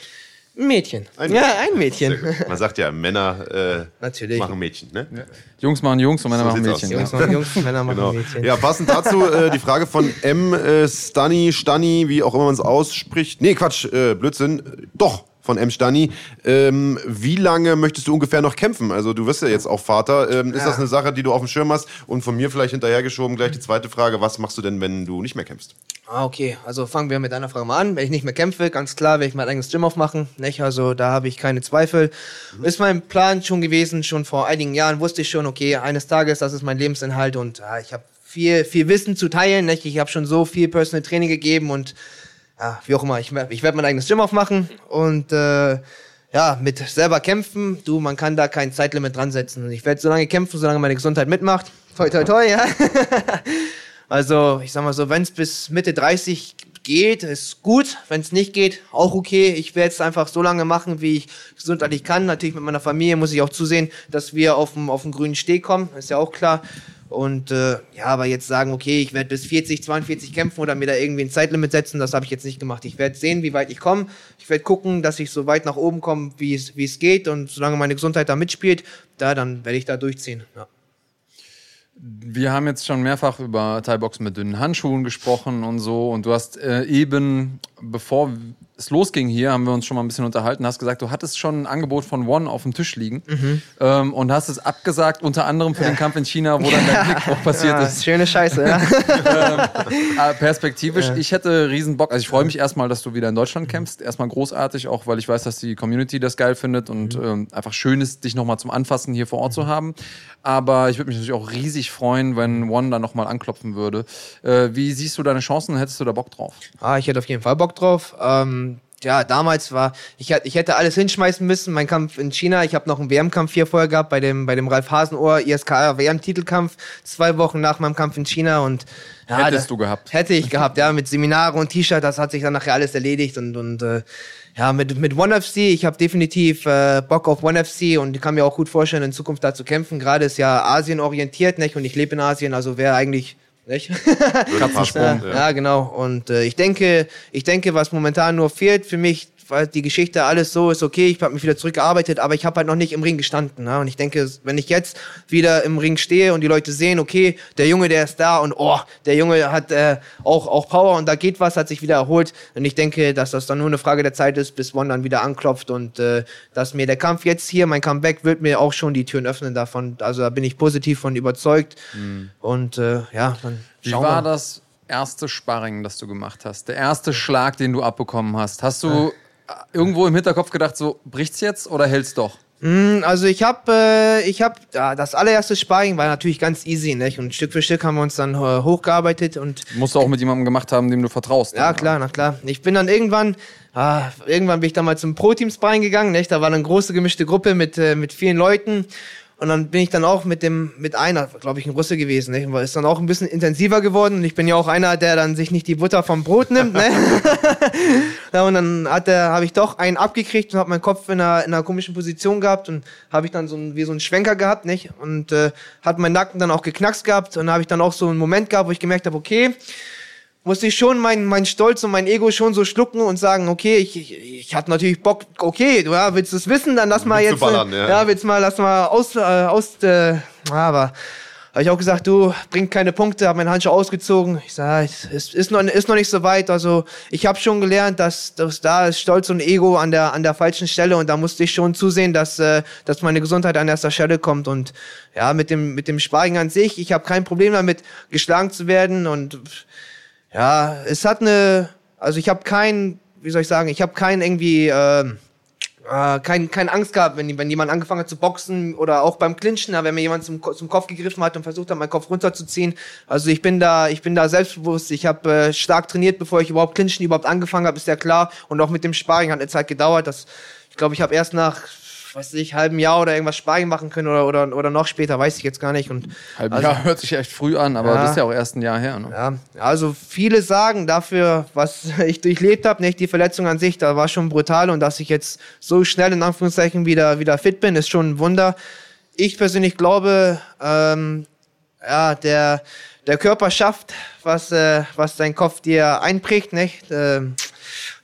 Ein Mädchen. Ein ja, ein Mädchen. Man sagt ja, Männer äh, Natürlich. machen Mädchen. Ne? Ja. Jungs machen Jungs und Männer so machen Mädchen. Jungs machen Jungs, Männer machen genau. Mädchen. Ja, passend dazu äh, die Frage von M. Äh, Stunny, Stanny, wie auch immer man es ausspricht. Nee, Quatsch, äh, Blödsinn. Doch, von M. Stani. Ähm, wie lange möchtest du ungefähr noch kämpfen? Also du wirst ja jetzt auch Vater. Ähm, ist ja. das eine Sache, die du auf dem Schirm hast? Und von mir vielleicht hinterhergeschoben gleich die zweite Frage. Was machst du denn, wenn du nicht mehr kämpfst? Ah, okay. Also fangen wir mit einer Frage mal an. Wenn ich nicht mehr kämpfe, ganz klar, werde ich mein eigenes Gym aufmachen. Nicht? Also da habe ich keine Zweifel. Mhm. Ist mein Plan schon gewesen. Schon vor einigen Jahren wusste ich schon, okay, eines Tages, das ist mein Lebensinhalt und ah, ich habe viel, viel Wissen zu teilen. Nicht? Ich habe schon so viel Personal Training gegeben und ja, wie auch immer, ich, ich werde mein eigenes Gym aufmachen und äh, ja, mit selber kämpfen. Du, man kann da kein Zeitlimit dran setzen. Ich werde so lange kämpfen, solange meine Gesundheit mitmacht. Toi, toi, toi, ja. (laughs) also, ich sag mal so, wenn es bis Mitte 30 geht, ist gut. Wenn es nicht geht, auch okay. Ich werde es einfach so lange machen, wie ich gesundheitlich kann. Natürlich mit meiner Familie muss ich auch zusehen, dass wir auf den auf grünen Steg kommen. Ist ja auch klar. Und äh, ja, aber jetzt sagen, okay, ich werde bis 40, 42 kämpfen oder mir da irgendwie ein Zeitlimit setzen, das habe ich jetzt nicht gemacht. Ich werde sehen, wie weit ich komme. Ich werde gucken, dass ich so weit nach oben komme, wie es geht. Und solange meine Gesundheit da mitspielt, da dann werde ich da durchziehen. Ja. Wir haben jetzt schon mehrfach über Thai-Boxen mit dünnen Handschuhen gesprochen und so. Und du hast äh, eben, bevor es losging hier, haben wir uns schon mal ein bisschen unterhalten, hast gesagt, du hattest schon ein Angebot von One auf dem Tisch liegen mhm. ähm, und hast es abgesagt, unter anderem für ja. den Kampf in China, wo dann dein Blickbruch passiert ja, ist. Schöne Scheiße, ja. ähm, äh, perspektivisch, ich hätte riesen Bock, also ich freue mich erstmal, dass du wieder in Deutschland kämpfst, erstmal großartig, auch weil ich weiß, dass die Community das geil findet und mhm. ähm, einfach schön ist, dich nochmal zum Anfassen hier vor Ort mhm. zu haben. Aber ich würde mich natürlich auch riesig freuen, wenn One dann nochmal anklopfen würde. Äh, wie siehst du deine Chancen? Hättest du da Bock drauf? Ah, ich hätte auf jeden Fall Bock drauf. Ähm ja, damals war, ich, ich hätte alles hinschmeißen müssen. Mein Kampf in China, ich habe noch einen WM-Kampf hier vorher gehabt, bei dem, bei dem Ralf Hasenohr ISKR WM-Titelkampf, zwei Wochen nach meinem Kampf in China und ja, Hättest du gehabt. Hätte ich gehabt, ja, mit Seminare und T-Shirt, das hat sich dann nachher alles erledigt und, und äh, ja, mit, mit One FC, ich habe definitiv äh, Bock auf One FC und kann mir auch gut vorstellen, in Zukunft da zu kämpfen. Gerade ist ja Asien orientiert, nicht? Und ich lebe in Asien, also wäre eigentlich nicht? Katzensprung. (laughs) ja, ja, genau. Und äh, ich denke, ich denke, was momentan nur fehlt für mich, weil die Geschichte alles so ist, okay, ich habe mich wieder zurückgearbeitet, aber ich habe halt noch nicht im Ring gestanden. Ne? Und ich denke, wenn ich jetzt wieder im Ring stehe und die Leute sehen, okay, der Junge, der ist da und oh, der Junge hat äh, auch, auch Power und da geht was, hat sich wieder erholt. Und ich denke, dass das dann nur eine Frage der Zeit ist, bis One dann wieder anklopft und äh, dass mir der Kampf jetzt hier, mein Comeback, wird mir auch schon die Türen öffnen davon. Also da bin ich positiv von überzeugt. Mhm. Und äh, ja, dann Wie war das erste Sparring, das du gemacht hast? Der erste Schlag, den du abbekommen hast? Hast du irgendwo im Hinterkopf gedacht, so bricht's jetzt oder hält's doch? Mm, also ich habe, äh, ich habe, ja, das allererste Sparring war natürlich ganz easy, nicht? Und Stück für Stück haben wir uns dann äh, hochgearbeitet und. Musst du auch mit jemandem gemacht haben, dem du vertraust. Ja, klar, na klar. Ich bin dann irgendwann, ah, irgendwann bin ich dann mal zum Pro-Team-Sparring gegangen, nicht? Da war eine große gemischte Gruppe mit, äh, mit vielen Leuten. Und dann bin ich dann auch mit dem, mit einer, glaube ich, ein Russe gewesen, ne? Ist dann auch ein bisschen intensiver geworden. Und ich bin ja auch einer, der dann sich nicht die Butter vom Brot nimmt, ne? (laughs) ja, und dann hat der, habe ich doch einen abgekriegt und habe meinen Kopf in einer, in einer komischen Position gehabt und habe ich dann so ein, wie so einen Schwenker gehabt, nicht? Und äh, hat mein Nacken dann auch geknackst gehabt und habe ich dann auch so einen Moment gehabt, wo ich gemerkt habe, okay, musste ich schon mein, mein Stolz und mein Ego schon so schlucken und sagen, okay, ich, ich, ich hatte natürlich Bock, okay, du ja, willst es wissen, dann lass mal jetzt, ballern, ja. ja, willst mal, lass mal aus, äh, aus, äh, aber habe ich auch gesagt, du bringt keine Punkte, habe meinen Handschuh ausgezogen. Ich sage, es ist noch, ist noch nicht so weit. Also ich habe schon gelernt, dass, dass da ist Stolz und Ego an der an der falschen Stelle und da musste ich schon zusehen, dass äh, dass meine Gesundheit an erster Stelle kommt und ja mit dem mit dem Sparring an sich. Ich habe kein Problem damit, geschlagen zu werden und ja, es hat eine, also ich habe kein, wie soll ich sagen, ich habe kein irgendwie, äh, äh, kein, keine Angst gehabt, wenn, wenn jemand angefangen hat zu boxen oder auch beim Clinchen, wenn mir jemand zum, zum Kopf gegriffen hat und versucht hat, meinen Kopf runterzuziehen. Also ich bin da, ich bin da selbstbewusst. Ich habe äh, stark trainiert, bevor ich überhaupt Clinchen überhaupt angefangen habe, ist ja klar. Und auch mit dem Sparring hat eine Zeit gedauert. Das, ich glaube, ich habe erst nach weiß ich, halben Jahr oder irgendwas Sparring machen können oder, oder, oder noch später, weiß ich jetzt gar nicht. Und halben also, Jahr hört sich echt früh an, aber ja, das ist ja auch erst ein Jahr her. Ne? Ja, also viele sagen dafür, was (laughs) ich durchlebt habe, nicht die Verletzung an sich, da war schon brutal und dass ich jetzt so schnell in Anführungszeichen wieder, wieder fit bin, ist schon ein Wunder. Ich persönlich glaube, ähm, ja, der, der Körper schafft, was, äh, was dein Kopf dir einprägt, nicht? Ähm,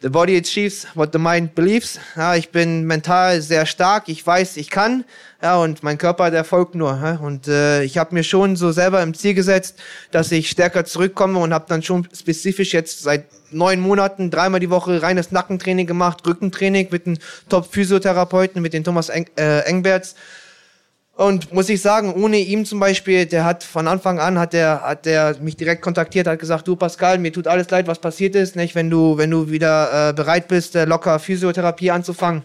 The body achieves what the mind believes. Ja, ich bin mental sehr stark. Ich weiß, ich kann. Ja, und mein Körper, der folgt nur. Ja, und äh, ich habe mir schon so selber im Ziel gesetzt, dass ich stärker zurückkomme und habe dann schon spezifisch jetzt seit neun Monaten dreimal die Woche reines Nackentraining gemacht, Rückentraining mit einem Top-Physiotherapeuten, mit dem Thomas Eng äh, Engberts. Und muss ich sagen, ohne ihm zum Beispiel, der hat von Anfang an hat der hat der mich direkt kontaktiert, hat gesagt, du Pascal, mir tut alles leid, was passiert ist, nicht, wenn du wenn du wieder äh, bereit bist, äh, locker Physiotherapie anzufangen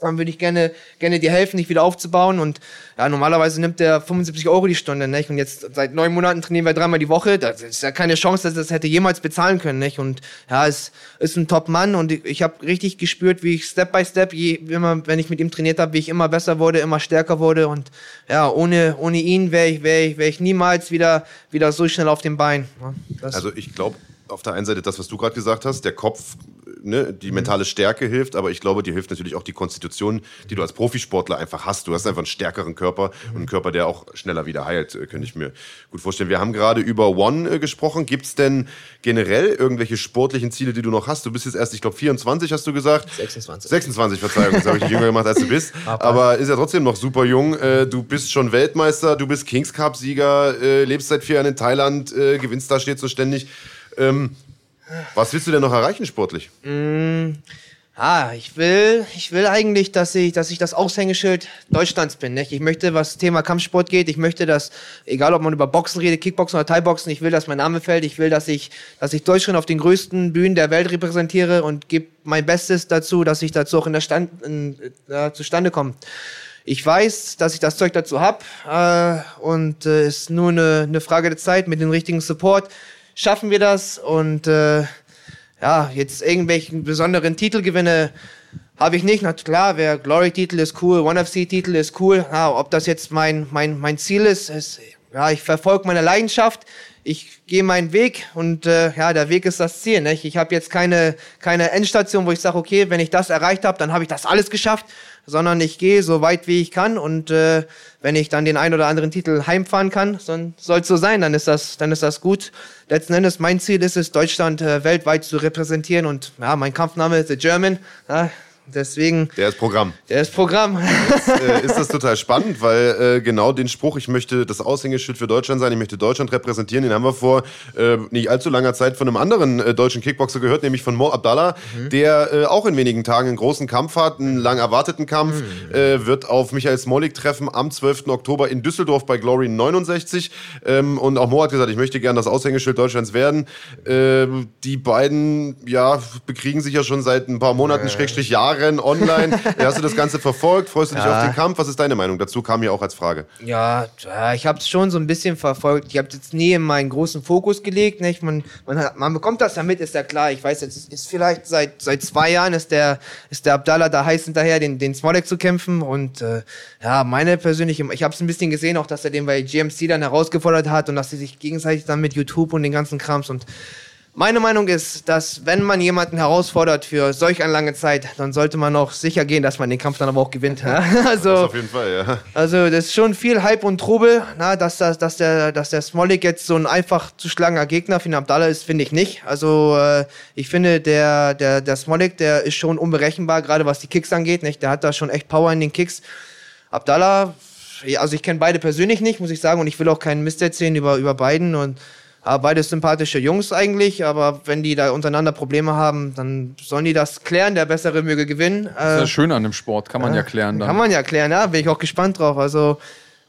dann würde ich gerne, gerne dir helfen, dich wieder aufzubauen. Und ja, normalerweise nimmt der 75 Euro die Stunde, nicht? Und jetzt seit neun Monaten trainieren wir dreimal die Woche. Da ist ja keine Chance, dass er das hätte jemals bezahlen können, nicht? Und ja, es ist ein Top-Mann und ich, ich habe richtig gespürt, wie ich Step by Step, je, immer, wenn ich mit ihm trainiert habe, wie ich immer besser wurde, immer stärker wurde. Und ja, ohne, ohne ihn wäre ich, wäre ich, wär ich niemals wieder, wieder so schnell auf dem Bein. Das also ich glaube, auf der einen Seite das, was du gerade gesagt hast, der Kopf ne, die mentale Stärke hilft, aber ich glaube, dir hilft natürlich auch die Konstitution, die du als Profisportler einfach hast. Du hast einfach einen stärkeren Körper und einen Körper, der auch schneller wieder heilt, äh, könnte ich mir gut vorstellen. Wir haben gerade über One äh, gesprochen. Gibt es denn generell irgendwelche sportlichen Ziele, die du noch hast? Du bist jetzt erst, ich glaube, 24 hast du gesagt. 26. 26, Verzeihung, das habe ich dich jünger gemacht, als du bist. (laughs) Aber ist ja trotzdem noch super jung. Äh, du bist schon Weltmeister, du bist Kings Cup-Sieger, lebst seit vier Jahren in Thailand, gewinnst da steht so ständig. Ähm, was willst du denn noch erreichen sportlich? Mm, ah, ich will, ich will eigentlich, dass ich, dass ich das Aushängeschild Deutschlands bin. Nicht? Ich möchte, was Thema Kampfsport geht, ich möchte, dass, egal ob man über Boxen redet, Kickboxen oder Thai-Boxen, ich will, dass mein Name fällt. Ich will, dass ich, dass ich Deutschland auf den größten Bühnen der Welt repräsentiere und gebe mein Bestes dazu, dass ich dazu auch in der Stand, in, äh, zustande komme. Ich weiß, dass ich das Zeug dazu habe äh, und es äh, ist nur eine, eine Frage der Zeit mit dem richtigen Support schaffen wir das. Und äh, ja, jetzt irgendwelchen besonderen Titelgewinne habe ich nicht. Na klar, wer Glory-Titel ist cool, One-FC-Titel ist cool. Ja, ob das jetzt mein, mein, mein Ziel ist, ist ja, ich verfolge meine Leidenschaft. Ich gehe meinen Weg und äh, ja, der Weg ist das Ziel. Nicht? Ich habe jetzt keine, keine Endstation, wo ich sage, okay, wenn ich das erreicht habe, dann habe ich das alles geschafft, sondern ich gehe so weit, wie ich kann und äh, wenn ich dann den ein oder anderen Titel heimfahren kann, dann soll es so sein, dann ist das, dann ist das gut. Letzten Endes, mein Ziel ist es, Deutschland äh, weltweit zu repräsentieren und ja, mein Kampfname ist The German. Ja, Deswegen. Der ist Programm. Der ist Programm. Jetzt, äh, (laughs) ist das total spannend, weil äh, genau den Spruch, ich möchte das Aushängeschild für Deutschland sein, ich möchte Deutschland repräsentieren, den haben wir vor äh, nicht allzu langer Zeit von einem anderen äh, deutschen Kickboxer gehört, nämlich von Mo Abdallah, mhm. der äh, auch in wenigen Tagen einen großen Kampf hat, einen lang erwarteten Kampf, mhm. Äh, wird auf Michael Smolik treffen am 12. Oktober in Düsseldorf bei Glory 69. Ähm, und auch Mo hat gesagt, ich möchte gerne das Aushängeschild Deutschlands werden. Die beiden, ja, bekriegen sich ja schon seit ein paar Monaten, Schrägstrich Jahren Jahren online. (laughs) Hast du das Ganze verfolgt? Freust du dich ja. auf den Kampf? Was ist deine Meinung dazu? Kam mir auch als Frage. Ja, ich habe es schon so ein bisschen verfolgt. Ich habe jetzt nie in meinen großen Fokus gelegt. Nicht? Man, man, hat, man bekommt das ja mit, ist ja klar. Ich weiß, jetzt ist vielleicht seit, seit zwei Jahren ist der, ist der Abdallah da heiß hinterher, den, den Smolek zu kämpfen. Und äh, ja, meine persönliche, ich habe es ein bisschen gesehen, auch dass er den bei GMC dann herausgefordert hat und dass sie sich gegenseitig dann mit YouTube und den ganzen Krams und meine Meinung ist, dass wenn man jemanden herausfordert für solch eine lange Zeit, dann sollte man auch sicher gehen, dass man den Kampf dann aber auch gewinnt. (laughs) also, das auf jeden Fall, ja. Also das ist schon viel Hype und Trubel, na, dass, dass, dass, der, dass der Smolik jetzt so ein einfach zu schlagender Gegner für den Abdallah ist, finde ich nicht. Also äh, ich finde, der, der, der Smolik, der ist schon unberechenbar, gerade was die Kicks angeht. Nicht? Der hat da schon echt Power in den Kicks. Abdallah, also ich kenne beide persönlich nicht, muss ich sagen, und ich will auch keinen Mist erzählen über, über beiden und aber beide sympathische Jungs eigentlich, aber wenn die da untereinander Probleme haben, dann sollen die das klären, der Bessere möge gewinnen. Das ist ja äh, schön an dem Sport, kann man ja, ja klären dann. Kann man ja klären, ja, bin ich auch gespannt drauf. Also,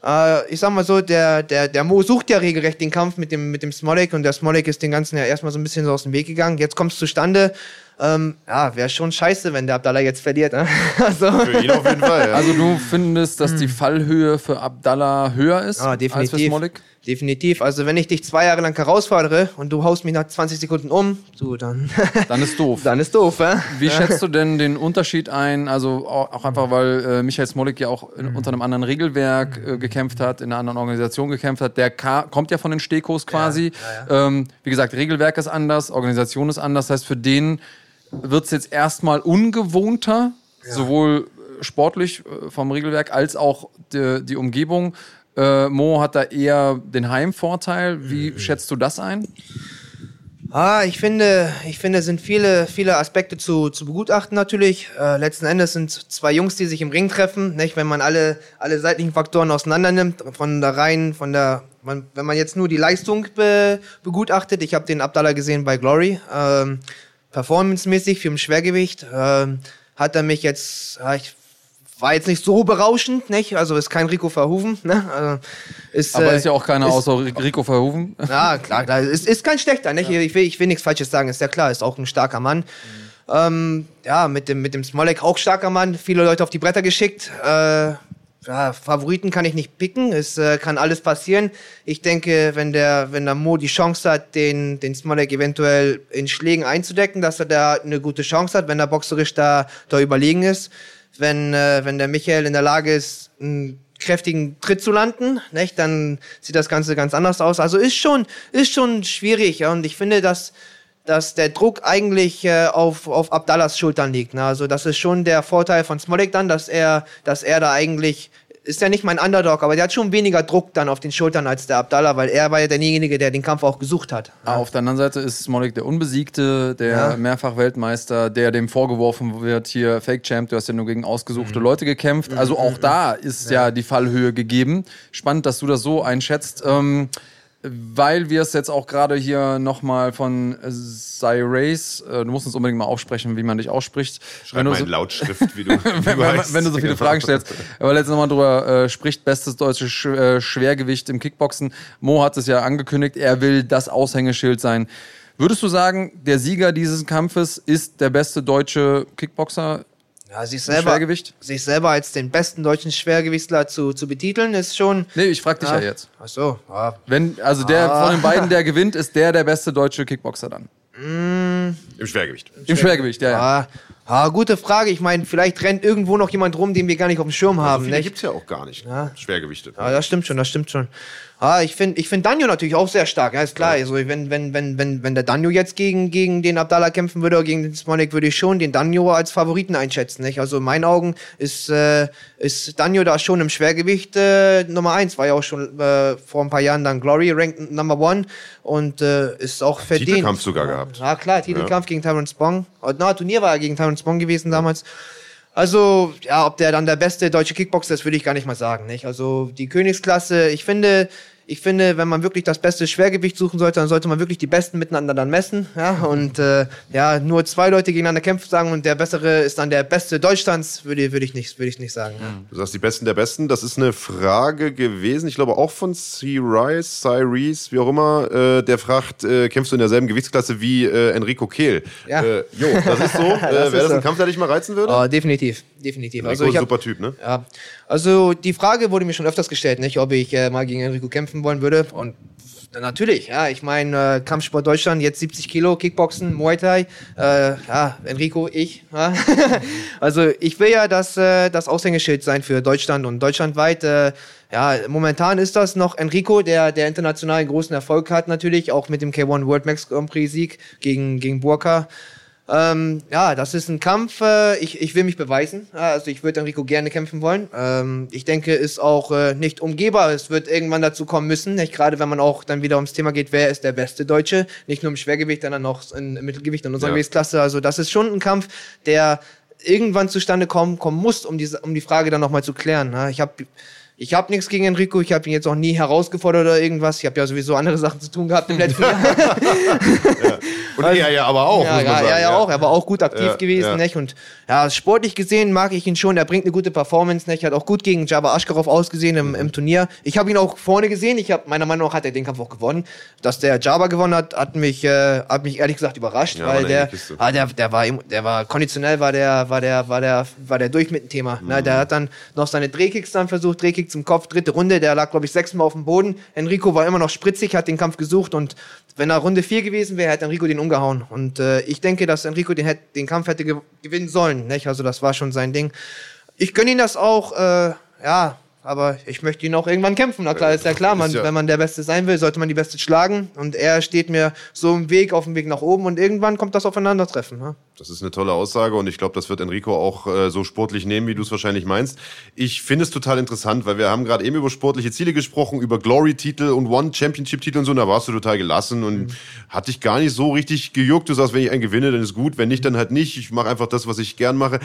äh, ich sag mal so, der, der, der Mo sucht ja regelrecht den Kampf mit dem, mit dem Smolek und der Smolek ist den Ganzen ja erstmal so ein bisschen so aus dem Weg gegangen. Jetzt kommt es zustande. Ähm, ja, wäre schon scheiße, wenn der Abdallah jetzt verliert. Ne? (laughs) also. Für ihn auf jeden Fall. Ja. Also du findest, dass die hm. Fallhöhe für Abdallah höher ist ah, definitiv. als für Smolik? Definitiv. Also wenn ich dich zwei Jahre lang herausfordere und du haust mich nach 20 Sekunden um, so dann. (laughs) dann ist doof. Dann ist doof, ja. Wie schätzt du denn den Unterschied ein? Also auch einfach, weil äh, Michael Smolik ja auch in, unter einem anderen Regelwerk äh, gekämpft hat, in einer anderen Organisation gekämpft hat. Der K kommt ja von den Stekos quasi. Ja, ja. Ähm, wie gesagt, Regelwerk ist anders, Organisation ist anders. Das heißt, für den wird es jetzt erstmal ungewohnter, sowohl sportlich äh, vom Regelwerk als auch die, die Umgebung. Äh, Mo hat da eher den Heimvorteil. Wie mhm. schätzt du das ein? Ah, ich finde, ich finde, es sind viele, viele Aspekte zu, zu begutachten natürlich. Äh, letzten Endes sind zwei Jungs, die sich im Ring treffen. Nicht? Wenn man alle, alle seitlichen Faktoren auseinander nimmt, von der rein, von der, man, wenn man jetzt nur die Leistung be, begutachtet. Ich habe den Abdallah gesehen bei Glory. Ähm, Performancemäßig für im Schwergewicht ähm, hat er mich jetzt, ja, ich war jetzt nicht so berauschend, nicht? Also ist kein Rico Verhoeven, ne? Also ist, Aber äh, ist ja auch keiner ist, außer Rico Verhoeven. Ja, klar, klar. Ist, ist kein schlechter, nicht? Ja. Ich, will, ich will nichts Falsches sagen, ist ja klar, ist auch ein starker Mann. Mhm. Ähm, ja, mit dem, mit dem Smolek auch starker Mann, viele Leute auf die Bretter geschickt. Äh, ja, Favoriten kann ich nicht picken, es äh, kann alles passieren. Ich denke, wenn der, wenn der Mo die Chance hat, den, den Smolek eventuell in Schlägen einzudecken, dass er da eine gute Chance hat, wenn der boxerisch da, da überlegen ist wenn, äh, wenn der Michael in der Lage ist, einen kräftigen Tritt zu landen, nicht, dann sieht das Ganze ganz anders aus. Also ist schon, ist schon schwierig, ja, und ich finde, dass, dass der Druck eigentlich äh, auf, auf Abdallahs Schultern liegt. Ne? Also das ist schon der Vorteil von Smolik dann, dass er, dass er da eigentlich ist ja nicht mein Underdog, aber der hat schon weniger Druck dann auf den Schultern als der Abdallah, weil er war ja derjenige, der den Kampf auch gesucht hat. Ja. Auf der anderen Seite ist Smolik der Unbesiegte, der ja. Mehrfach-Weltmeister, der dem vorgeworfen wird, hier Fake Champ, du hast ja nur gegen ausgesuchte mhm. Leute gekämpft. Also auch mhm. da ist ja. ja. die Fallhöhe gegeben. Spannend, dass du das so einschätzt. Ähm, weil wir es jetzt auch gerade hier nochmal von Cyrace, äh, du musst uns unbedingt mal aufsprechen, wie man dich ausspricht. Schreib mal so, in Lautschrift, wie du, (laughs) wenn, du wenn, wenn, du so viele Fragen stellst. Aber letztes nochmal drüber äh, spricht, bestes deutsches Sch äh, Schwergewicht im Kickboxen. Mo hat es ja angekündigt, er will das Aushängeschild sein. Würdest du sagen, der Sieger dieses Kampfes ist der beste deutsche Kickboxer ja, sich selber, Schwergewicht? sich selber als den besten deutschen Schwergewichtler zu, zu betiteln, ist schon. Nee, ich frag dich ja, ja jetzt. Ach so. Ja. Wenn, also der ah. von den beiden, der (laughs) gewinnt, ist der der beste deutsche Kickboxer dann. Mm. Im Schwergewicht. Im Schwergewicht, ja, ja. Ah, ah, gute Frage. Ich meine, vielleicht rennt irgendwo noch jemand rum, den wir gar nicht auf dem Schirm also haben. Viele gibt es ja auch gar nicht. Ja. Schwergewichte. Ja, das stimmt schon, das stimmt schon. Ah, ich finde ich find Danjo natürlich auch sehr stark, ja, ist klar. Ja. Also wenn, wenn, wenn, wenn, wenn der Danjo jetzt gegen, gegen den Abdallah kämpfen würde oder gegen den Smolik, würde ich schon den Danjo als Favoriten einschätzen. Nicht? Also in meinen Augen ist, äh, ist Danjo da schon im Schwergewicht äh, Nummer eins, war ja auch schon äh, vor ein paar Jahren dann Glory Ranked Number One und äh, ist auch verdient. Titelkampf sogar gehabt. Ja klar, Titelkampf ja. gegen Tyron Spong. Na, Turnier war er gegen Tyron Spong gewesen damals. Also, ja, ob der dann der beste deutsche Kickboxer ist, würde ich gar nicht mal sagen. Nicht? Also die Königsklasse, ich finde, Ich finde, wenn man wirklich das beste Schwergewicht suchen sollte, dann sollte man wirklich die Besten miteinander dann messen. Ja? Und äh, ja, nur zwei Leute gegeneinander kämpfen sagen und der Bessere ist dann der Beste Deutschlands, würde, würde ich, nicht, würde ich nicht sagen. Ja. Du sagst die Besten der Besten. Das ist eine Frage gewesen, ich glaube auch von C. Rice, Cyrese, wie auch immer. Äh, der fragt, äh, kämpfst du in derselben Gewichtsklasse wie äh, Enrico Kehl? Ja. Äh, jo, das ist so. (laughs) Wäre das, das so. ein Kampf, der dich mal reizen würde? Oh, definitiv, definitiv. Enrico also ich hab, super Typ, ne? Ja. Also die Frage wurde mir schon öfters gestellt, nicht, ob ich äh, mal gegen Enrico kämpfen wollen würde. Und Natürlich, ja. Ich meine, äh, Kampfsport Deutschland, jetzt 70 Kilo, Kickboxen, Muay Thai. Äh, ja, Enrico, ich. Ja. (laughs) also ich will ja das, äh, das Aushängeschild sein für Deutschland und deutschlandweit. Äh, ja, momentan ist das noch Enrico, der, der international großen Erfolg hat natürlich, auch mit dem K1 World Max Grand Prix Sieg gegen, gegen Burka. Ähm, ja, das ist ein Kampf. Äh, ich, ich will mich beweisen. Also ich würde Enrico gerne kämpfen wollen. Ähm, ich denke, ist auch äh, nicht umgehbar. Es wird irgendwann dazu kommen müssen. Nicht gerade, wenn man auch dann wieder ums Thema geht, wer ist der beste Deutsche? Nicht nur im Schwergewicht, sondern auch im Mittelgewicht in unserer ja. Gewichtsklasse. Also das ist schon ein Kampf, der irgendwann zustande kommen, kommen muss, um diese, um die Frage dann nochmal zu klären. Ich habe ich habe nichts gegen Enrico, ich habe ihn jetzt auch nie herausgefordert oder irgendwas. Ich habe ja sowieso andere Sachen zu tun gehabt im letzten Jahr. (laughs) ja. Und also, er ja aber auch. Ja, ja, ja, ja, auch. Er war auch gut aktiv ja, gewesen. Nicht? Und ja, sportlich gesehen mag ich ihn schon. Er bringt eine gute Performance. Nicht? Hat auch gut gegen Jabba Ashkarov ausgesehen im, im Turnier. Ich habe ihn auch vorne gesehen. Ich habe meiner Meinung nach hat er den Kampf auch gewonnen. Dass der Jabba gewonnen hat, hat mich, äh, hat mich ehrlich gesagt überrascht, ja, weil der, ah, der, der war, der war konditionell war der, war der, war der, war der durch mit dem Thema. Mhm. Ne? Der hat dann noch seine Drehkicks dann versucht, Drehkick zum Kopf, dritte Runde. Der lag glaube ich sechsmal auf dem Boden. Enrico war immer noch spritzig, hat den Kampf gesucht und wenn er Runde 4 gewesen wäre, hätte Enrico den umgehauen. Und äh, ich denke, dass Enrico den, den Kampf hätte ge gewinnen sollen. Nicht? Also das war schon sein Ding. Ich gönne ihn das auch, äh, ja, aber ich möchte ihn auch irgendwann kämpfen. Na klar, ist ja klar, man, ja wenn man der Beste sein will, sollte man die Beste schlagen. Und er steht mir so im Weg, auf dem Weg nach oben und irgendwann kommt das Aufeinandertreffen. Ne? Das ist eine tolle Aussage und ich glaube, das wird Enrico auch äh, so sportlich nehmen, wie du es wahrscheinlich meinst. Ich finde es total interessant, weil wir haben gerade eben über sportliche Ziele gesprochen, über Glory-Titel und One-Championship-Titel und so, und da warst du total gelassen und mhm. hat dich gar nicht so richtig gejuckt. Du sagst, wenn ich einen gewinne, dann ist gut, wenn nicht, dann halt nicht. Ich mache einfach das, was ich gern mache.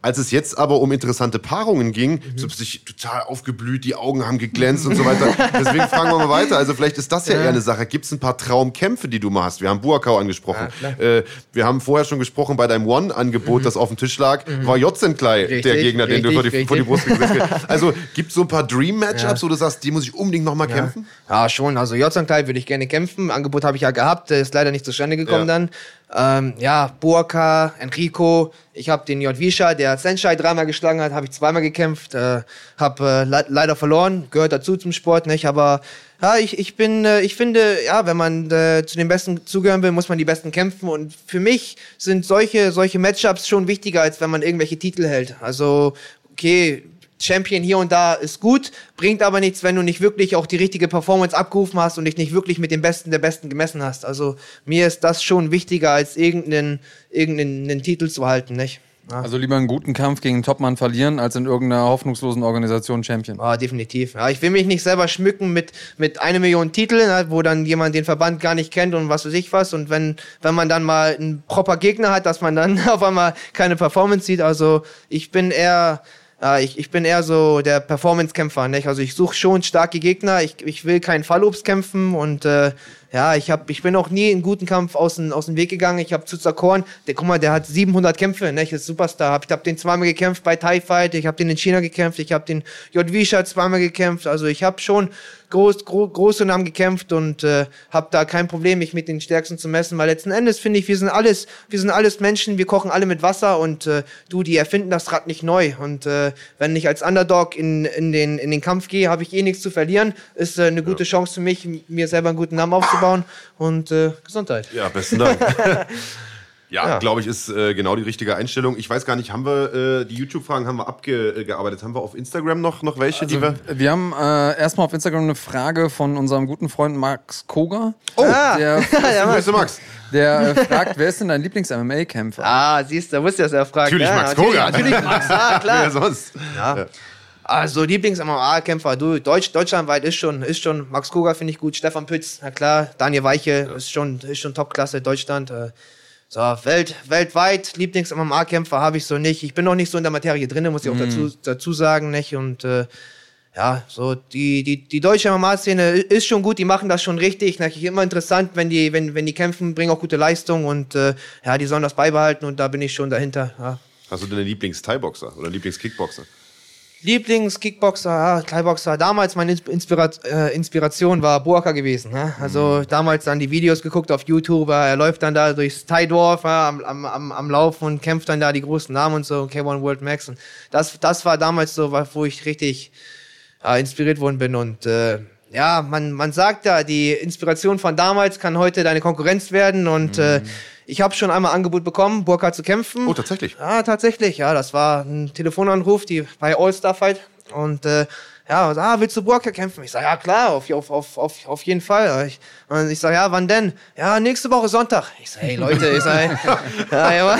Als es jetzt aber um interessante Paarungen ging, mhm. so du total aufgeblüht, die Augen haben geglänzt und so weiter. Deswegen (laughs) fragen wir mal weiter. Also vielleicht ist das ja, ja. eher eine Sache. Gibt es ein paar Traumkämpfe, die du mal hast? Wir haben Buakau angesprochen. Ja, äh, wir haben vorher schon gesprochen, bei deinem One-Angebot, mhm. das auf dem Tisch lag, mhm. war Jotzenklei der Gegner, richtig, den du vor die, vor die, Brust gesetzt hast. (laughs) Also gibt es so ein paar Dream-Matchups, ja. wo du sagst, die muss ich unbedingt nochmal kämpfen? Ja, schon. Also Jotzenklei würde ich gerne kämpfen. Angebot habe ich ja gehabt, ist leider nicht zustande gekommen dann. Ähm, ja, Burka, Enrico, ich habe den Jodwisha, der Senshai dreimal geschlagen hat, habe ich zweimal gekämpft, äh, habe äh, le leider verloren, gehört dazu zum Sport, nicht? Aber ja, ich, ich bin, äh, ich finde, ja, wenn man äh, zu den Besten zugehören will, muss man die Besten kämpfen. Und für mich sind solche, solche Matchups schon wichtiger, als wenn man irgendwelche Titel hält. Also, okay, Champion hier und da ist gut, bringt aber nichts, wenn du nicht wirklich auch die richtige Performance abgerufen hast und dich nicht wirklich mit dem Besten der Besten gemessen hast. Also mir ist das schon wichtiger, als irgendeinen, irgendeinen Titel zu halten, nicht? Ja. Also lieber einen guten Kampf gegen einen Topmann verlieren, als in irgendeiner hoffnungslosen Organisation Champion. Ah, definitiv. Ja, ich will mich nicht selber schmücken mit, mit einer Million Titeln, ne, wo dann jemand den Verband gar nicht kennt und was weiß ich was. Und wenn, wenn man dann mal einen proper Gegner hat, dass man dann (laughs) auf einmal keine Performance sieht. Also ich bin eher äh, ich, ich bin eher so der Performance-Kämpfer. Nicht? Also ich suche schon starke Gegner. Ich, ich will keinen Fallobst kämpfen und äh, ja, ich, hab, ich bin auch nie in guten Kampf aus, dem aus dem Weg gegangen. Ich habe Zuzakorn, der, guck mal, der hat 700 Kämpfe, ne? Ich ist Superstar. Ich habe den zweimal gekämpft bei Thai Fight, ich habe den in China gekämpft, ich habe den JV zweimal gekämpft. Also ich habe schon groß, gro große Namen gekämpft und äh, habe da kein Problem, mich mit den Stärksten zu messen. Weil letzten Endes finde ich, wir sind alles, wir sind alles Menschen, wir kochen alle mit Wasser und äh, du, die erfinden das Rad nicht neu. Und äh, wenn ich als Underdog in, in, den, in den Kampf gehe, habe ich eh nichts zu verlieren. Ist äh, eine gute ja. Chance für mich, mir selber einen guten Namen aufzubauen und äh, Gesundheit. Ja, besten Dank. (laughs) Ja, ja. glaube ich, ist äh, genau die richtige Einstellung. Ich weiß gar nicht, haben wir äh, die YouTube-Fragen haben wir abgearbeitet? Haben wir auf Instagram noch, noch welche, also, die wir. Wir haben äh, erstmal auf Instagram eine Frage von unserem guten Freund Max Koga. Oh, der, (laughs) ja, Max. Max. Der äh, fragt, wer ist denn dein Lieblings-MMA-Kämpfer? Ah, siehst du, da wusste ja, dass er fragt. Natürlich ja, Max Koga. Natürlich Max, (laughs) ah, klar. Wer sonst? ja. Also Lieblings-MMA-Kämpfer, du, Deutsch, deutschlandweit ist schon, ist schon, Max Koga finde ich gut, Stefan Pütz, na klar, Daniel Weiche ja. ist schon, ist schon Topklasse, Deutschland. Äh, so, Welt, weltweit, Lieblings-MMA-Kämpfer habe ich so nicht. Ich bin noch nicht so in der Materie drin, muss ich auch mm. dazu, dazu sagen, nicht? Und äh, ja, so die, die, die deutsche MMA-Szene ist schon gut, die machen das schon richtig. Natürlich immer interessant, wenn die, wenn, wenn die kämpfen, bringen auch gute Leistung und äh, ja, die sollen das beibehalten und da bin ich schon dahinter. Ja. Hast du denn einen Lieblings-Thai-Boxer oder Lieblings-Kickboxer? Lieblings-Kickboxer, ja, Thai-Boxer. Damals meine Inspira äh, Inspiration war Burka gewesen. Ne? Also mhm. damals dann die Videos geguckt auf YouTube. Er läuft dann da durchs Thai-Dorf ja, am, am, am Laufen und kämpft dann da die großen Namen und so, K1 World Max. Und das, das war damals so, wo ich richtig äh, inspiriert worden bin. Und äh, ja, man, man sagt ja, die Inspiration von damals kann heute deine Konkurrenz werden. Und äh, mhm. äh, ich habe schon einmal Angebot bekommen, Burka zu kämpfen. Oh, tatsächlich? Ja, tatsächlich. Ja, das war ein Telefonanruf die, bei All-Star Fight. Und äh, ja, ah, willst du Burka kämpfen? Ich sage, ja klar, auf, auf, auf, auf, auf jeden Fall. Ich, und ich sage, ja, wann denn? Ja, nächste Woche Sonntag. Ich sage, hey Leute, ich sage, (laughs) ja, ja,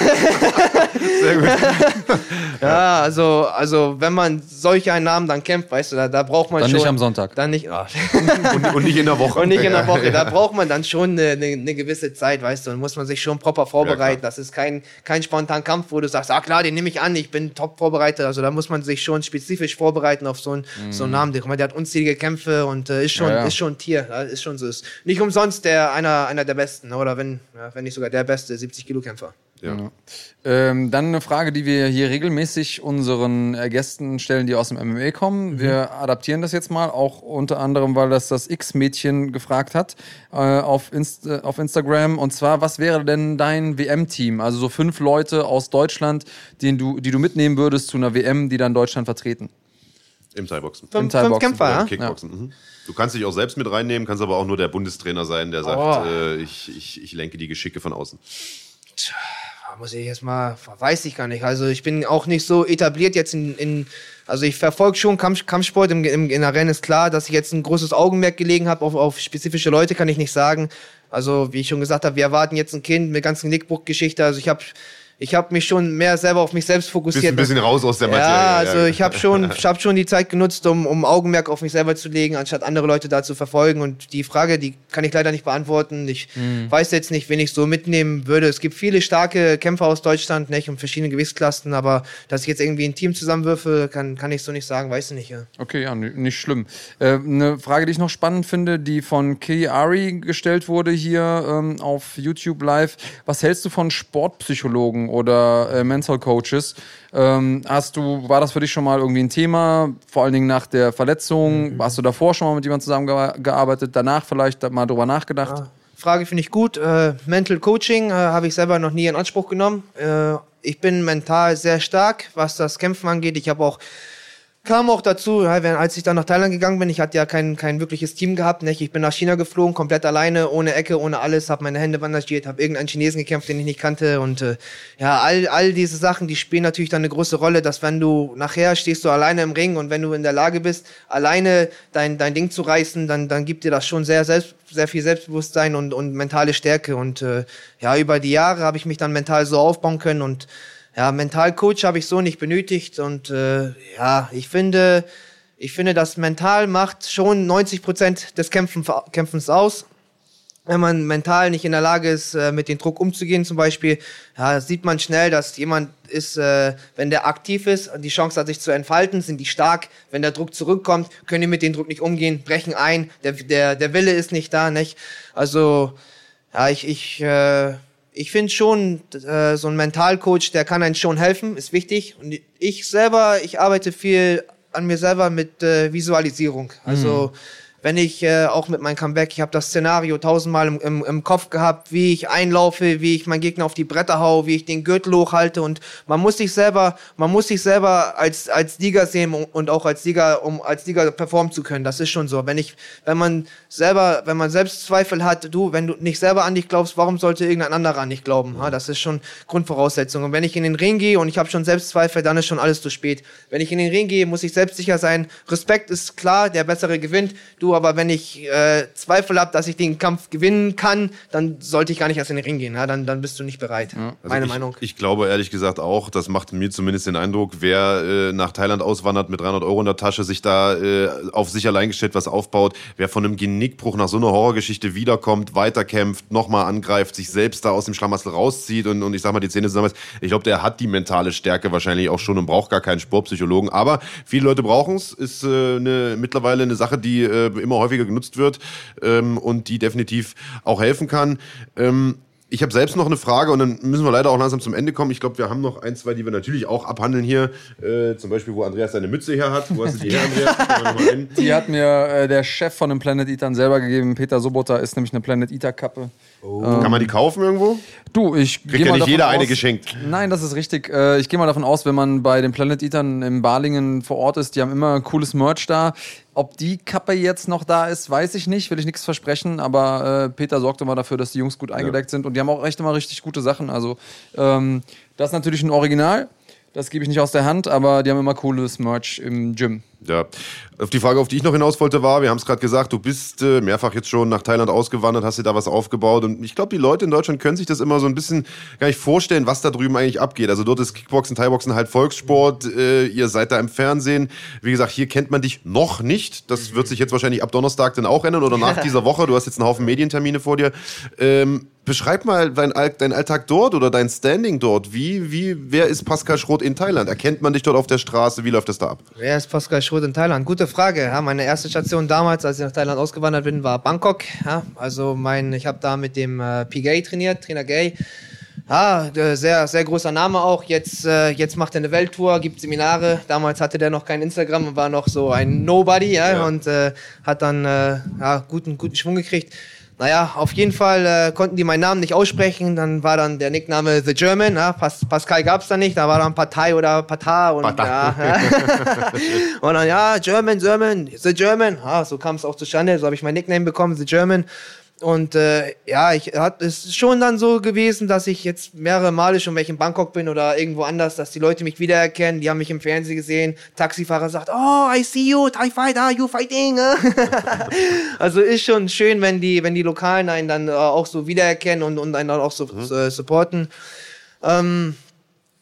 Sehr gut. (laughs) ja, also, also wenn man solch einen Namen dann kämpft, weißt du, da, da braucht man dann schon... Dann nicht am Sonntag. Dann nicht, oh. (laughs) und, und, nicht in der Woche. Und nicht in der Woche. Da braucht man dann schon eine, eine, eine gewisse Zeit, weißt du, und muss man sich schon proper vorbereiten. Ja, das ist kein, kein spontan Kampf, wo du sagst, ah klar, den nehme ich an, ich bin top vorbereitet. Also da muss man sich schon spezifisch vorbereiten auf so einen, mhm. So einen Namen. Der, der hat unzählige Kämpfe und äh, ist, schon, ja, ist schon ein Tier. Ist schon so. Ist nicht umsonst der, einer, einer der Besten, oder wenn, wenn nicht sogar der beste 70-Kilo-Kämpfer. Ja. ja. Ähm, dann eine Frage, die wir hier regelmäßig unseren äh, Gästen stellen, die aus dem MMA kommen. Mhm. Wir adaptieren das jetzt mal, auch unter anderem, weil das das X-Mädchen gefragt hat äh, auf, Inst äh, auf Instagram. Und zwar, was wäre denn dein WM-Team? Also so fünf Leute aus Deutschland, den du, die du mitnehmen würdest zu einer WM, die dann Deutschland vertreten. Im Thai-Boxen. Im Thai-Boxen. Fünf Kämpfer, ja? Kickboxen. Ja. Mhm. Du kannst dich auch selbst mit reinnehmen, kannst aber auch nur der Bundestrainer sein, der sagt, oh. äh, ich, ich, ich lenke die Geschicke von außen. Tja muss ich jetzt mal, weiß ich gar nicht. Also ich bin auch nicht so etabliert jetzt in, in also ich verfolge schon Kampf, Kampfsport im, im, in der Rennen ist klar, dass ich jetzt ein großes Augenmerk gelegen habe auf, auf spezifische Leute, kann ich nicht sagen. Also wie ich schon gesagt habe, wir erwarten jetzt ein Kind mit ganzen Nickbruch-Geschichte. Also ich habe ich habe mich schon mehr selber auf mich selbst fokussiert. Bist ein bisschen raus aus der Materie. Ja, also ich habe schon, ich hab schon die Zeit genutzt, um, um Augenmerk auf mich selber zu legen, anstatt andere Leute da zu verfolgen. Und die Frage, die kann ich leider nicht beantworten. Ich mhm. weiß jetzt nicht, wen ich so mitnehmen würde. Es gibt viele starke Kämpfer aus Deutschland, nicht, und verschiedene Gewichtsklassen, aber dass ich jetzt irgendwie ein Team zusammenwürfe, kann, kann ich so nicht sagen, weiß ich nicht. Ja. Okay, ja, nicht schlimm. Äh, eine Frage, die ich noch spannend finde, die von Key Ari gestellt wurde hier ähm, auf YouTube Live. Was hältst du von Sportpsychologen? Oder äh, Mental Coaches. Ähm, hast du, war das für dich schon mal irgendwie ein Thema, vor allen Dingen nach der Verletzung? Mhm. Hast du davor schon mal mit jemandem zusammengearbeitet, danach vielleicht mal drüber nachgedacht? Ja. Frage finde ich gut. Äh, Mental Coaching äh, habe ich selber noch nie in Anspruch genommen. Äh, ich bin mental sehr stark, was das Kämpfen angeht. Ich habe auch kam auch dazu, als ich dann nach Thailand gegangen bin, ich hatte ja kein, kein wirkliches Team gehabt. Nicht? Ich bin nach China geflogen, komplett alleine, ohne Ecke, ohne alles, habe meine Hände bandagiert, habe irgendeinen Chinesen gekämpft, den ich nicht kannte. Und äh, ja, all, all diese Sachen, die spielen natürlich dann eine große Rolle, dass wenn du nachher stehst du alleine im Ring und wenn du in der Lage bist, alleine dein, dein Ding zu reißen, dann, dann gibt dir das schon sehr, selbst, sehr viel Selbstbewusstsein und, und mentale Stärke. Und äh, ja, über die Jahre habe ich mich dann mental so aufbauen können und ja, Mentalcoach habe ich so nicht benötigt und äh, ja, ich finde, ich finde, das Mental macht schon 90 Prozent des Kämpfen, Kämpfens aus. Wenn man mental nicht in der Lage ist, äh, mit dem Druck umzugehen, zum Beispiel, ja, sieht man schnell, dass jemand ist, äh, wenn der aktiv ist und die Chance hat, sich zu entfalten, sind die stark. Wenn der Druck zurückkommt, können die mit dem Druck nicht umgehen, brechen ein, der, der, der Wille ist nicht da, nicht? Also, ja, ich, ich, äh, ich finde schon, äh, so ein Mentalcoach, der kann einem schon helfen, ist wichtig. Und ich selber, ich arbeite viel an mir selber mit äh, Visualisierung. Also mhm wenn ich äh, auch mit meinem Comeback, ich habe das Szenario tausendmal im, im, im Kopf gehabt, wie ich einlaufe, wie ich meinen Gegner auf die Bretter hau, wie ich den Gürtel hochhalte und man muss sich selber, man muss sich selber als als Sieger sehen und auch als Sieger, um als Sieger performen zu können. Das ist schon so. Wenn ich, wenn man selber, wenn man Selbstzweifel hat, du, wenn du nicht selber an dich glaubst, warum sollte irgendein anderer an dich glauben? Ja, das ist schon Grundvoraussetzung. Und wenn ich in den Ring gehe und ich habe schon Selbstzweifel, dann ist schon alles zu spät. Wenn ich in den Ring gehe, muss ich selbstsicher sein. Respekt ist klar, der bessere gewinnt. Du Du, aber wenn ich äh, Zweifel habe, dass ich den Kampf gewinnen kann, dann sollte ich gar nicht erst in den Ring gehen. Ja? Dann, dann bist du nicht bereit. Ja. Also Meine ich, Meinung. Ich glaube ehrlich gesagt auch, das macht mir zumindest den Eindruck, wer äh, nach Thailand auswandert mit 300 Euro in der Tasche, sich da äh, auf sich allein gestellt was aufbaut, wer von einem Genickbruch nach so einer Horrorgeschichte wiederkommt, weiterkämpft, nochmal angreift, sich selbst da aus dem Schlamassel rauszieht und, und ich sag mal, die Zähne zusammen Ich glaube, der hat die mentale Stärke wahrscheinlich auch schon und braucht gar keinen Sportpsychologen. Aber viele Leute brauchen es, ist äh, eine, mittlerweile eine Sache, die äh, immer häufiger genutzt wird ähm, und die definitiv auch helfen kann. Ähm, ich habe selbst noch eine Frage und dann müssen wir leider auch langsam zum Ende kommen. Ich glaube, wir haben noch ein, zwei, die wir natürlich auch abhandeln hier. Äh, zum Beispiel, wo Andreas seine Mütze her hat. Wo hast du die her, Andreas? die hat mir äh, der Chef von den Planet Eatern selber gegeben. Peter Sobota ist nämlich eine Planet Eater Kappe. Oh. Ähm, Kann man die kaufen irgendwo? Du, ich kriege ja nicht jeder aus, eine geschenkt. Nein, das ist richtig. Äh, ich gehe mal davon aus, wenn man bei den Planet Eatern in Balingen vor Ort ist, die haben immer cooles Merch da. Ob die Kappe jetzt noch da ist, weiß ich nicht, will ich nichts versprechen, aber äh, Peter sorgt immer dafür, dass die Jungs gut eingedeckt ja. sind und die haben auch echt immer richtig gute Sachen. Also ähm, das ist natürlich ein Original, das gebe ich nicht aus der Hand, aber die haben immer cooles Merch im Gym. Ja, auf die Frage, auf die ich noch hinaus wollte, war, wir haben es gerade gesagt, du bist äh, mehrfach jetzt schon nach Thailand ausgewandert, hast dir da was aufgebaut und ich glaube, die Leute in Deutschland können sich das immer so ein bisschen gar nicht vorstellen, was da drüben eigentlich abgeht. Also dort ist Kickboxen, Thaiboxen halt Volkssport, äh, ihr seid da im Fernsehen. Wie gesagt, hier kennt man dich noch nicht. Das wird sich jetzt wahrscheinlich ab Donnerstag dann auch ändern oder (laughs) nach dieser Woche. Du hast jetzt einen Haufen Medientermine vor dir. Ähm, beschreib mal dein, dein Alltag dort oder dein Standing dort. Wie, wie, wer ist Pascal Schroth in Thailand? Erkennt man dich dort auf der Straße? Wie läuft das da ab? Wer ist Pascal Schroth in Thailand? Gute Frage. Ja, meine erste Station damals, als ich nach Thailand ausgewandert bin, war Bangkok. Ja, also mein, ich habe da mit dem äh, P. Gay trainiert, Trainer Gay. Ja, äh, sehr, sehr großer Name auch. Jetzt, äh, jetzt macht er eine Welttour, gibt Seminare. Damals hatte der noch kein Instagram und war noch so ein Nobody ja, ja. und äh, hat dann äh, ja, guten, guten Schwung gekriegt. Naja, auf jeden Fall äh, konnten die meinen Namen nicht aussprechen. Dann war dann der Nickname The German. Ja, Pas Pascal gab's da nicht. Da war dann Partei oder Pata. Und, ja, (laughs) und dann, ja, German, German, The German. Ja, so kam es auch zustande. So habe ich mein Nickname bekommen, The German. Und äh, ja, ich hat es ist schon dann so gewesen, dass ich jetzt mehrere Male schon, wenn ich in Bangkok bin oder irgendwo anders, dass die Leute mich wiedererkennen, die haben mich im Fernsehen gesehen, Taxifahrer sagt, oh, I see you, Thai fighter, you fighting. (laughs) also ist schon schön, wenn die, wenn die Lokalen einen dann äh, auch so wiedererkennen und, und einen dann auch so mhm. äh, supporten. Ähm,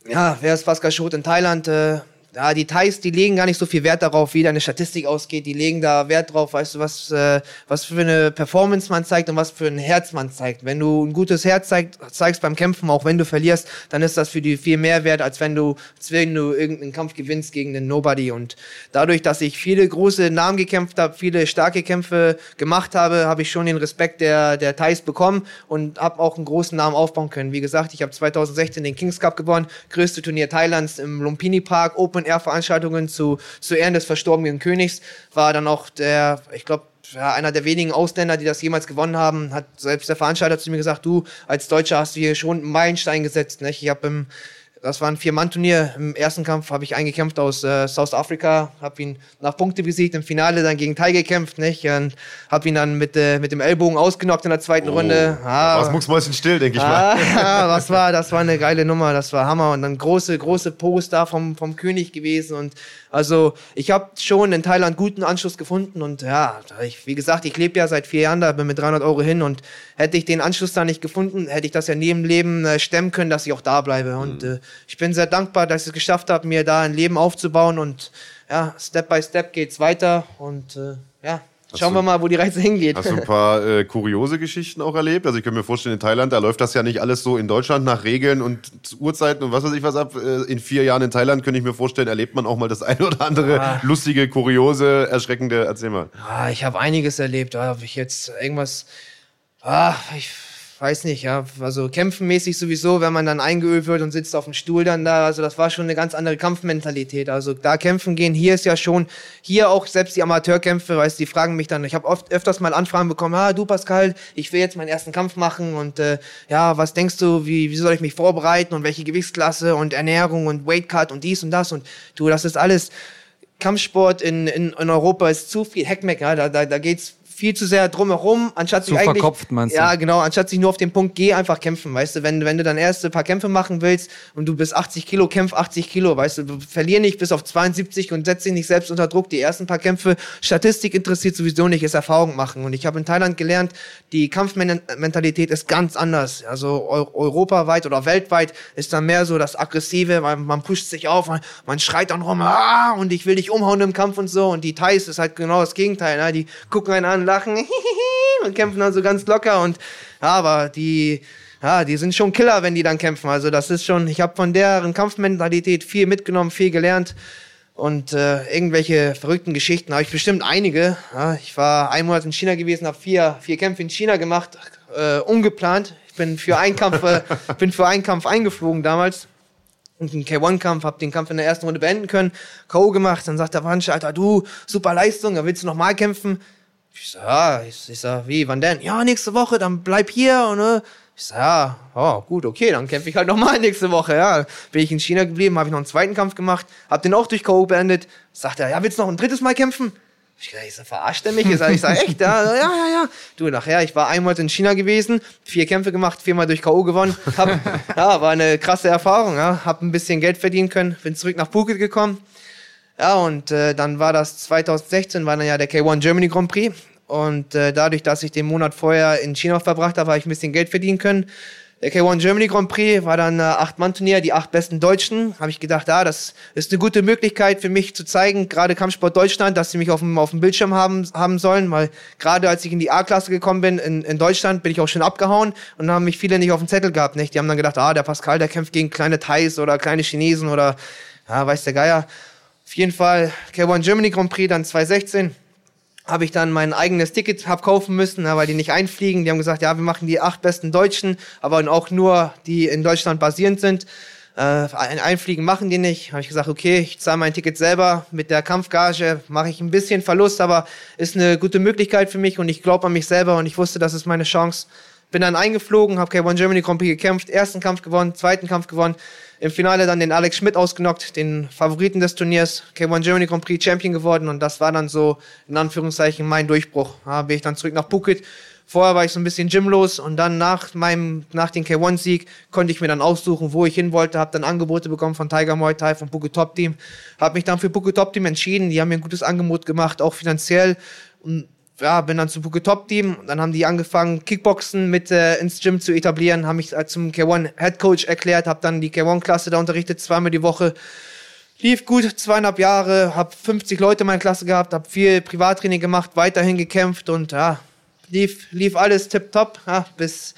ja, wer ist Pascal Schot in Thailand? Äh, ja, die Thais, die legen gar nicht so viel Wert darauf, wie deine Statistik ausgeht. Die legen da Wert drauf, weißt du, was, äh, was für eine Performance man zeigt und was für ein Herz man zeigt. Wenn du ein gutes Herz zeigt, zeigst beim Kämpfen, auch wenn du verlierst, dann ist das für die viel mehr wert, als wenn du, als wenn du irgendeinen Kampf gewinnst gegen den Nobody. Und dadurch, dass ich viele große Namen gekämpft habe, viele starke Kämpfe gemacht habe, habe ich schon den Respekt der, der Thais bekommen und habe auch einen großen Namen aufbauen können. Wie gesagt, ich habe 2016 den Kings Cup gewonnen, größte Turnier Thailands im Lumpini Park, Open Open-Air-Veranstaltungen zu, zu Ehren des verstorbenen Königs, war dann auch der, ich glaube, einer der wenigen Ausländer, die das jemals gewonnen haben, hat selbst der Veranstalter zu mir gesagt, du als Deutscher hast du hier schon einen Meilenstein gesetzt. Nicht? Ich habe im das war ein Vier-Mann-Turnier. Im ersten Kampf habe ich eingekämpft aus äh, South Africa, habe ihn nach Punkte besiegt. Im Finale dann gegen Tai gekämpft, nicht? Und habe ihn dann mit, äh, mit dem Ellbogen ausgenockt in der zweiten oh, Runde. Ah, was mucksmäuschen still, denke ich ah, (laughs) mal. was war, das war eine geile Nummer, das war Hammer. Und dann große, große Poster vom, vom König gewesen. Und also ich habe schon in Thailand guten Anschluss gefunden. Und ja, ich, wie gesagt, ich lebe ja seit vier Jahren da, bin mit 300 Euro hin. Und hätte ich den Anschluss da nicht gefunden, hätte ich das ja neben Leben äh, stemmen können, dass ich auch da bleibe. Und mhm. äh, ich bin sehr dankbar, dass ich es geschafft habe, mir da ein Leben aufzubauen und ja, Step by Step geht's weiter und äh, ja. Schauen wir mal, wo die Reise hingeht. Hast du ein paar äh, kuriose Geschichten auch erlebt? Also ich kann mir vorstellen, in Thailand, da läuft das ja nicht alles so in Deutschland nach Regeln und Uhrzeiten und was weiß ich was ab. Äh, in vier Jahren in Thailand könnte ich mir vorstellen, erlebt man auch mal das (laughs) eine oder andere ah. lustige, kuriose, erschreckende. Erzähl mal. Ah, ich habe einiges erlebt. Da habe ich jetzt irgendwas... Ah, ich weiß nicht, ja, also kämpfenmäßig sowieso, wenn man dann eingeölt wird und sitzt auf dem Stuhl dann da, also das war schon eine ganz andere Kampfmentalität. Also da kämpfen gehen, hier ist ja schon, hier auch selbst die Amateurkämpfe, weißt du, die fragen mich dann, ich habe oft öfters mal Anfragen bekommen, ah, du Pascal, ich will jetzt meinen ersten Kampf machen und äh, ja, was denkst du, wie, wie soll ich mich vorbereiten und welche Gewichtsklasse und Ernährung und Weightcut und dies und das und du, das ist alles, Kampfsport in, in, in Europa ist zu viel Heckmeck, ja, da, da, da geht's viel zu sehr drumherum, anstatt zu sich eigentlich. verkopft, meinst du? Ja, genau, anstatt sich nur auf den Punkt, geh einfach kämpfen, weißt du, wenn, wenn du dann erste paar Kämpfe machen willst und du bist 80 Kilo, kämpf 80 Kilo, weißt du, verlier nicht bis auf 72 und setz dich nicht selbst unter Druck. Die ersten paar Kämpfe, Statistik interessiert sowieso nicht, ist Erfahrung machen. Und ich habe in Thailand gelernt, die Kampfmentalität ist ganz anders. Also eu europaweit oder weltweit ist dann mehr so das Aggressive, man, man pusht sich auf, man, man schreit dann rum, ah, und ich will dich umhauen im Kampf und so. Und die Thais ist halt genau das Gegenteil, ne? die gucken einen an, lachen (laughs) und kämpfen dann so ganz locker und ja, aber die ja, die sind schon Killer, wenn die dann kämpfen. Also das ist schon, ich habe von deren Kampfmentalität viel mitgenommen, viel gelernt und äh, irgendwelche verrückten Geschichten habe ich bestimmt einige. Ja, ich war ein Monat in China gewesen, habe vier, vier Kämpfe in China gemacht, äh, ungeplant. Ich bin für einen Kampf, äh, (laughs) bin für einen Kampf eingeflogen damals. Und einen K1-Kampf, habe den Kampf in der ersten Runde beenden können, K.O. gemacht. Dann sagt der Veranstalter, du, super Leistung, da willst du nochmal kämpfen? Ich sag, ja, ich, ich sag, wie, wann denn? Ja, nächste Woche, dann bleib hier. Und, äh, ich sag, ja, oh, gut, okay, dann kämpfe ich halt nochmal (laughs) nächste Woche. Ja, bin ich in China geblieben, habe ich noch einen zweiten Kampf gemacht, habe den auch durch K.O. beendet. Sagt er, ja, willst du noch ein drittes Mal kämpfen? Ich sag, ich sag, verarscht er mich? Ich sag, ich sag echt, ja, ja, ja, ja. Du, nachher, ich war einmal in China gewesen, vier Kämpfe gemacht, viermal durch K.O. gewonnen. Hab, (laughs) ja, war eine krasse Erfahrung, ja. Hab ein bisschen Geld verdienen können, bin zurück nach Phuket gekommen. Ja, und äh, dann war das 2016, war dann ja der K1 Germany Grand Prix. Und äh, dadurch, dass ich den Monat vorher in China verbracht habe, habe ich ein bisschen Geld verdienen können. Der K1 Germany Grand Prix war dann ein Acht-Mann-Turnier, die acht besten Deutschen. Habe ich gedacht, ah, das ist eine gute Möglichkeit für mich zu zeigen, gerade Kampfsport Deutschland, dass sie mich auf dem, auf dem Bildschirm haben, haben sollen, weil gerade als ich in die A-Klasse gekommen bin in, in Deutschland, bin ich auch schon abgehauen und haben mich viele nicht auf dem Zettel gehabt. Nicht? Die haben dann gedacht, ah, der Pascal, der kämpft gegen kleine Thais oder kleine Chinesen oder ja, weiß der Geier. Auf jeden Fall K1 Germany Grand Prix dann 2016 habe ich dann mein eigenes Ticket hab kaufen müssen, na, weil die nicht einfliegen. Die haben gesagt, ja, wir machen die acht besten Deutschen, aber auch nur die in Deutschland basierend sind. Äh, ein Einfliegen machen die nicht. Habe ich gesagt, okay, ich zahle mein Ticket selber. Mit der Kampfgage mache ich ein bisschen Verlust, aber ist eine gute Möglichkeit für mich und ich glaube an mich selber und ich wusste, das ist meine Chance. Bin dann eingeflogen, habe K1 Germany Grand Prix gekämpft, ersten Kampf gewonnen, zweiten Kampf gewonnen. Im Finale dann den Alex Schmidt ausgenockt, den Favoriten des Turniers, K1 Germany Grand Prix Champion geworden und das war dann so in Anführungszeichen mein Durchbruch. Da bin ich dann zurück nach Phuket. Vorher war ich so ein bisschen gymlos und dann nach meinem nach dem K1-Sieg konnte ich mir dann aussuchen, wo ich hin wollte. Habe dann Angebote bekommen von Tiger Muay Thai, vom Phuket Top Team. Habe mich dann für Phuket Top Team entschieden. Die haben mir ein gutes Angebot gemacht, auch finanziell. Und ja, bin dann zum Phuket Top Team. Dann haben die angefangen, Kickboxen mit äh, ins Gym zu etablieren, haben mich äh, zum K1 Head Coach erklärt, habe dann die K1-Klasse da unterrichtet, zweimal die Woche. Lief gut, zweieinhalb Jahre, habe 50 Leute in meiner Klasse gehabt, habe viel Privattraining gemacht, weiterhin gekämpft und ja, lief, lief alles tipptopp, ja, bis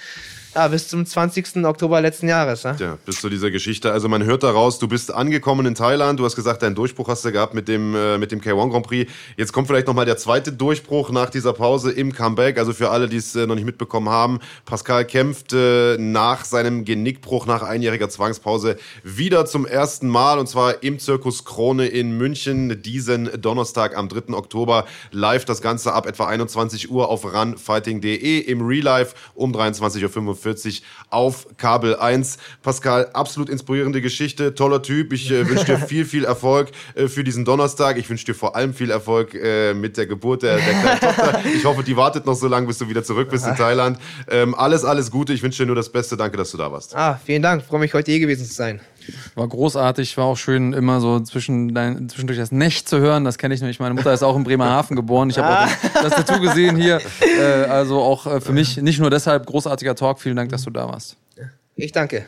ja, bis zum 20. Oktober letzten Jahres. Ja? ja, bis zu dieser Geschichte. Also man hört daraus, du bist angekommen in Thailand. Du hast gesagt, deinen Durchbruch hast du gehabt mit dem, äh, mit dem K1 Grand Prix. Jetzt kommt vielleicht nochmal der zweite Durchbruch nach dieser Pause im Comeback. Also für alle, die es äh, noch nicht mitbekommen haben. Pascal kämpft äh, nach seinem Genickbruch, nach einjähriger Zwangspause wieder zum ersten Mal. Und zwar im Zirkus Krone in München diesen Donnerstag am 3. Oktober. Live das Ganze ab etwa 21 Uhr auf runfighting.de im Real Life um 23.45 Uhr auf Kabel 1. Pascal, absolut inspirierende Geschichte, toller Typ. Ich äh, wünsche dir (laughs) viel, viel Erfolg äh, für diesen Donnerstag. Ich wünsche dir vor allem viel Erfolg äh, mit der Geburt der, der kleinen Tochter. (laughs) Ich hoffe, die wartet noch so lange, bis du wieder zurück bist in Thailand. Ähm, alles, alles Gute. Ich wünsche dir nur das Beste. Danke, dass du da warst. Ah, vielen Dank. Freue mich, heute hier gewesen zu sein. War großartig, war auch schön, immer so zwischen dein, zwischendurch das Necht zu hören. Das kenne ich nämlich. Meine Mutter ist auch in Bremerhaven geboren. Ich habe auch ah. das Tattoo gesehen hier. Äh, also auch äh, für mich nicht nur deshalb großartiger Talk. Vielen Dank, dass du da warst. Ich danke.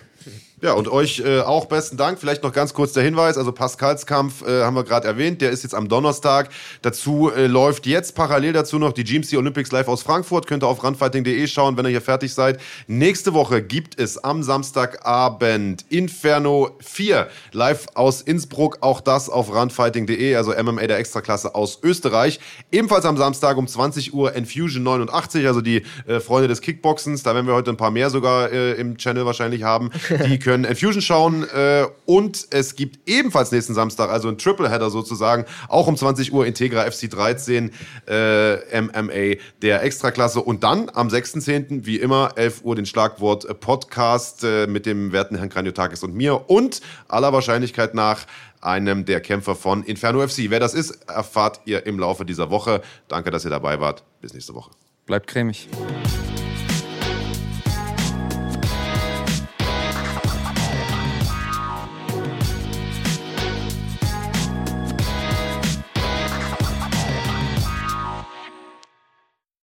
Ja, und euch äh, auch besten Dank. Vielleicht noch ganz kurz der Hinweis. Also Pascals Kampf äh, haben wir gerade erwähnt. Der ist jetzt am Donnerstag. Dazu äh, läuft jetzt parallel dazu noch die GMC Olympics live aus Frankfurt. Könnt ihr auf runfighting.de schauen, wenn ihr hier fertig seid. Nächste Woche gibt es am Samstagabend Inferno 4 live aus Innsbruck. Auch das auf runfighting.de, also MMA der Extraklasse aus Österreich. Ebenfalls am Samstag um 20 Uhr Infusion 89, also die äh, Freunde des Kickboxens. Da werden wir heute ein paar mehr sogar äh, im Channel wahrscheinlich haben. Die (laughs) können Infusion schauen äh, und es gibt ebenfalls nächsten Samstag, also ein Tripleheader sozusagen, auch um 20 Uhr Integra FC 13 äh, MMA der Extraklasse und dann am 6.10. wie immer 11 Uhr den Schlagwort äh, Podcast äh, mit dem werten Herrn Kranjotakis und mir und aller Wahrscheinlichkeit nach einem der Kämpfer von Inferno FC. Wer das ist, erfahrt ihr im Laufe dieser Woche. Danke, dass ihr dabei wart. Bis nächste Woche. Bleibt cremig.